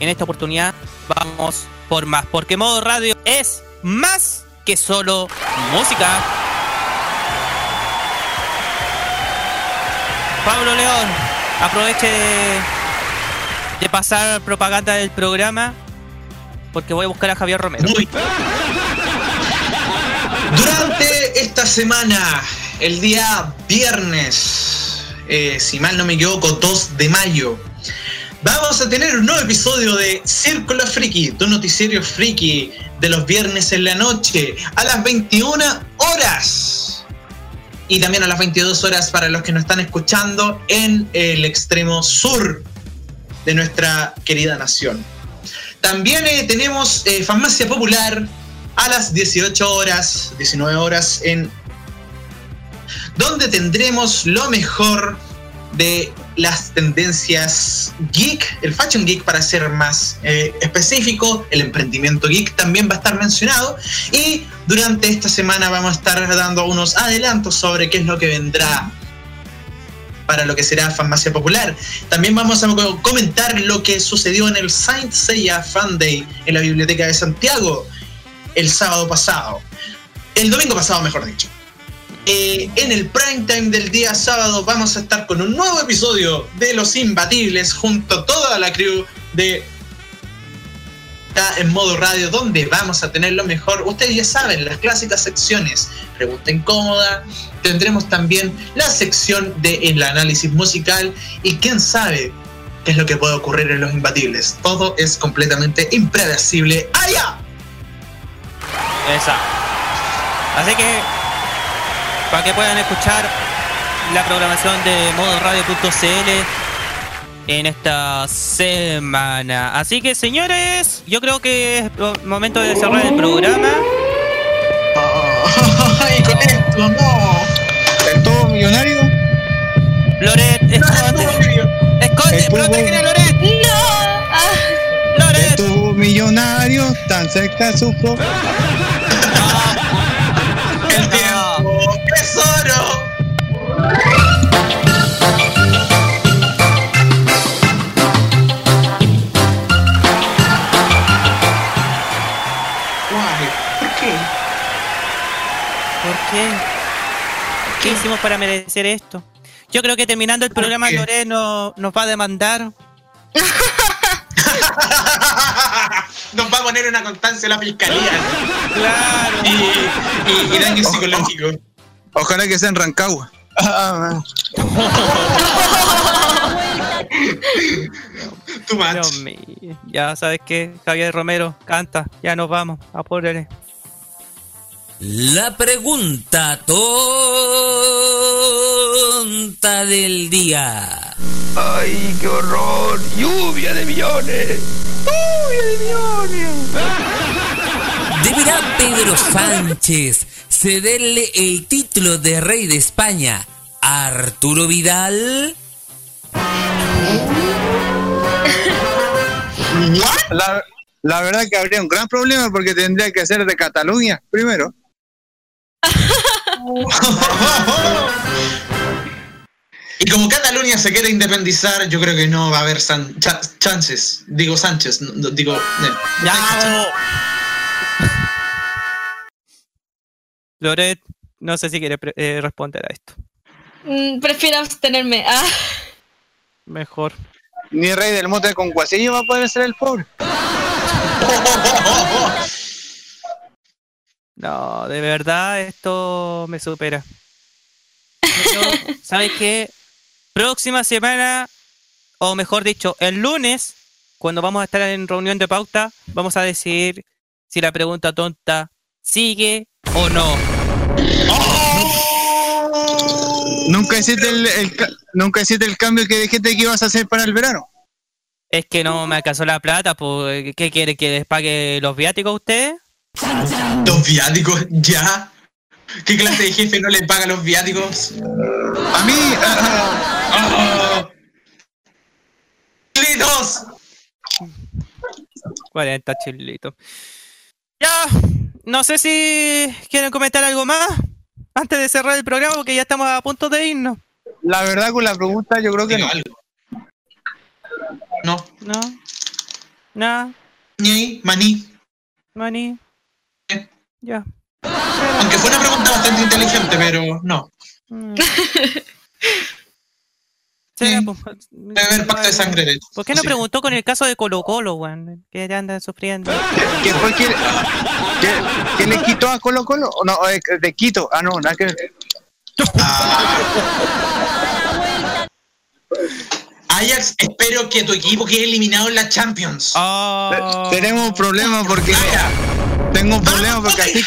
Speaker 2: en esta oportunidad vamos por más. Porque modo radio es más que solo música. Pablo León, aproveche de, pasar propaganda del programa, porque voy a buscar a Javier Romero.
Speaker 1: Durante esta semana, el día viernes, eh, si mal no me equivoco, 2 de mayo, vamos a tener un nuevo episodio de Círculo Friki, tu noticiero friki de los viernes en la noche, a las 21 horas. Y también a las 22 horas para los que nos están escuchando en el extremo sur de nuestra querida nación. También eh, tenemos eh, Farmacia Popular a las 18 horas, 19 horas, en donde tendremos lo mejor de las tendencias geek, el fashion geek para ser más eh, específico, el emprendimiento geek también va a estar mencionado y durante esta semana vamos a estar dando unos adelantos sobre qué es lo que vendrá para lo que será Farmacia Popular. También vamos a comentar lo que sucedió en el Saint Seiya Fan Day en la Biblioteca de Santiago el sábado pasado. El domingo pasado, mejor dicho. Eh, en el prime time del día sábado vamos a estar con un nuevo episodio de Los Imbatibles junto a toda la crew de está en modo radio donde vamos a tener lo mejor. Ustedes ya saben, las clásicas secciones, pregunta incómoda, tendremos también la sección del análisis musical y quién sabe qué es lo que puede ocurrir en los imbatibles. Todo es completamente impredecible. ¡Allá!
Speaker 2: Esa. Así que, para que puedan escuchar la programación de modoradio.cl en esta semana. Así que, señores, yo creo que es momento de cerrar el programa.
Speaker 1: ¡Ay, con esto, no!
Speaker 3: ¿El todo millonario?
Speaker 2: Loret, esconde. Esconde, protegen a Loret.
Speaker 3: El tubo millonario, tan cerca supo.
Speaker 1: ¡El tiempo! ¡Tesoro! Guay, ¿por qué?
Speaker 2: ¿Por qué? ¿Qué hicimos para merecer esto? Yo creo que terminando el programa
Speaker 1: qué?
Speaker 2: Loret no- nos va a demandar.
Speaker 1: Nos va a poner una constancia la fiscalía.
Speaker 2: Claro.
Speaker 1: Y, y- y daño psicológico.
Speaker 3: Ojalá que sea en Rancagua. Ah.
Speaker 2: Dios mío. Ya sabes que Javier Romero canta. Ya nos vamos. Apúrele.
Speaker 9: La pregunta tonta del día.
Speaker 4: ¡Ay, qué horror! ¡Lluvia de millones! ¡Lluvia de millones!
Speaker 9: ¿Deberá Pedro Sánchez cederle el título de rey de España a Arturo Vidal?
Speaker 3: La, la verdad que habría un gran problema porque tendría que ser de Cataluña primero.
Speaker 1: Y como Cataluña se quiere independizar, yo creo que no va a haber san- cha- chances. Digo Sánchez, no- no- digo. eh,
Speaker 2: ¡Ya! Loret, no sé si quiere pre- eh, responder a esto.
Speaker 6: Mm, prefiero abstenerme. Ah,
Speaker 2: Mejor.
Speaker 3: Ni rey del mote con Guasillo va a poder ser el pobre.
Speaker 2: No, de verdad esto me supera. ¿Sabes qué? Próxima semana, o mejor dicho, el lunes, cuando vamos a estar en reunión de pauta, vamos a decidir si la pregunta tonta sigue o no.
Speaker 3: Nunca hiciste el, el ca- nunca hiciste el cambio que dijiste que ibas a hacer para el verano.
Speaker 2: Es que no me alcanzó la plata, pues, ¿qué quiere que les pague los viáticos a ustedes?
Speaker 1: ¿Los viáticos? ¿Ya? ¿Qué clase de jefe no le paga los viáticos?
Speaker 3: A mí, ah,
Speaker 1: ¡Ah! ¡Litos!
Speaker 2: 40 chilitos. Ya, no sé si quieren comentar algo más. Antes de cerrar el programa, porque ya estamos a punto de irnos.
Speaker 3: La verdad, con la pregunta, yo creo que no.
Speaker 1: No.
Speaker 2: No. Nada.
Speaker 1: Ni maní.
Speaker 2: Maní. Ya.
Speaker 1: Aunque fue una pregunta bastante inteligente, pero no.
Speaker 2: Mm.
Speaker 1: Sí.
Speaker 2: Será, pues,
Speaker 1: Debe haber pacto de sangre, de hecho.
Speaker 2: ¿Por qué no
Speaker 1: Sí.
Speaker 2: preguntó con el caso de Colo Colo, weón? Que ya andan sufriendo.
Speaker 3: ¿Qué fue que, que, que le quitó a Colo Colo? No, eh, de Quito. Ah, no, nada que ver.
Speaker 1: Ajax, espero que tu equipo quede eliminado en la Champions.
Speaker 2: Ah.
Speaker 3: Te- Tenemos un problema porque. Tengo un problema porque así,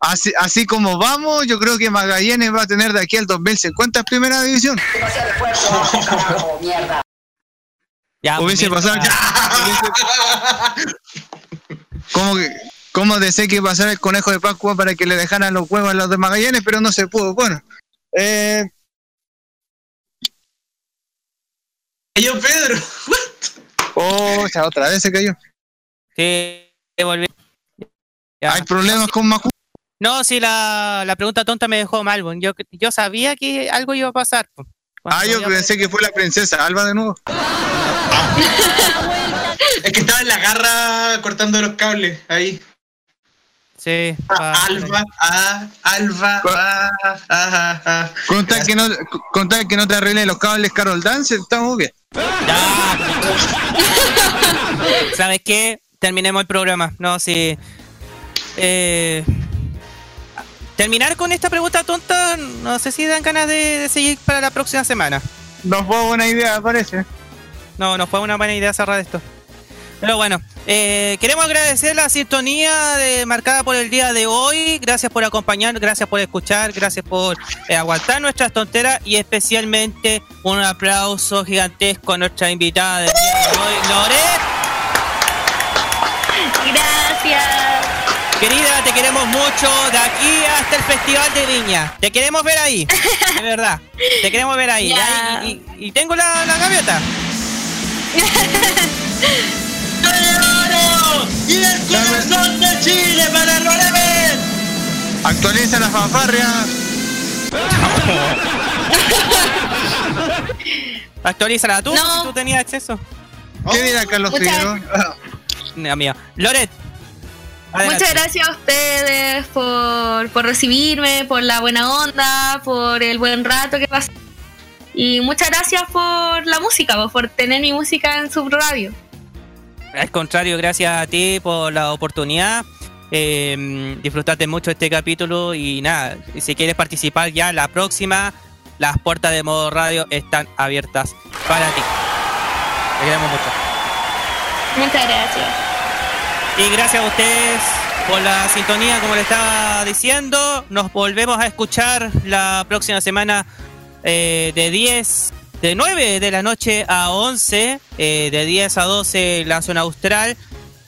Speaker 3: así, así como vamos, yo creo que Magallanes va a tener de aquí al 2050 en primera división.
Speaker 2: Ya,
Speaker 3: Hubiese
Speaker 2: pues,
Speaker 3: pasado. Como que. Como desee que pasara el conejo de Pascua para que le dejaran los huevos a los de Magallanes, pero no se pudo. Bueno, eh,
Speaker 1: Yo, Pedro.
Speaker 3: oh, esa otra vez se cayó.
Speaker 2: Sí, volví. Ya.
Speaker 3: Hay problemas con Macu.
Speaker 2: No, sí, la, la pregunta tonta me dejó mal. Yo, yo sabía que algo iba a pasar.
Speaker 3: Ah, yo pensé que fue la princesa Alba de nuevo.
Speaker 1: Es que estaba en la garra cortando los cables ahí.
Speaker 2: Sí.
Speaker 1: Ah, Alba, ah, Alba, ah, ah, ah, ah.
Speaker 3: Que no, contar que no te arregle los cables Carol Dance, estamos bien.
Speaker 2: ¿Sabes qué? Terminemos el programa. No, sí. Eh, terminar con esta pregunta tonta, no sé si dan ganas de, de seguir para la próxima semana.
Speaker 3: No fue buena idea, parece.
Speaker 2: No, no fue una buena idea cerrar esto. Pero bueno, eh, queremos agradecer la sintonía de- marcada por el día de hoy. Gracias por acompañar, gracias por escuchar, gracias por eh, aguantar nuestras tonteras y especialmente un aplauso gigantesco a nuestra invitada del día de hoy, Loret.
Speaker 6: Gracias.
Speaker 2: Querida, te queremos mucho de aquí hasta el Festival de Viña. Te queremos ver ahí, de verdad. Te queremos ver ahí. Y, y- y tengo la, la gaviota.
Speaker 1: ¡Y el corazón de Chile para Loreven!
Speaker 3: Actualiza la fanfarria.
Speaker 2: Actualízala tú,
Speaker 6: No.
Speaker 2: si tú tenías acceso.
Speaker 3: ¿Qué dirá Carlos
Speaker 6: Muchas-
Speaker 3: Figueroa?
Speaker 2: Mira, mía. Loret. Adelante.
Speaker 6: Muchas gracias a ustedes por, por recibirme, por la buena onda, por el buen rato que pasé. Y muchas gracias por la música, pues, por tener mi música en su radio.
Speaker 2: Al contrario, gracias a ti por la oportunidad. Eh, disfrutaste mucho este capítulo y nada, si quieres participar ya la próxima, las puertas de modo radio están abiertas para ti. Te queremos mucho.
Speaker 6: Muchas gracias.
Speaker 2: Y gracias a ustedes por la sintonía, como le estaba diciendo. Nos volvemos a escuchar la próxima semana eh, de 10, de 9 de la noche a 11, eh, de 10 a 12 la zona austral.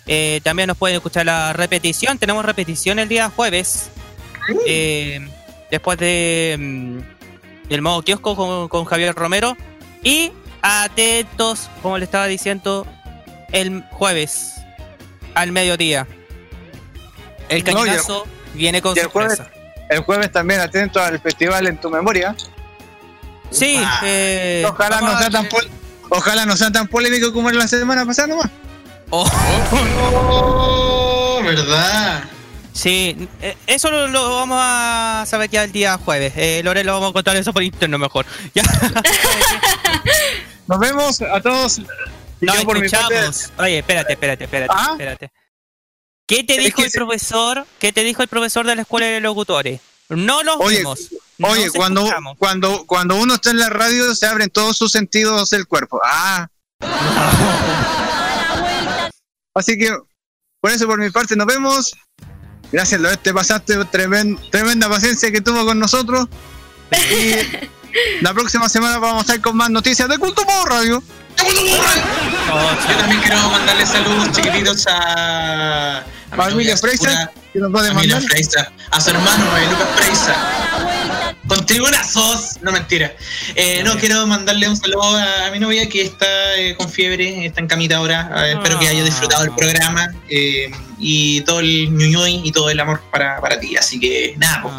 Speaker 2: Eh, también nos pueden escuchar la repetición. Tenemos repetición el día jueves. eh, después de mm, del modo kiosco con, con Javier Romero. Y atentos, como le estaba diciendo, el jueves al mediodía. El
Speaker 3: No, y el-
Speaker 2: cañonazo viene con
Speaker 3: el jueves,
Speaker 2: sorpresa.
Speaker 3: el jueves también atento al festival en tu memoria.
Speaker 2: Sí, eh,
Speaker 3: Ojalá no sea tan pol- Ojalá no sea tan polémico como la semana pasada nomás.
Speaker 1: Oh, ¿verdad?
Speaker 2: Sí, eh, eso lo, lo vamos a saber ya el día jueves. Eh, Lore, lo vamos a contar eso por interno mejor. Ya.
Speaker 3: Nos vemos a todos. Y
Speaker 2: Nos
Speaker 3: yo por mi parte-
Speaker 2: escuchamos. Oye, espérate, espérate, espérate,
Speaker 3: ¿Ah?
Speaker 2: espérate. ¿Qué te
Speaker 3: Es
Speaker 2: dijo
Speaker 3: que
Speaker 2: el
Speaker 3: se-
Speaker 2: profesor? ¿Qué te dijo el profesor de la escuela de locutores? No los
Speaker 3: Oye,
Speaker 2: vimos. no
Speaker 3: Oye, cuando,
Speaker 2: escuchamos.
Speaker 3: cuando, cuando uno está en la radio se abren todos sus sentidos del cuerpo. Ah. Así que, por eso por mi parte nos vemos. Gracias, Loret, te pasaste tremen- tremenda paciencia que tuvo con nosotros. Y la próxima semana vamos a estar con más noticias de Culto Modo Radio.
Speaker 1: Yo también quiero mandarle saludos chiquititos a. a mi
Speaker 3: A Emilio
Speaker 1: novia
Speaker 3: Freisa,
Speaker 1: Sakura,
Speaker 3: que nos va a
Speaker 1: a Emilio
Speaker 3: demandar.
Speaker 1: Freisa, a su hermano, eh, Lucas Freisa. Con no mentira. Eh, no, quiero mandarle un saludo a, mi novia que está eh, con fiebre, está en camita ahora. Espero que haya disfrutado el programa. Eh, y todo el ñuñuy y todo el amor para, para ti. Así que nada, po.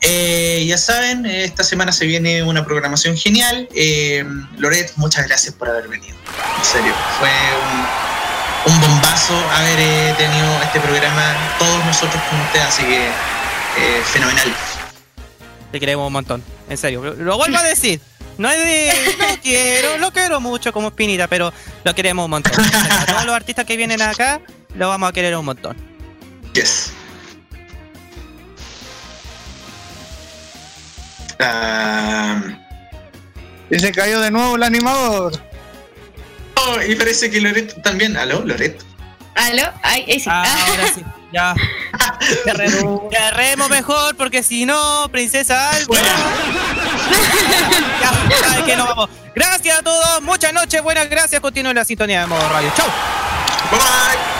Speaker 1: Eh, ya saben, esta semana se viene una programación genial. Eh, Loret, muchas gracias por haber venido. En serio, fue un, un bombazo haber eh, tenido este programa todos nosotros con usted, así que eh, fenomenal.
Speaker 2: Te queremos un montón, en serio. Lo- Lo vuelvo a decir. No es de. Lo quiero, lo quiero mucho como espinita, pero lo queremos un montón. A todos los artistas que vienen acá, lo vamos a querer un montón.
Speaker 1: Yes. Ah,
Speaker 3: Y se cayó de nuevo el animador.
Speaker 1: oh, y parece que Loret también. ¿Aló, Loret?
Speaker 6: ¿Aló? Ay, ay, sí.
Speaker 2: Ahora sí, ya. Cerremos, cerremos mejor, porque si no, Princesa Alba. ya, saben que nos vamos. Gracias a todos, muchas noches, buenas gracias. Continúen la sintonía de modo radio. Chau.
Speaker 1: Bye.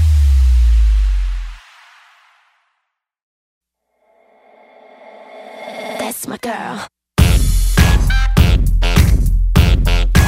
Speaker 11: That's my girl.